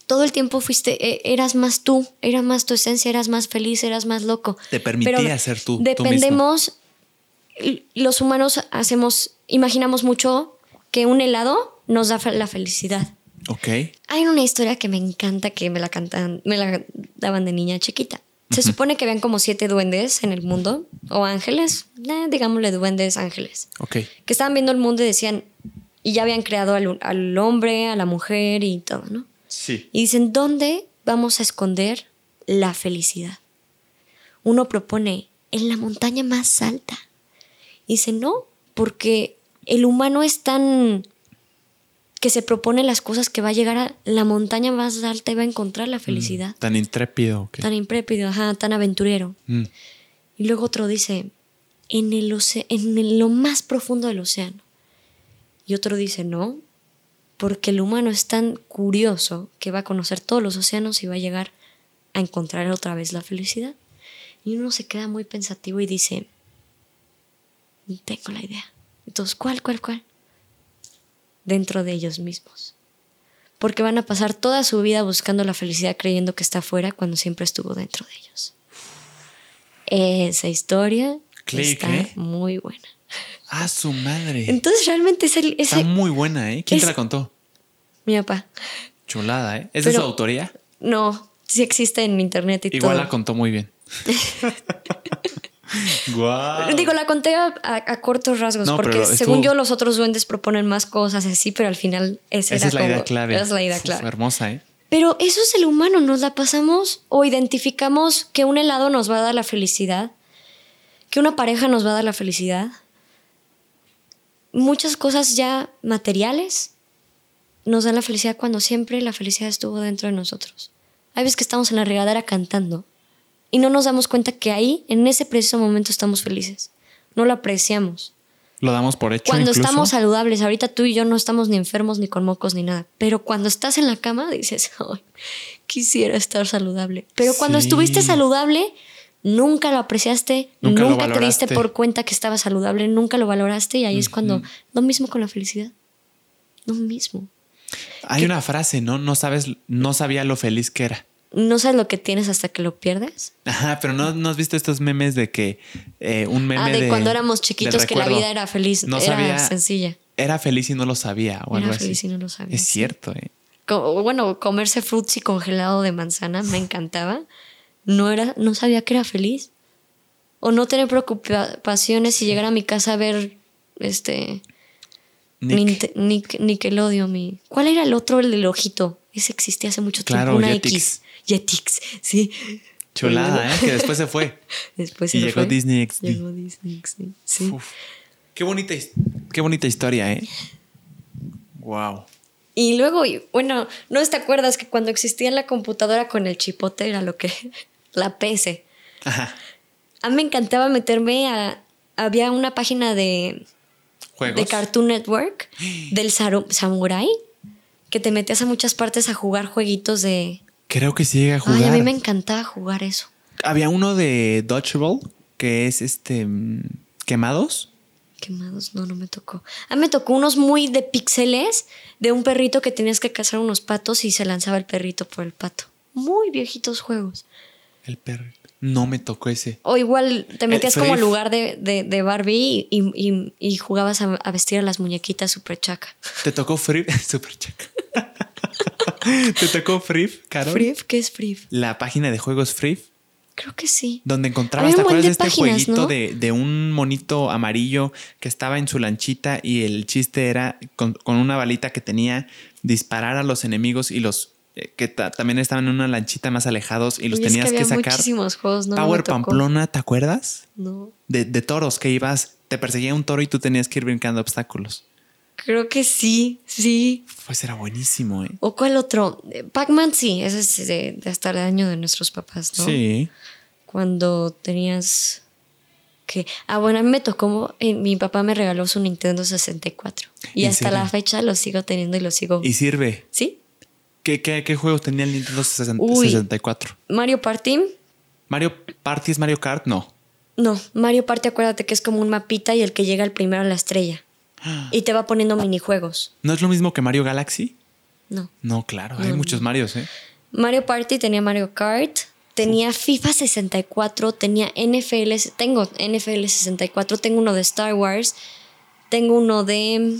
Todo el tiempo fuiste, e- eras más tú, era más tu esencia, eras más feliz, eras más loco. Te permitía Pero ser tú, tú Dependemos, los humanos hacemos, imaginamos mucho que un helado nos da la felicidad. Ok. Hay una historia que me encanta que me la cantan, me la daban de niña chiquita. Se supone que habían como siete duendes en el mundo, o ángeles, eh, digámosle duendes ángeles, Ok. que estaban viendo el mundo y decían, y ya habían creado al, al hombre, a la mujer y todo, ¿no? Sí. Y dicen, ¿dónde vamos a esconder la felicidad? Uno propone, en la montaña más alta. Y dice, no, porque el humano es tan que se propone las cosas que va a llegar a la montaña más alta y va a encontrar la felicidad. Tan intrépido. ok. Tan imprépido, ajá, tan aventurero. Mm. Y luego otro dice, en, el en el- lo más profundo del océano. Y otro dice, no, porque el humano es tan curioso que va a conocer todos los océanos y va a llegar a encontrar otra vez la felicidad. Y uno se queda muy pensativo y dice, tengo la idea. Entonces, ¿cuál, cuál, cuál? Dentro de ellos mismos. Porque van a pasar toda su vida buscando la felicidad creyendo que está afuera cuando siempre estuvo dentro de ellos. Esa historia Click, está ¿eh? muy buena. Ah, su madre. Entonces realmente es el, Está muy buena, ¿eh? ¿Quién te la contó? Mi papá. Chulada, ¿eh? ¿Es de su autoría? No, sí existe en internet y Igual todo. la contó muy bien. Guau. Digo, la conté a, a- a cortos rasgos, No, porque estuvo- según yo los otros duendes proponen más cosas así, pero al final esa, Esa era es la como- idea clave. esa es la idea Uf, clave. hermosa, ¿eh? Pero eso es el humano, nos la pasamos o identificamos que un helado nos va a dar la felicidad, que una pareja nos va a dar la felicidad. Muchas cosas ya materiales nos dan la felicidad cuando siempre la felicidad estuvo dentro de nosotros. Hay veces que estamos en la regadera cantando y no nos damos cuenta que ahí, en ese preciso momento, estamos felices. No lo apreciamos. Lo damos por hecho. Cuando incluso. estamos saludables, ahorita tú y yo no estamos ni enfermos, ni con mocos, ni nada. Pero cuando estás en la cama, dices, "Ay, quisiera estar saludable. Pero cuando Sí. estuviste saludable, nunca lo apreciaste, Nunca nunca, lo te diste por cuenta que estaba saludable, nunca lo valoraste y ahí es cuando lo mismo con la felicidad. Lo mismo. Hay una frase, ¿no? No sabes, no sabía lo feliz que era. No sabes lo que tienes hasta que lo pierdes. Ajá, pero no, no has visto estos memes de que eh, un meme ah, de, de cuando éramos chiquitos que la vida era feliz, No era sabía- sencilla. Era feliz y no lo sabía o Era algo feliz así. y no lo sabía, Es sí. cierto, ¿eh? Bueno, comerse frutzi congelado de manzana me encantaba. No era, no sabía que era feliz. O no tener preocupaciones y llegar a mi casa a ver este Nick. Nick- Nickelodeon. Mi, ¿Cuál era el otro, el del ojito? Ese existía hace mucho Claro, tiempo. Una Jetix. X. Jetix, sí. Chulada, ¿eh? Que después se fue. Después Y se llegó fue. Disney XD. Llegó Disney XD, sí. Uf. Qué bonita, qué bonita historia, ¿eh? Wow. Y luego, y- bueno, ¿no te acuerdas que cuando existía la computadora con el chipote era lo que... la PC? Ajá. A mí me encantaba meterme a... Había una página de, Juegos. de Cartoon Network del Samurai que te metías a muchas partes a jugar jueguitos de... Creo que sí llega a jugar. Ay, a mí me encantaba jugar eso. Había uno de Dodgeball que es este quemados. Quemados, no, no me tocó. A mí me tocó unos muy de píxeles de un perrito que tenías que cazar unos patos y se lanzaba el perrito por el pato. Muy viejitos juegos. El perro. No me tocó ese. O igual te metías como lugar de, de- de Barbie y, y- y jugabas a, a vestir a las muñequitas super chaca. ¿Te tocó Free? Super chaca. ¿Te tocó Free, Carol? ¿Frif? ¿Qué es Frif? La página de juegos Free, Creo que sí. donde encontrabas, ¿te acuerdas de de este páginas, jueguito ¿no? de, de un monito amarillo que estaba en su lanchita y el chiste era con, con una balita que tenía disparar a los enemigos y los eh, que ta- también estaban en una lanchita más alejados y los Oye, tenías que que, había sacar? muchísimos juegos, no, Power. Pamplona, ¿te acuerdas? No. De, de toros que ibas, te perseguía un toro y tú tenías que ir brincando obstáculos. Creo que sí, sí. Pues era buenísimo, ¿eh? ¿O cuál otro? Eh, Pac-Man sí, ese es de, de hasta el año de nuestros papás, ¿no? Sí. cuando tenías que ah bueno a mí me tocó eh, mi papá me regaló su Nintendo 64 y ¿En hasta la fecha lo sigo teniendo y lo sigo Y sirve. sí ¿Qué, qué, qué juegos tenía el Nintendo 60 Uy. 64? Mario Party Mario Party es Mario Kart, no. no Mario Party acuérdate que es como un mapita y el que llega al primero a la estrella y te va poniendo minijuegos ¿No es lo mismo que Mario Galaxy? no No, claro, hay muchos Marios, ¿eh? Mario Party tenía Mario Kart, tenía FIFA 64, tenía NFL, tengo NFL 64, tengo uno de Star Wars, tengo uno de...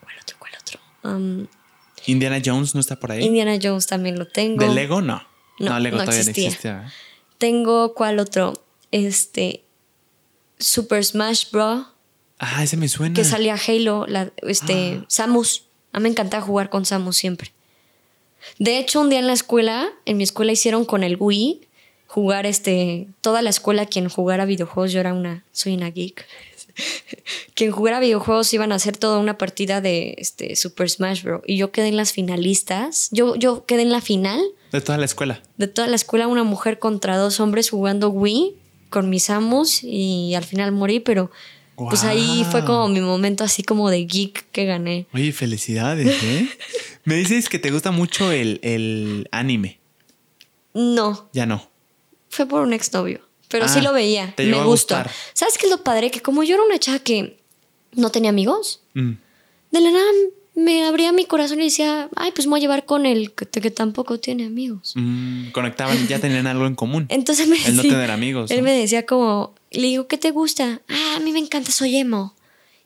¿Cuál otro? ¿Cuál otro? Um, Indiana Jones no está por ahí. Indiana Jones también lo tengo. ¿De Lego? No. No, Lego no todavía existía. no existía. Tengo, ¿cuál otro? Este... Super Smash Bros. Ah, ese me suena. Que salía Halo, la, este, Samus. A mí me encantaba jugar con Samus siempre. De hecho, un día en la escuela, en mi escuela hicieron con el Wii jugar este, toda la escuela quien jugara videojuegos, yo era una, soy una geek. quien jugara videojuegos iban a hacer toda una partida de este Super Smash Bros. Y yo quedé en las finalistas. Yo, yo quedé en la final De toda la escuela. de toda la escuela, una mujer contra dos hombres jugando Wii con mis Samus y al final morí, pero pues ahí fue como mi momento así como de geek que gané. Oye, felicidades, ¿eh? me dices que te gusta mucho el, el anime. No, Ya no. fue por un exnovio, pero Ah, sí lo veía, te me a gustó. gustar. ¿Sabes qué es lo padre? Que como yo era una chava que no tenía amigos, Mm. de la nada me abría mi corazón y decía, ay, pues me voy a llevar con el que, que tampoco tiene amigos. Mm, conectaban, ya tenían algo en común. Entonces me El no decía- tener amigos, Él ¿no? me decía como, le digo, ¿qué te gusta? Ah, a mí me encanta, soy emo.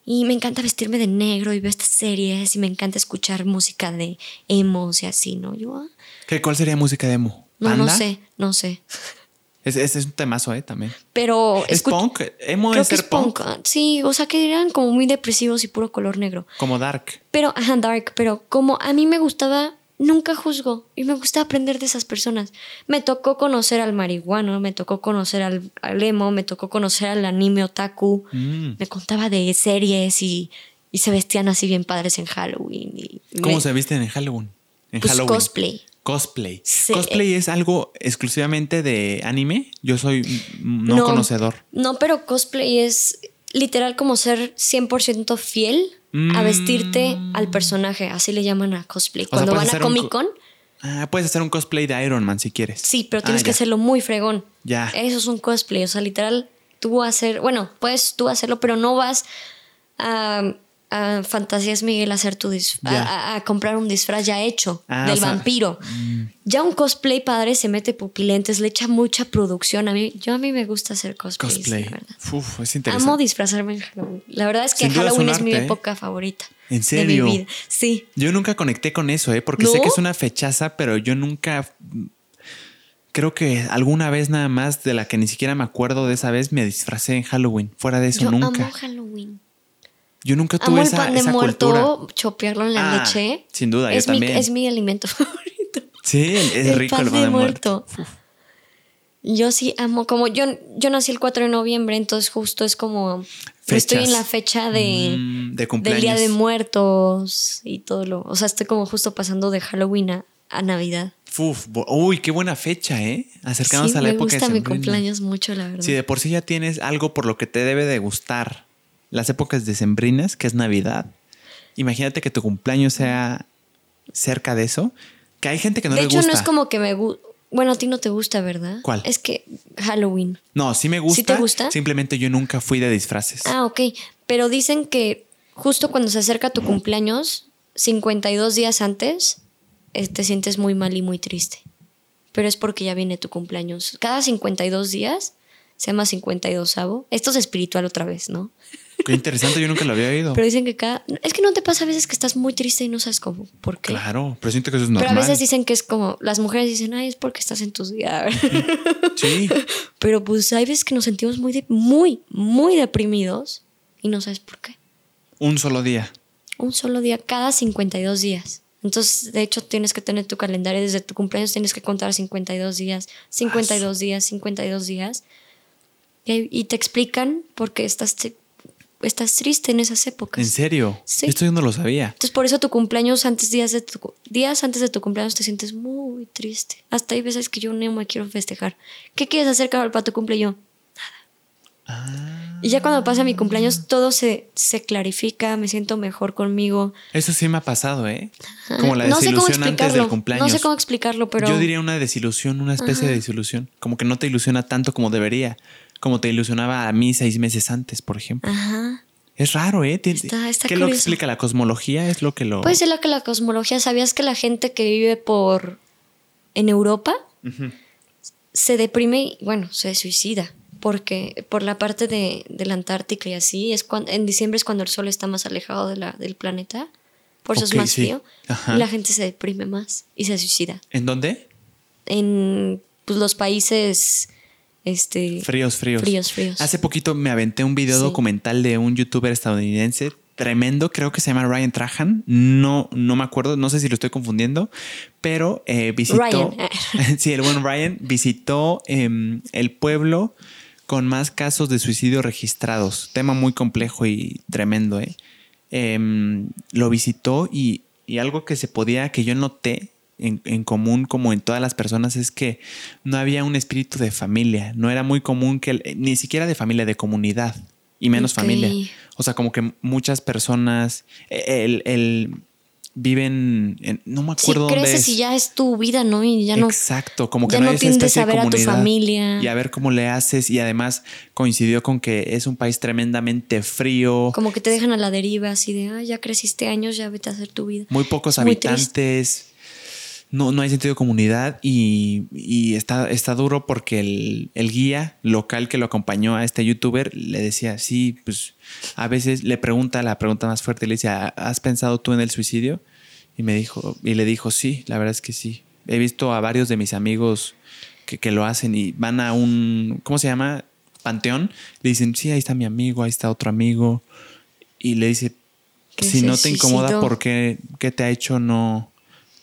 Y me encanta vestirme de negro y veo estas series y me encanta escuchar música de emos y así, ¿no? Yo, ah, ¿Qué, ¿Cuál sería música de emo? no, no sé, no sé. Es, es, es un temazo, ¿eh? También. Pero ¿Es punk? ¿Emo Creo es que ser es punk. ah, Sí, o sea que eran como muy depresivos y puro color negro. Como Dark. Pero, ajá, dark, pero como a mí me gustaba, nunca juzgo y me gusta aprender de esas personas. Me tocó conocer al marihuano, me tocó conocer al, al emo, me tocó conocer al anime otaku. Mm. Me contaba de series y, y se vestían así bien padres en Halloween. Y ¿Cómo me- se visten en Halloween? En Pues Halloween. cosplay. Cosplay. Sí. ¿Cosplay es algo exclusivamente de anime? Yo soy no, conocedor. No, pero cosplay es literal como ser 100% fiel a Mm. vestirte al personaje. Así le llaman a cosplay. Cuando van a Comic Con, Ah, puedes hacer un cosplay de Iron Man si quieres. sí, pero tienes Ah, que hacerlo muy fregón. Ya. Eso es un cosplay. O sea, literal, tú hacer, bueno, puedes tú hacerlo, pero no vas a, a Fantasías Miguel a hacer tu a- a, comprar un disfraz ya hecho Ah, del o sea, vampiro. Ya un cosplay padre se mete pupilentes, le echa mucha producción. A mí, yo a mí me gusta hacer cosplays, Cosplay. la verdad. Uf, es interesante. Amo disfrazarme en Halloween. La verdad es que es Halloween es, mi ¿eh? época favorita. ¿En De serio? mi vida. Sí. Yo nunca conecté con eso, ¿eh? Porque ¿No? sé que es una fechaza, pero yo nunca. Creo que alguna vez nada más de la que ni siquiera me acuerdo de esa vez me disfracé en Halloween. Fuera de eso, Yo nunca. amo Halloween. Yo nunca tuve Amo el esa, pan de esa muerto, cultura. chopearlo en la Ah, leche. sin duda, yo es mi, también. Es mi alimento favorito. Sí, es el rico pan el pan de de muerto. muerto. Yo sí amo, como yo, yo nací el 4 de noviembre, entonces justo es como estoy en la fecha de, Mm, de del cumpleaños. Día de Muertos y todo lo, o sea, estoy como justo pasando de Halloween a, a Navidad. Uf, uy, qué buena fecha, ¿eh? Acercándonos sí, a la me época gusta mi cumpleaños mucho, la verdad. Si de por sí ya tienes algo por lo que te debe de gustar las épocas decembrinas, que es Navidad, imagínate que tu cumpleaños sea cerca de eso, que hay gente que no de le hecho, gusta. no es como que me gusta. Bueno, a ti no te gusta, ¿verdad? ¿Cuál? Es que Halloween. No, sí me gusta. ¿Sí te gusta? Simplemente yo nunca fui de disfraces. Ah, ok. Pero dicen que justo cuando se acerca tu cumpleaños, 52 días antes, eh, te sientes muy mal y muy triste. Pero es porque ya viene tu cumpleaños. Cada 52 días se llama 52 avo. Esto es espiritual otra vez, ¿no? Qué interesante, yo nunca lo había oído. Pero dicen que cada... Es que no te pasa a veces que estás muy triste y no sabes cómo, por qué. Claro, pero siento que eso es Pero normal. a veces dicen que es como... Las mujeres dicen, ay, es porque estás en tus días. Sí, Pero pues hay veces que nos sentimos muy, de- muy, muy deprimidos y no sabes por qué. un solo día. Un solo día cada 52 días. Entonces, de hecho, tienes que tener tu calendario desde tu cumpleaños, tienes que contar 52 días, 52 días, 52 días. Y, te explican por qué estás, estás triste en esas épocas. ¿En serio? Sí. Esto yo no lo sabía. Entonces por eso tu cumpleaños antes días de tu, días antes de tu cumpleaños te sientes muy triste. Hasta hay veces que yo no me quiero festejar. ¿Qué quieres hacer Carol para tu cumpleaños? Ah, Y ya cuando pasa mi cumpleaños todo se, se clarifica, me siento mejor conmigo. eso sí me ha pasado, ¿eh? Como la no sé cómo desilusión antes del cumpleaños. No sé cómo explicarlo, pero Yo diría una desilusión, una especie de desilusión. Como que no te ilusiona tanto como debería. Como te ilusionaba a mí seis meses antes, por ejemplo. Ajá. Es raro, ¿eh? Está- está ¿Qué es lo que curioso. explica la cosmología? Es lo que lo... Puede ser lo que la cosmología, ¿sabías que la gente que vive por en Europa se deprime y bueno, se suicida? Porque por la parte de, de la Antártica y así, es cuando, en diciembre es cuando el sol está más alejado de la, del planeta, por eso es más sí. frío, Ajá. y la gente se deprime más y se suicida. ¿En dónde? En pues, los países este, Fríos, fríos. Fríos, fríos. Hace poquito me aventé un video Sí. documental de un youtuber estadounidense tremendo, creo que se llama Ryan Trahan. No, no me acuerdo, no sé si lo estoy confundiendo, pero eh, visitó. Ryan. sí, el buen Ryan visitó em, el pueblo con más casos de suicidio registrados. Tema muy complejo y tremendo, ¿eh? Em, lo visitó y, y algo que se podía, que yo noté en, en común como en todas las personas es que no había un espíritu de familia. No era muy común que, el- ni siquiera de familia, de comunidad y menos familia. O sea, como que muchas personas, eh, el, el- viven, en, no me acuerdo dónde creces es. y ya es tu vida, ¿no? Y ya no. Exacto, como que ya no, no hay esa tiendes especie a ver a tu familia. Y a ver cómo le haces. Y además coincidió con que es un país tremendamente frío, Como que te dejan a la deriva, así de, ah, ya creciste años, ya vete a hacer tu vida. muy pocos Es muy triste. No, no hay sentido de comunidad y, y está, está duro porque el, el guía local que lo acompañó a este youtuber le decía, sí, pues a veces le pregunta la pregunta más fuerte, le decía, ¿has pensado tú en el suicidio? Y me dijo, y le dijo, sí, la verdad es que sí. He visto a varios de mis amigos que, que lo hacen y van a un, ¿cómo se llama? Panteón. Le dicen, sí, ahí está mi amigo, ahí está otro amigo. Y le dice, si no te incomoda. ¿por qué, qué te ha hecho no,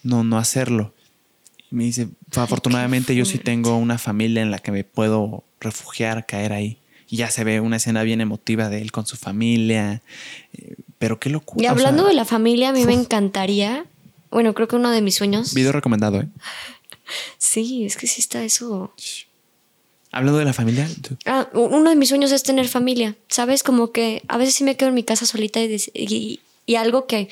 no, no hacerlo? Y me dice, afortunadamente yo sí tengo una familia en la que me puedo refugiar, caer ahí. Y ya se ve una escena bien emotiva de él con su familia. Eh, Pero qué locura. Y o hablando sea, de la familia, a mí me encantaría. Bueno, creo que uno de mis sueños. Video recomendado, ¿eh? Sí, es que sí está eso. Hablando de la familia, Ah, uno de mis sueños es tener familia. ¿Sabes? Como que a veces sí me quedo en mi casa solita y, y algo que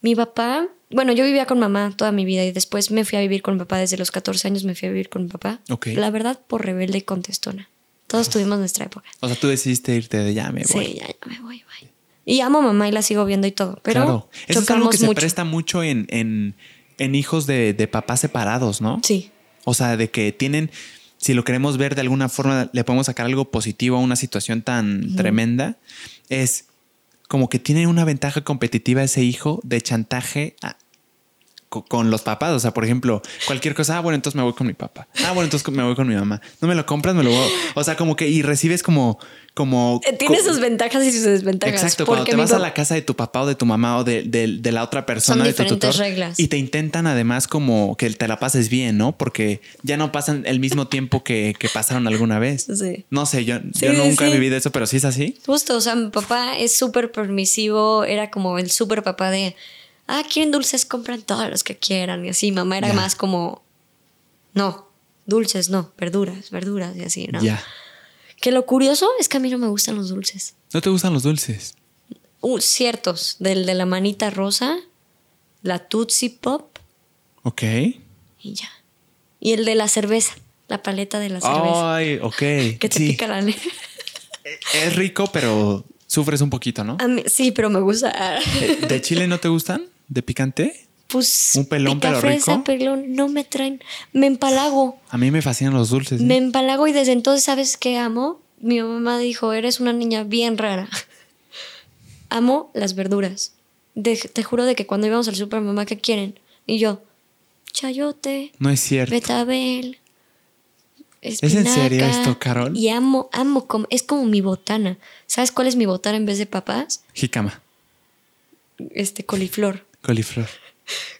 mi papá. Bueno, yo vivía con mamá toda mi vida y después me fui a vivir con mi papá. Desde los 14 años me fui a vivir con mi papá. Ok. La verdad, por rebelde y contestona. Todos tuvimos nuestra época. o sea, tú decidiste irte de ya, me voy. Sí, ya, ya me voy, bye. Y amo a mamá y la sigo viendo y todo. Pero claro. Eso es algo que se presta mucho en, en, en hijos de, de papás separados, ¿no? Sí. O sea, de que tienen, si lo queremos ver de alguna forma, le podemos sacar algo positivo a una situación tan tremenda, es como que tiene una ventaja competitiva ese hijo de chantaje a- con los papás. O sea, por ejemplo, cualquier cosa, ah, bueno, entonces me voy con mi papá. Ah, bueno, entonces me voy con mi mamá. No me lo compras, me lo voy. O sea, como que, y recibes como, como. Eh, Tiene co- sus ventajas y sus desventajas. Exacto, cuando te vas a la casa de tu papá o de tu mamá o de, de- de la otra persona Son de tu tutor reglas. y te intentan además como que te la pases bien, ¿no? Porque ya no pasan el mismo tiempo que, que pasaron alguna vez. Sí. No sé, yo, Sí, yo nunca he vivido eso, pero sí es así. Justo, o sea, mi papá es súper permisivo, era como el súper papá de, ah, quieren dulces, compran todos los que quieran y así. Mamá era más como, no, dulces no, verduras, verduras y así, ¿no? Ya. Que lo curioso es que a mí no me gustan los dulces. ¿No te gustan los dulces? Uh, ciertos, del de la manita rosa, la Tootsie Pop Ok. y ya. Y el de la cerveza, la paleta de la cerveza. Ay, ok. que te sí. pica la lengua. Es rico, pero sufres un poquito, ¿no? A mí- sí, pero me gusta. ¿De chile no te gustan? ¿De picante? Pues. Un pelón, pero fresa, rico. pelón, no me traen. Me empalago. A mí me fascinan los dulces. ¿eh? Me empalago y desde entonces, ¿sabes qué amo? Mi mamá dijo: Eres una niña bien rara. amo las verduras. De- te juro de que cuando íbamos al super, mamá, ¿qué quieren? Y yo: chayote, No es cierto. betabel. en serio espinaca". esto, Carol? Y amo, amo, es como mi botana. ¿Sabes cuál es mi botana en vez de papas? Jícama, Este, coliflor. Coliflor.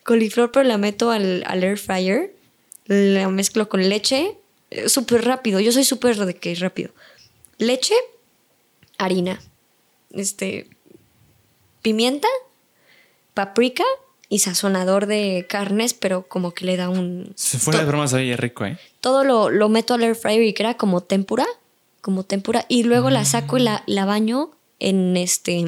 coliflor, pero la meto al, al air fryer. La mezclo con leche. eh, Súper rápido. Yo soy súper de que rápido. Leche, harina, este, pimienta, paprika y sazonador de carnes, pero como que le da un... Se fuera de bromas, oye, rico, ¿eh? Todo lo, lo meto al air fryer y queda como tempura, como tempura, y luego la saco y Mm. la, la baño en este,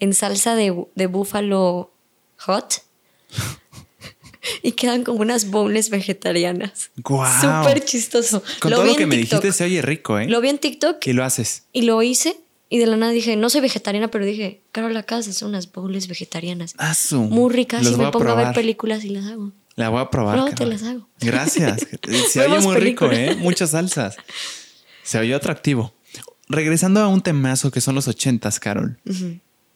en salsa de, de búfalo hot. y quedan como unas bowls vegetarianas. Guau. Súper chistoso. Con lo todo vi lo que en me TikTok. dijiste se oye rico, ¿eh? Lo vi en TikTok Y lo haces. y lo hice. Y de la nada dije, no soy vegetariana, pero dije, Carol, acabas de hacer unas bowls vegetarianas. Ah, su. Muy ricas. Los Y me pongo a ver películas y las hago. La voy a probar. Luego te las hago. Gracias. Se oye muy rico. ¿eh? Muchas salsas. Se oye atractivo. Regresando a un temazo que son los ochentas, Carol.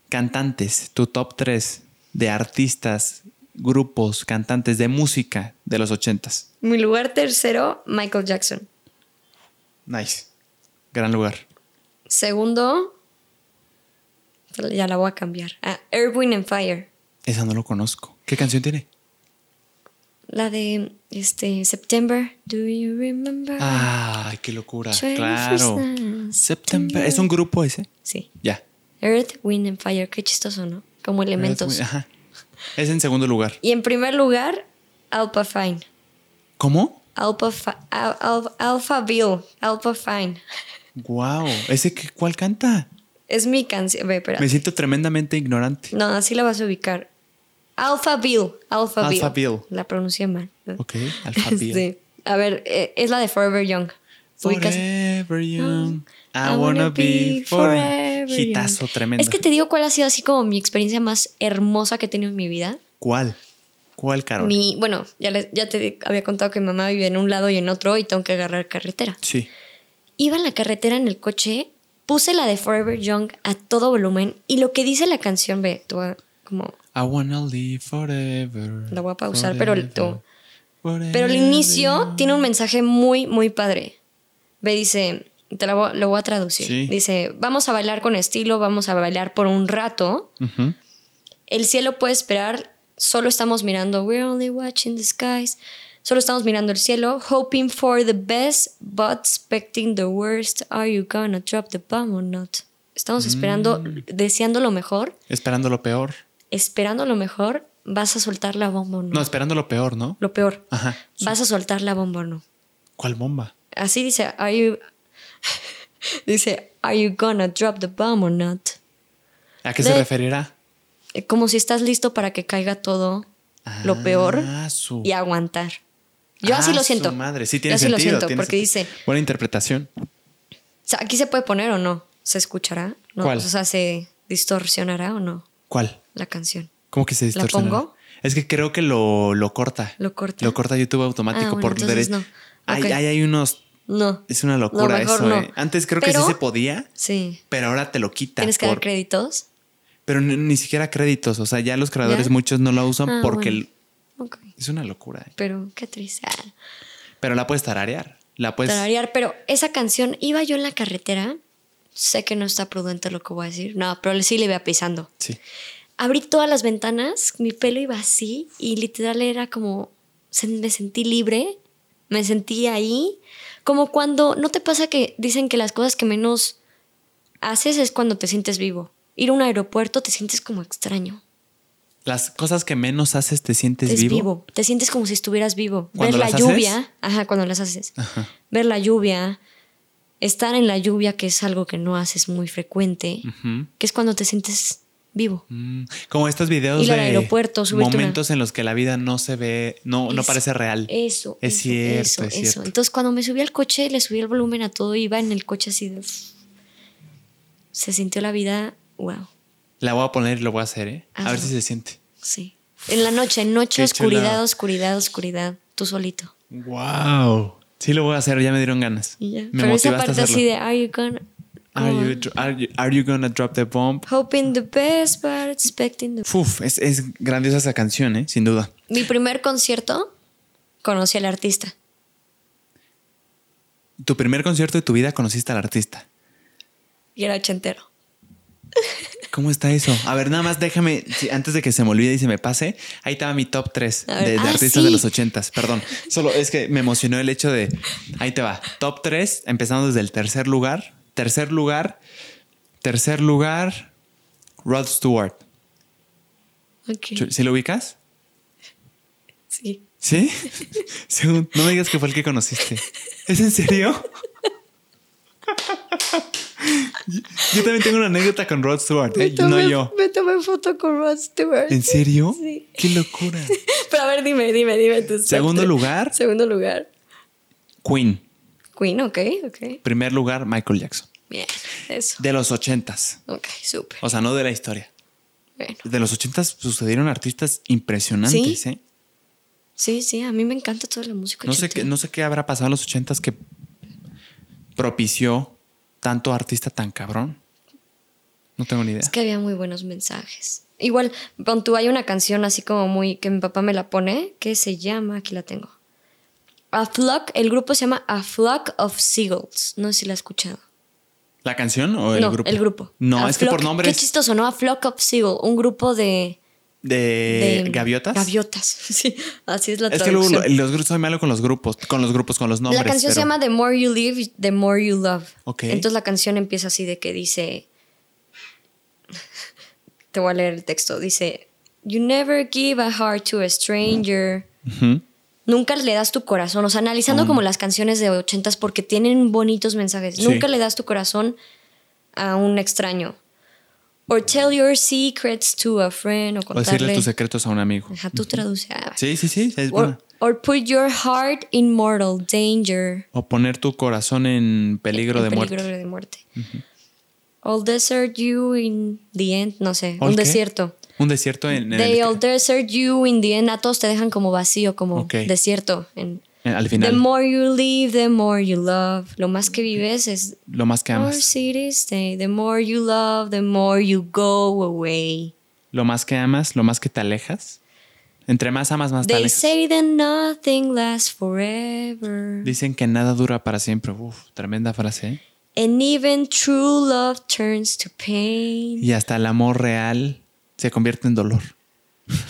Cantantes, tu top 3 de artistas, grupos, cantantes de música de los ochentas. Mi lugar tercero, Michael Jackson. Nice. Gran lugar. Segundo, ya la voy a cambiar. Ah, Earth, Wind and Fire. Esa no lo conozco. ¿Qué canción tiene? La de este September. Do you remember? Ay, qué locura. Claro. September. ¿Es un grupo ese? Sí. Ya. Earth, Wind and Fire. Qué chistoso, ¿no? Como elementos. Ajá. Es en segundo lugar. Y en primer lugar, Alpha Fine. ¿Cómo? Alpha, Fi- Al- Al- Alpha Bill. Alpha Fine. Wow. ¿Ese que, cuál canta? Es mi canción. Me siento tremendamente ignorante. No, así la vas a ubicar. Alpha Bill. Alpha, Alpha Bill. Bill. La pronuncié mal. Ok, Alpha Bill. Este, a ver, eh, es la de Forever Young. ¿Ubicas? Forever young. I, I wanna be forever. young. Hitazo tremendo. Es que te digo cuál ha sido así como mi experiencia más hermosa que he tenido en mi vida. ¿Cuál? ¿Cuál, Carol? Mi, bueno, ya, les- ya te había contado que mi mamá vive en un lado y en otro y tengo que agarrar carretera. Sí. Iba en la carretera en el coche, puse la de Forever Young a todo volumen y lo que dice la canción, ve, tú ah, como I wanna live forever. La voy a pausar, pero el- forever, tú- Pero el forever. inicio tiene un mensaje muy, muy padre. Ve, dice, te lo voy, lo voy a traducir. Sí. Dice, vamos a bailar con estilo, vamos a bailar por un rato. El cielo puede esperar, solo estamos mirando, we're only watching the skies. Solo estamos mirando el cielo, hoping for the best, but expecting the worst. Are you gonna drop the bomb or not? Estamos esperando, Mm. deseando lo mejor, Esperando lo peor. esperando lo mejor, vas a soltar la bomba o no. No, esperando lo peor, ¿no? Lo peor, Ajá. vas a soltar la bomba o no. ¿Cuál bomba? Así dice, are you... dice, are you gonna drop the bomb or not? ¿A qué se referirá? Eh, Como si estás listo para que caiga todo lo peor Ah, su- y aguantar. Yo así Ah, lo su siento. madre. Sí, Yo tiene así sentido. lo siento, tiene porque sentido. dice, Buena interpretación. o sea, aquí se puede poner o no, se escuchará, ¿no? ¿Cuál? O sea, se distorsionará o no ¿Cuál? la canción. ¿Cómo que se ¿La distorsiona? pongo? Es que creo que lo, lo corta. ¿Lo corta? Lo corta YouTube automático Ah, bueno, por derecho. no. Hay, unos. No. Es una locura mejor eso. no. eh. Antes creo que sí se podía, Sí. pero ahora te lo quita. Tienes que dar créditos. Pero ni, ni siquiera créditos. O sea, ya los creadores ¿Ya? muchos no lo usan Ah, porque bueno. es una locura. eh. Pero qué triste. Pero la puedes tararear. La puedes. tararear, pero esa canción iba yo en la carretera. Sé que no está prudente lo que voy a decir. No, pero sí le iba pisando. Sí. Abrí todas las ventanas, mi pelo iba así y literal era como me sentí libre, me sentí ahí, como cuando no te pasa que dicen que las cosas que menos haces es cuando te sientes vivo. Ir a un aeropuerto te sientes como extraño. Las cosas que menos haces te sientes Es vivo. vivo. Te sientes como si estuvieras vivo. Ver ¿Cuando la haces? lluvia. Ajá, cuando las haces. Ajá. Ver la lluvia. Estar en la lluvia, que es algo que no haces muy frecuente. Que es cuando te sientes vivo. Mm, Como estos videos de aeropuerto, una- momentos en los que la vida no se ve, no, no parece real. Eso. Es eso, cierto, eso, es eso. cierto. Entonces, cuando me subí al coche, le subí el volumen a todo, iba en el coche así de. Se sintió la vida. Wow. La voy a poner y lo voy a hacer, ¿eh? A ver si se siente. Sí. En la noche, noche, Qué oscuridad, oscuridad, oscuridad. Tú solito. Wow. Sí lo voy a hacer, ya me dieron ganas. Y ya. Me Pero esa parte así de. Are you gonna. Are you, are, you, are you gonna drop the bomb? Hoping the best, but expecting the. Uf, es, es grandiosa esa canción, ¿eh? Sin duda. Mi primer concierto, conocí al artista. Tu primer concierto de tu vida conociste al artista. Y era ochentero. ¿Cómo está eso? A ver, nada más déjame, antes de que se me olvide y se me pase, ahí estaba mi top 3 A de, de ah, artistas de sí. los ochentas. Perdón, solo es que me emocionó el hecho de, ahí te va, top 3, empezando desde el tercer lugar. Tercer lugar, Tercer lugar, Rod Stewart. Ok. ¿Sí lo ubicas? Sí. ¿Sí? Según- no me digas que fue el que conociste. ¿Es en serio? Yo, también tengo una anécdota con Rod Stewart, ¿eh? no yo. Me tomé foto con Rod Stewart. ¿En serio? Sí. ¡Qué locura! Pero a ver, dime, dime, dime Segundo lugar, Segundo lugar. Queen. Queen, ok, ok. Primer lugar, Michael Jackson. Bien, eso. De los ochentas. Ok, súper. O sea, no de la historia. Bueno. De los ochentas sucedieron artistas impresionantes, Sí. ¿eh? Sí, sí, a mí me encanta toda la música. No sé, qué, no sé qué habrá pasado en los ochentas que propició tanto artista tan cabrón. No tengo ni idea. Es que había muy buenos mensajes. Igual, tú, hay una canción así como muy que mi papá me la pone, que se llama, aquí la tengo. A Flock, el grupo se llama A Flock of Seagulls. No sé si la has escuchado. ¿La canción o el no, grupo? el grupo. No, A es que por nombres Qué chistoso, ¿no? A Flock of Seagulls, un grupo de... de, de gaviotas. Gaviotas, sí. Así es la Es que luego traducción. lo- los grupos soy malo con los grupos, con los grupos, con los nombres. la canción se llama The More You Live, The More You Love. Ok. Entonces la canción empieza así de que dice... Te voy a leer el texto. Dice... You never give a heart to a stranger. Ujú. Nunca le das tu corazón. O sea, analizando como las canciones de ochentas porque tienen bonitos mensajes. Sí. Nunca le das tu corazón a un extraño. Or tell your secrets to a friend. O O decirle contarle... tus secretos a un amigo. Ajá, tú traduce. ah. Sí, sí, sí, es Or, put your heart in mortal danger. O poner tu corazón en peligro En de peligro muerte. de muerte. All desert you in the end. No sé, ¿All un qué? desierto. Un desierto en, en They el- all desert you in the end. A todos te dejan como vacío, como Ok. desierto. En, en- al The final. more you live, the more you love. Lo más que vives es lo más que amas. cities. The more you love, the more you go away. Lo más que amas, lo más que te alejas. Entre más amas, más te They alejas. say that nothing lasts forever. Dicen que nada dura para siempre. Uf, tremenda frase. ¿eh? And even true love turns to pain. Y hasta el amor real se convierte en dolor.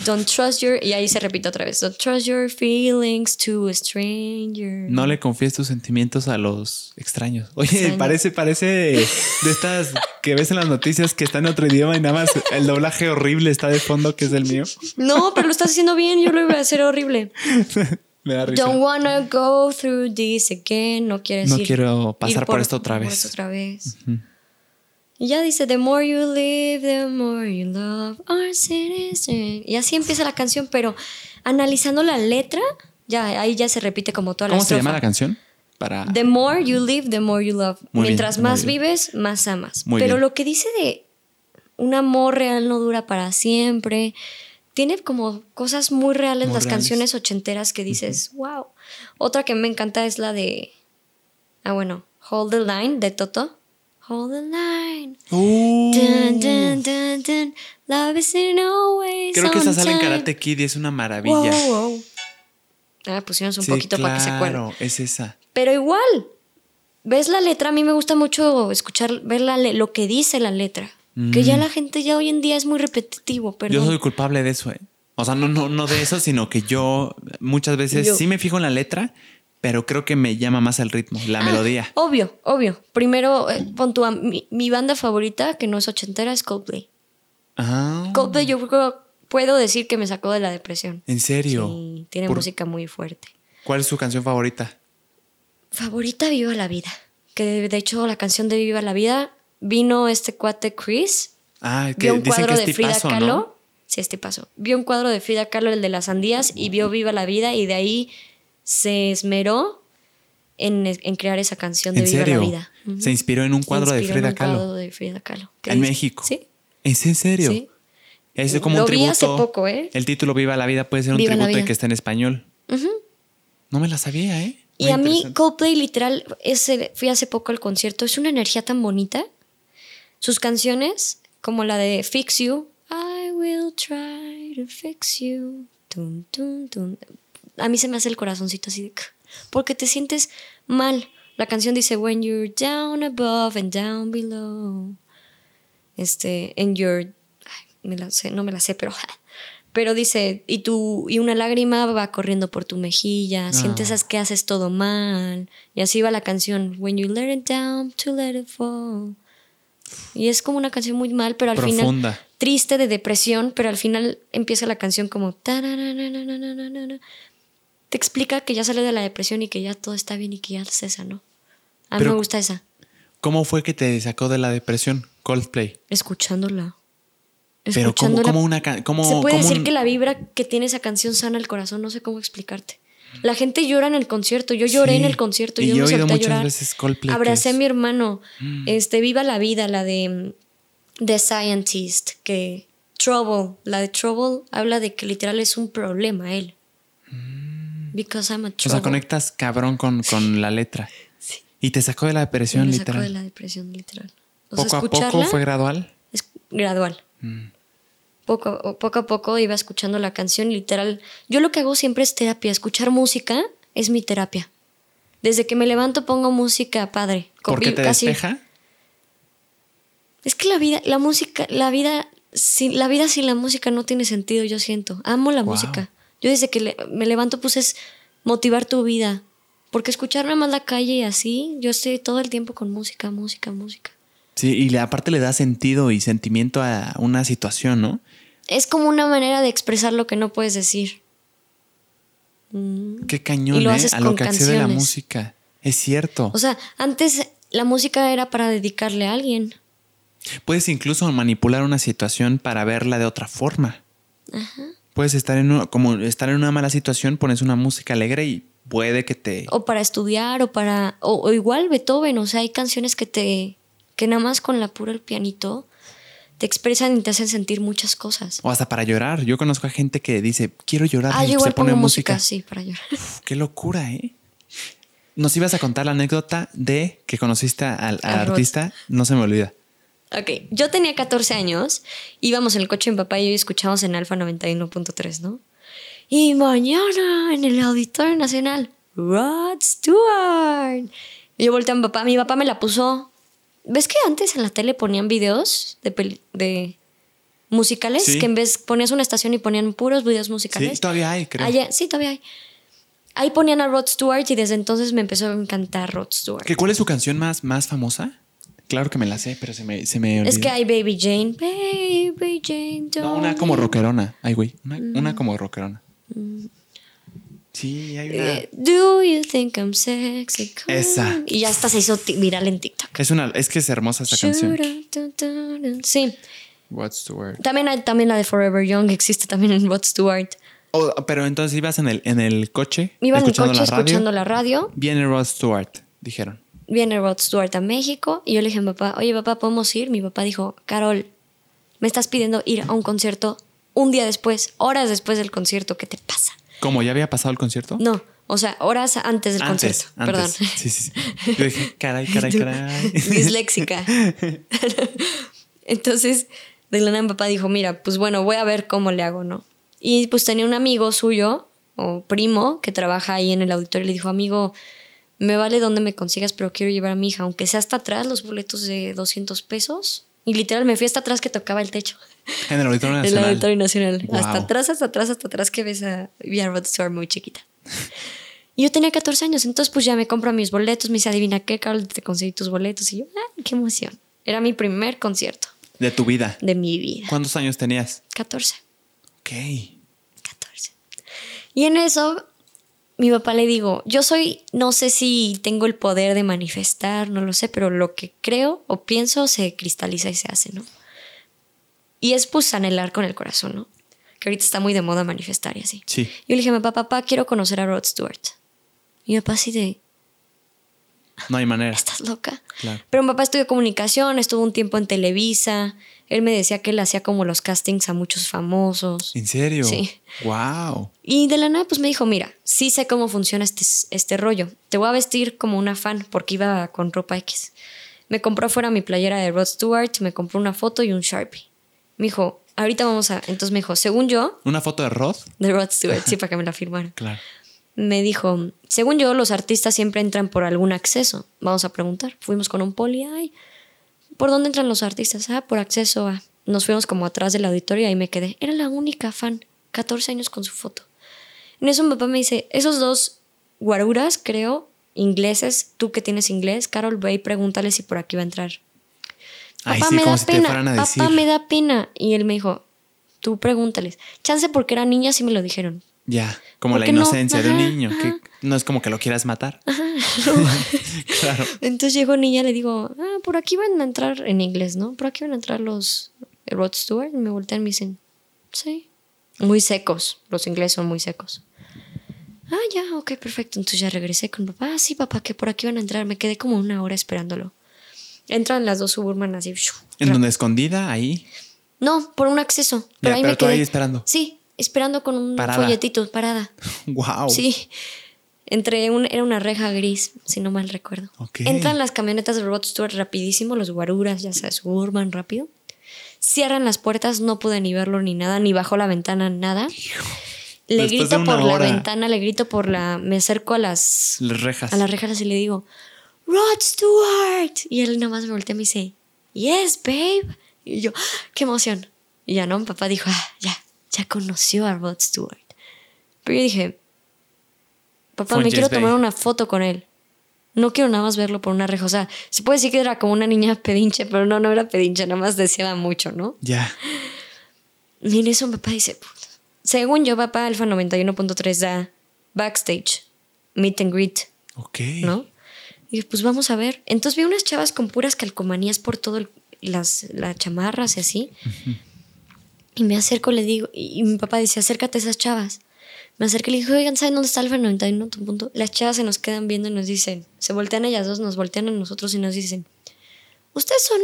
Don't trust your. Y ahí se repite otra vez. Don't trust your feelings to a stranger. No le confíes tus sentimientos a los extraños. Oye, Extraño. parece, parece de estas que ves en las noticias que está en otro idioma y nada más el doblaje horrible está de fondo, que es el mío. No, pero lo estás haciendo bien. Yo lo iba a hacer horrible. Me da risa. Don't wanna go through this again. No quieres No ir- quiero pasar ir por esto otra por vez. esto otra vez. Y ya dice, the more you live, the more you love our citizen. Y así empieza la canción, pero analizando la letra, ya ahí ya se repite como toda la ¿Cómo se llama la canción? Para The more you live, the more you love. Muy Mientras más vives, más amas. Muy Pero bien. lo que dice de un amor real no dura para siempre. Tiene como cosas muy reales Muy las reales. canciones ochenteras que dices, wow. Otra que me encanta es la de. Ah, bueno, Hold the Line de Toto. Hold the line. Dun, dun, dun, dun. Love isn't always creo que esa sale en. Karate Kid y es una maravilla. Wow, wow. Ah, pusieron un Sí, poquito para que se acuerden. claro, es esa. Pero igual, ves la letra, a mí me gusta mucho escuchar, ver la lo que dice la letra. Que ya la gente ya hoy en día es muy repetitivo, perdón. Mm. Yo soy culpable de eso, ¿eh? O sea, no, no, no de eso, sino que yo muchas veces Yo- sí me fijo en la letra, pero creo que me llama más el ritmo, la Ah, melodía. Obvio, obvio. Primero, eh, pon a mi, mi banda favorita, que no es ochentera, es Coldplay. Ah, Coldplay yo creo puedo decir que me sacó de la depresión. ¿en serio? Sí, tiene Por- música muy fuerte. ¿Cuál es su canción favorita? Favorita Viva la Vida. Que de hecho la canción de Viva la Vida vino este cuate Chris Ah, que vio un dicen cuadro que es de Frida Kahlo. ¿no? Sí, este paso. Vio un cuadro de Frida Kahlo, el de las sandías, y vio Viva la Vida, y de ahí se esmeró en, en crear esa canción de ¿En Viva serio? la Vida. Se inspiró en un cuadro de en Frida un cuadro de Frida Kahlo. ¿Qué En? México. Sí. ¿Es en serio? Sí. Es como Lo un vi tributo. hace poco, ¿eh? El título Viva la Vida puede ser un Viva tributo y vida. que está en español. No me la sabía, ¿eh? Y a mí. Coldplay literal, ese, fui hace poco al concierto, es una energía tan bonita. Sus canciones, como la de Fix You, I will try to fix you. Tun, tun, tun a mí se me hace el corazoncito así de... Porque te sientes mal. La canción dice, when you're down above and down below. Este, and you're... Ay, no me la sé, pero... Pero dice, y, tú, y una lágrima va corriendo por tu mejilla, ah. sientes as que haces todo mal. Y así va la canción, when you let it down to let it fall. Y es como una canción muy mal, pero al Profunda. final triste de depresión, pero al final empieza la canción como te explica que ya sale de la depresión y que ya todo está bien y que ya cesa, ¿no? A mí Pero- me gusta esa, ¿Cómo fue que te sacó de la depresión? Coldplay. escuchándola. Pero como, una ca- como, Se puede como decir un- que la vibra que tiene esa canción sana el corazón, no sé cómo explicarte. La gente llora en el concierto, yo lloré Sí, en el concierto, y yo yo he solté a muchas llorar. veces Coldplay, Abracé a mi hermano, este, Viva la Vida, la de mm, The Scientist, que Trouble, la de Trouble habla de que literal es un problema él. Because I'm a O sea, conectas cabrón con, con la letra. Sí. Y te sacó de la depresión, me sacó literal. de la depresión literal. O sea, poco a poco fue gradual. es gradual. Mm. Poco, a- poco a poco iba escuchando la canción, literal. Yo lo que hago siempre es terapia. Escuchar música es mi terapia. Desde que me levanto pongo música padre. ¿Por qué te casi- despeja? Es que la vida, la música, la vida, sin, la vida sin la música no tiene sentido, yo siento. Amo la Wow. música. Yo desde que le- me levanto, pues es motivar tu vida. Porque escuchar nada más la calle y así, yo estoy todo el tiempo con música, música, música. Sí, y aparte le da sentido y sentimiento a una situación, ¿no? Es como una manera de expresar lo que no puedes decir. Mm. Qué cañón, Y lo ¿eh? haces A lo con que accede la canciones. música. Es cierto. O sea, antes la música era para dedicarle a alguien. Puedes incluso manipular una situación para verla de otra forma. Puedes estar en una, como estar en una mala situación, pones una música alegre y puede que te O para estudiar, o para. O, o igual Beethoven. O sea, hay canciones que te. que nada más con la pura el pianito te expresan y te hacen sentir muchas cosas. o hasta para llorar. Yo conozco a gente que dice, quiero llorar Ah, y yo igual se pone pongo música. música, sí, para llorar. Uf, qué locura, ¿eh? Nos ibas a contar la anécdota de que conociste al, artista, no se me olvida. Ok, yo tenía 14 años, íbamos en el coche de mi papá y yo escuchábamos en Alfa 91.3, ¿no? Y mañana en el Auditorio Nacional, Rod Stewart. Y yo volteé a mi papá, mi papá me la puso. ¿Ves que antes en la tele ponían videos de, peli- de musicales? Sí. Que en vez ponías una estación y ponían puros videos musicales. Sí, todavía hay, creo. Allá- sí, todavía hay. Ahí ponían a Rod Stewart y desde entonces me empezó a encantar Rod Stewart. ¿Que ¿Cuál es su canción más, más famosa? Claro que me la sé, pero se me, se me Es olvidó. que hay Baby Jane. Baby Jane, No, una como rockerona. Ay, güey. Una, Mm. una como rockerona. Sí, hay una. Eh, Do you think I'm sexy? Come Esa. Y ya hasta se hizo viral en TikTok. Es una, es que es hermosa esa canción. Sí. What's the word? También hay también la de Forever Young, existe también en Rod Stewart. Oh, pero entonces ibas en el, en el coche, Iba en el coche la escuchando la radio. Viene Rod Stewart, dijeron. Viene Rod Stewart a México. Y yo le dije a mi papá, oye papá, ¿podemos ir? Mi papá dijo, Carol, me estás pidiendo ir a un concierto un día después, horas después del concierto. ¿Qué te pasa? ¿Cómo? ¿Ya había pasado el concierto? No, o sea, horas antes del concierto. Perdón. Sí, sí, sí. Yo dije, caray, caray, caray. Disléxica. Entonces, de la nada mi papá dijo, mira, pues bueno, voy a ver cómo le hago, ¿no? Y pues tenía un amigo suyo, o primo, que trabaja ahí en el auditorio y le dijo, amigo, me vale donde me consigas, pero quiero llevar a mi hija, aunque sea hasta atrás, los boletos de 200 pesos. Y literal, me fui hasta atrás que tocaba el techo. En el Auditorio El Nacional. Auditorio Nacional. Wow. Hasta atrás, hasta atrás, hasta atrás que ves a, vi a Rod Stewart muy chiquita. Y yo tenía 14 años, entonces pues ya me compro mis boletos, me dice, adivina qué, Carol, te conseguí tus boletos. Y yo, ¡ay, qué emoción! Era mi primer concierto De tu vida. de mi vida. ¿Cuántos años tenías? 14, Ok. 14. Y en eso, mi papá le digo, yo soy, no sé si tengo el poder de manifestar, no lo sé, pero lo que creo o pienso se cristaliza y se hace, ¿no? Y es pues anhelar con el corazón, ¿no? Que ahorita está muy de moda manifestar y así. Sí. Yo le dije a mi papá, papá, quiero conocer a Rod Stewart. Y mi papá así de, No hay manera. ¿estás loca? Claro. Pero mi papá estudió comunicación, estuvo un tiempo en Televisa. Él me decía que él hacía como los castings a muchos famosos. ¿En serio? Sí. Wow. Y de la nada, pues me dijo, mira, sí sé cómo funciona este, este rollo. Te voy a vestir como una fan porque iba con ropa X. Me compró afuera mi playera de Rod Stewart, me compró una foto y un Sharpie. Me dijo, ahorita vamos a... Entonces me dijo, según yo, ¿Una foto de Rod? de Rod Stewart, sí, para que me la firmara. Claro. Me dijo, según yo, los artistas siempre entran por algún acceso. Vamos a preguntar. Fuimos con un poli, ay, ¿por dónde entran los artistas? Ah, por acceso a... Nos fuimos como atrás del auditorio y ahí me quedé. Era la única fan, 14 años con su foto. En eso mi papá me dice, esos dos guaruras, creo, ingleses, tú que tienes inglés, Carol, ve y pregúntale si por aquí va a entrar. Ay, papá sí, me da si pena, papá me da pena. Y él me dijo, tú pregúntales. Chance porque era niña sí me lo dijeron. Ya, como ¿Por la qué no? inocencia de un Ajá, niño, que no es como que lo quieras matar. claro. Entonces llegó niña, le digo, ah, por aquí van a entrar, en inglés, ¿no? Por aquí van a entrar los Rod Stewart. Y me voltean y me dicen, sí. Muy secos, los ingleses son muy secos. Ah, ya, ok, perfecto. Entonces ya regresé con papá. Ah, sí, papá, que por aquí van a entrar. Me quedé como una hora esperándolo. Entran las dos suburban así. En donde escondida, ahí. No, por un acceso. Pero Ya, ahí pero me tú quedé. ahí esperando. Sí, esperando con un Parada. folletito, parada. Wow. Sí. Entre un, era una reja gris, si no mal recuerdo. Entran las camionetas de Rod Stewart rapidísimo, los guaruras, ya sabes, suburban rápido. Cierran las puertas, no pude ni verlo ni nada, ni bajo la ventana, nada. Le Después grito por la ventana, le grito por la. Me acerco a las. Las rejas. A las rejas y le digo, Rod Stewart. Y él nada más me voltea y me dice, Yes, babe. Y yo, ¡ah! qué emoción. Y ya no, mi papá dijo, ah, ya, ya conoció a Rod Stewart. Pero yo dije, papá, Fue me quiero tomar una foto con él. No quiero nada más verlo por una reja. O sea, se puede decir que era como una niña pedinche, pero no, no era pedinche, nada más deseaba mucho, ¿no? Ya. Y en eso mi papá dice, "Puta". según yo, papá Alfa 91.3 da backstage, meet and greet, Ok. ¿no? Y dije, pues vamos a ver. Entonces vi unas chavas con puras calcomanías por todo el- las, las chamarras y así. Y me acerco, le digo, y, y mi papá dice, acércate a esas chavas. Me acerco y le dije, oigan, ¿saben dónde está Alfa 91? Tu punto? Las chavas se nos quedan viendo y nos dicen, se voltean ellas dos, nos voltean a nosotros y nos dicen, ¿ustedes son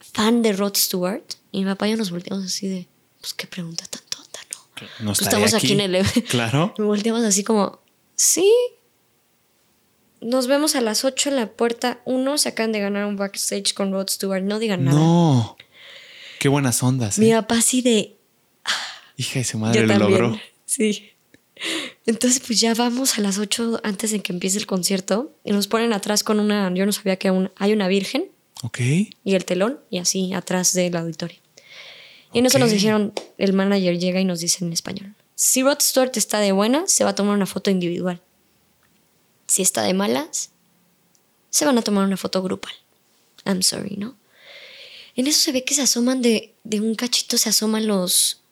fan de Rod Stewart? Y mi papá y yo nos volteamos así de, pues qué pregunta tan tonta, ¿no? No Pues estamos aquí en el Claro. Me volteamos así como, sí. Nos vemos a las 8 en la puerta 1. Se acaban de ganar un backstage con Rod Stewart. No digan nada. No. Qué buenas ondas. ¿eh? Mi papá así de. Hija de su Yo madre lo también. logró. Sí. Entonces, pues ya vamos a las 8 antes de que empiece el concierto. Y nos ponen atrás con una. Yo no sabía que un- hay una virgen Ok. y el telón. Y así atrás del auditorio. Y en eso nos dijeron. El manager llega y nos dice en español: Si Rod Stewart está de buena, se va a tomar una foto individual. Si está de malas, se van a tomar una foto grupal. I'm sorry, ¿no? En eso se ve que se asoman de, de un cachito, se asoman los,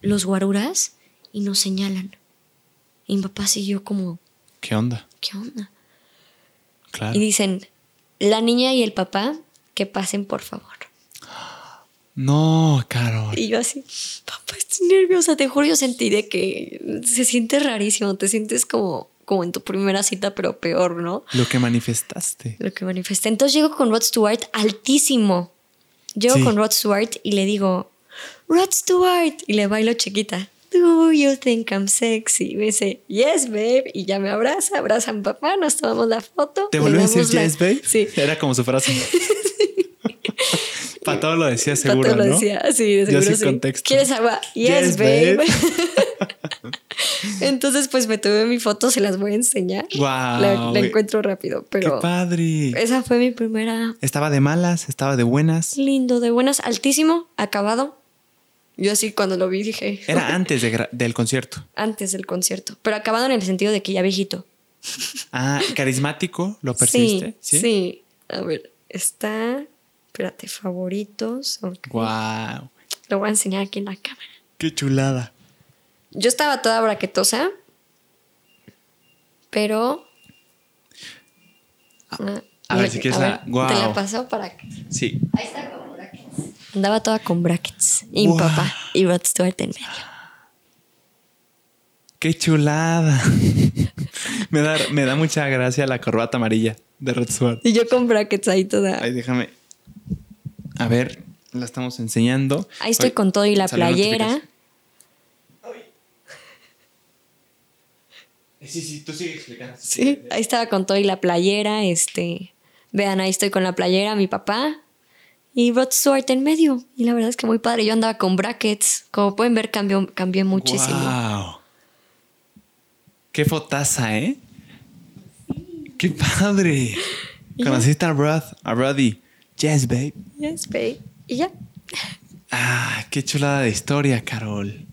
los guaruras y nos señalan. Y mi papá siguió como, ¿Qué onda? ¿qué onda? Claro. Y dicen, la niña y el papá, que pasen por favor. No, Carol. Y yo así, papá, estoy nerviosa, te juro, yo sentí de que se siente rarísimo, te sientes como, como en tu primera cita, pero peor, ¿no? Lo que manifestaste. Lo que manifesté. Entonces llego con Rod Stewart altísimo. Llego Sí. con Rod Stewart y le digo, Rod Stewart, y le bailo chiquita. Do you think I'm sexy? Y me dice, yes, babe. Y ya me abraza, abraza a mi papá, nos tomamos la foto. ¿Te volvió a decir la- yes, babe? Sí. Era como su frase. Para todo lo decía Pato seguro, lo ¿no? decía, sí, de seguro sin sí. contexto. ¿Quieres agua? Yes, Yes, babe. babe. Entonces, pues me tuve mi foto, se las voy a enseñar. Guau, La, encuentro rápido, ¡Qué pero padre! esa fue mi primera Estaba de malas, estaba de buenas. lindo, de buenas, altísimo, acabado. Yo así cuando lo vi dije, Era antes de del concierto. antes del concierto, pero acabado en el sentido de que ya viejito. Ah, carismático, ¿lo percibiste? Sí, sí. A ver, está, espérate, favoritos. Wow. Lo voy a enseñar aquí en la cámara. Qué chulada. Yo estaba toda braquetosa, pero... Ah, a ver, si quieres la- ver, Te la paso para que... Sí. Ahí está con brackets. Andaba toda con brackets. Y mi papá y Rod Stewart en medio. Qué chulada. me, da, me da mucha gracia la corbata amarilla de Rod Stewart. Y yo con brackets ahí toda. Ay, déjame. A ver, la estamos enseñando. Ahí estoy con todo y la playera. Sí, sí, tú sigue explicando. Sí, ahí estaba con todo y la playera. Este, vean, ahí estoy con la playera, mi papá y Rod Stewart en medio. Y la verdad es que muy padre. Yo andaba con brackets. Como pueden ver, cambió, cambié muchísimo. Wow. Qué fotaza, ¿eh? Qué padre. Conociste a Rod, a Roddy. Yes, babe. Yes, babe. Y ya. Ah, qué chulada de historia, Carol.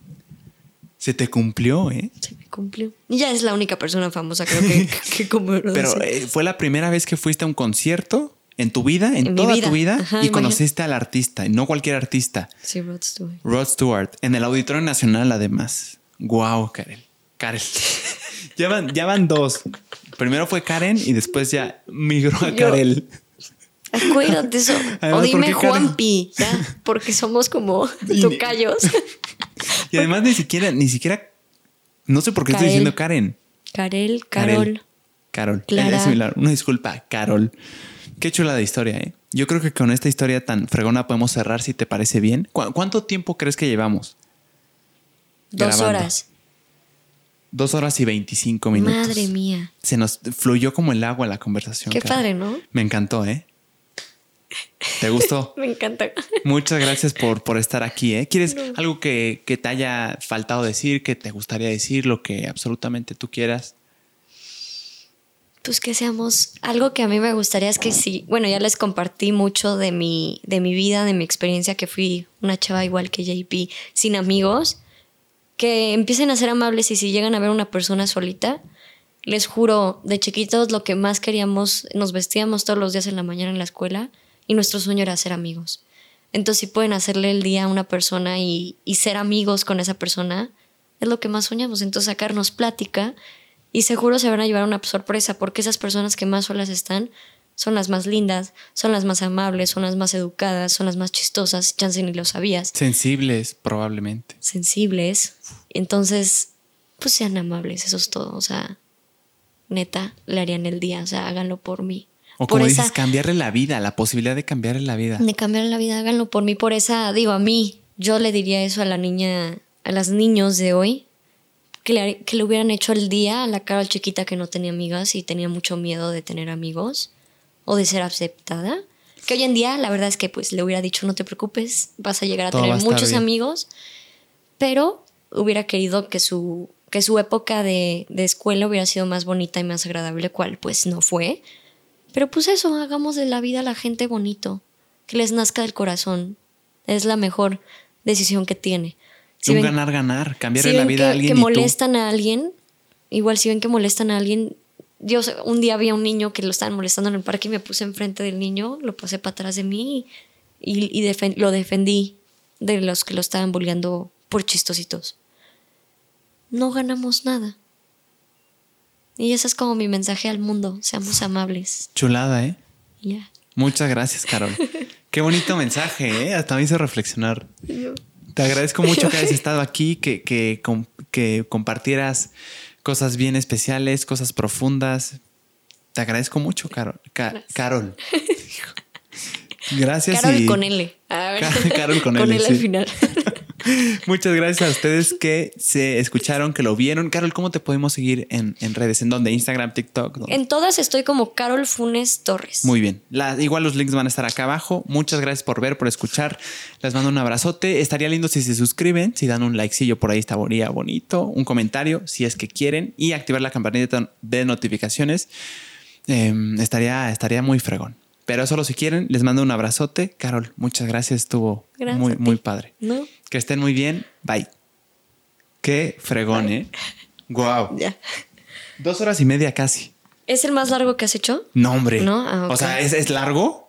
Se te cumplió, ¿eh? Se me cumplió. Y ya es la única persona famosa, creo que, que como Pero eh, fue la primera vez que fuiste a un concierto en tu vida, en, toda vida. tu vida, Ajá, y imagínate. conociste al artista, y no cualquier artista, Sí, Rod Stewart. Rod Stewart, en el Auditorio Nacional además. Wow, Karel. Karel. ya, van, ya van dos. Primero fue Karen y después ya migró a Yo- Karel. Acuérdate eso. Además, o ¿por dime? Juanpi, ya, porque somos como tocayos. Y además ni siquiera, ni siquiera, no sé por qué estoy diciendo Karen. Karel. Carol. Carol. Clara. Es similar. Una disculpa, Carol. Qué chula de historia, ¿eh? Yo creo que con esta historia tan fregona podemos cerrar si te parece bien. ¿Cu- ¿Cuánto tiempo crees que llevamos? Dos Grabando. horas. Dos horas y veinticinco minutos. Madre mía. Se nos fluyó como el agua la conversación. Qué padre, ¿no? Me encantó, ¿eh? ¿Te gustó? Me encanta. Muchas gracias por, por estar aquí, ¿eh? ¿Quieres algo que, que te haya faltado decir, que te gustaría decir, lo que absolutamente tú quieras? Pues que seamos. Algo que a mí me gustaría es que sí. Bueno, ya les compartí mucho de mi, de mi vida, de mi experiencia, que fui una chava igual que JP, sin amigos. Que empiecen a ser amables y si llegan a ver una persona solita, les juro, de chiquitos lo que más queríamos, nos vestíamos todos los días en la mañana en la escuela y nuestro sueño era ser amigos. Entonces, si pueden hacerle el día a una persona y, y ser amigos con esa persona, es lo que más soñamos. Entonces, sacarnos plática y seguro se van a llevar una sorpresa porque esas personas que más solas están son las más lindas, son las más amables, son las más educadas, son las más chistosas, chance ni lo sabías, Sensibles, probablemente. sensibles. Entonces, pues sean amables, eso es todo. O sea, neta, le harían el día, o sea, háganlo por mí. O como esa, dices, cambiarle la vida, la posibilidad de cambiarle la vida. de cambiar la vida, háganlo por mí, por esa, digo, a mí, yo le diría eso a la niña, a las niños de hoy, que le, que le hubieran hecho el día a la Carol chiquita que no tenía amigas y tenía mucho miedo de tener amigos o de ser aceptada. Que hoy en día, la verdad es que pues le hubiera dicho, no te preocupes, vas a llegar a Todo tener a muchos bien. amigos, pero hubiera querido que su, que su época de, de escuela hubiera sido más bonita y más agradable, cual pues no fue. Pero pues eso, hagamos de la vida a la gente bonito, que les nazca del corazón. Es la mejor decisión que tiene. Si un ganar-ganar, cambiarle si la vida que, a alguien que y tú. molestan a alguien, igual si ven que molestan a alguien, yo un día había un niño que lo estaban molestando en el parque y me puse enfrente del niño, lo pasé para atrás de mí y, y defen- lo defendí de los que lo estaban bulleando por chistositos. No ganamos nada. Y ese es como mi mensaje al mundo, seamos amables. Chulada, ¿eh? Ya. Muchas gracias, Carol. Qué bonito mensaje, ¿eh? Hasta me hizo reflexionar. Te agradezco mucho que hayas estado aquí, que, que, que compartieras cosas bien especiales, cosas profundas. Te agradezco mucho, Carol. Ca-. Carol. Gracias. Carol y con L. A ver. Ca- Carol con L, al sí. final. Muchas gracias a ustedes que se escucharon, que lo vieron. Carol, ¿cómo te podemos seguir en, en redes? ¿En dónde? ¿Instagram, TikTok? ¿Dónde? En todas estoy como Carol Funes Torres. Muy bien. La- igual los links van a estar acá abajo. Muchas gracias por ver, por escuchar. Les mando un abrazote. Estaría lindo si se suscriben, si dan un likecillo por ahí estaría bonito, un comentario si es que quieren y activar la campanita de notificaciones. Eh, estaría, estaría muy fregón. Pero solo si quieren, les mando un abrazote. Carol, muchas gracias. Estuvo Gracias muy, muy padre. ¿No? Que estén muy bien. Bye. Qué fregón, ¿eh? Wow. Ya. Dos horas y media casi. ¿Es el más largo que has hecho? No, hombre. No, ah. O sea, ¿es, es largo?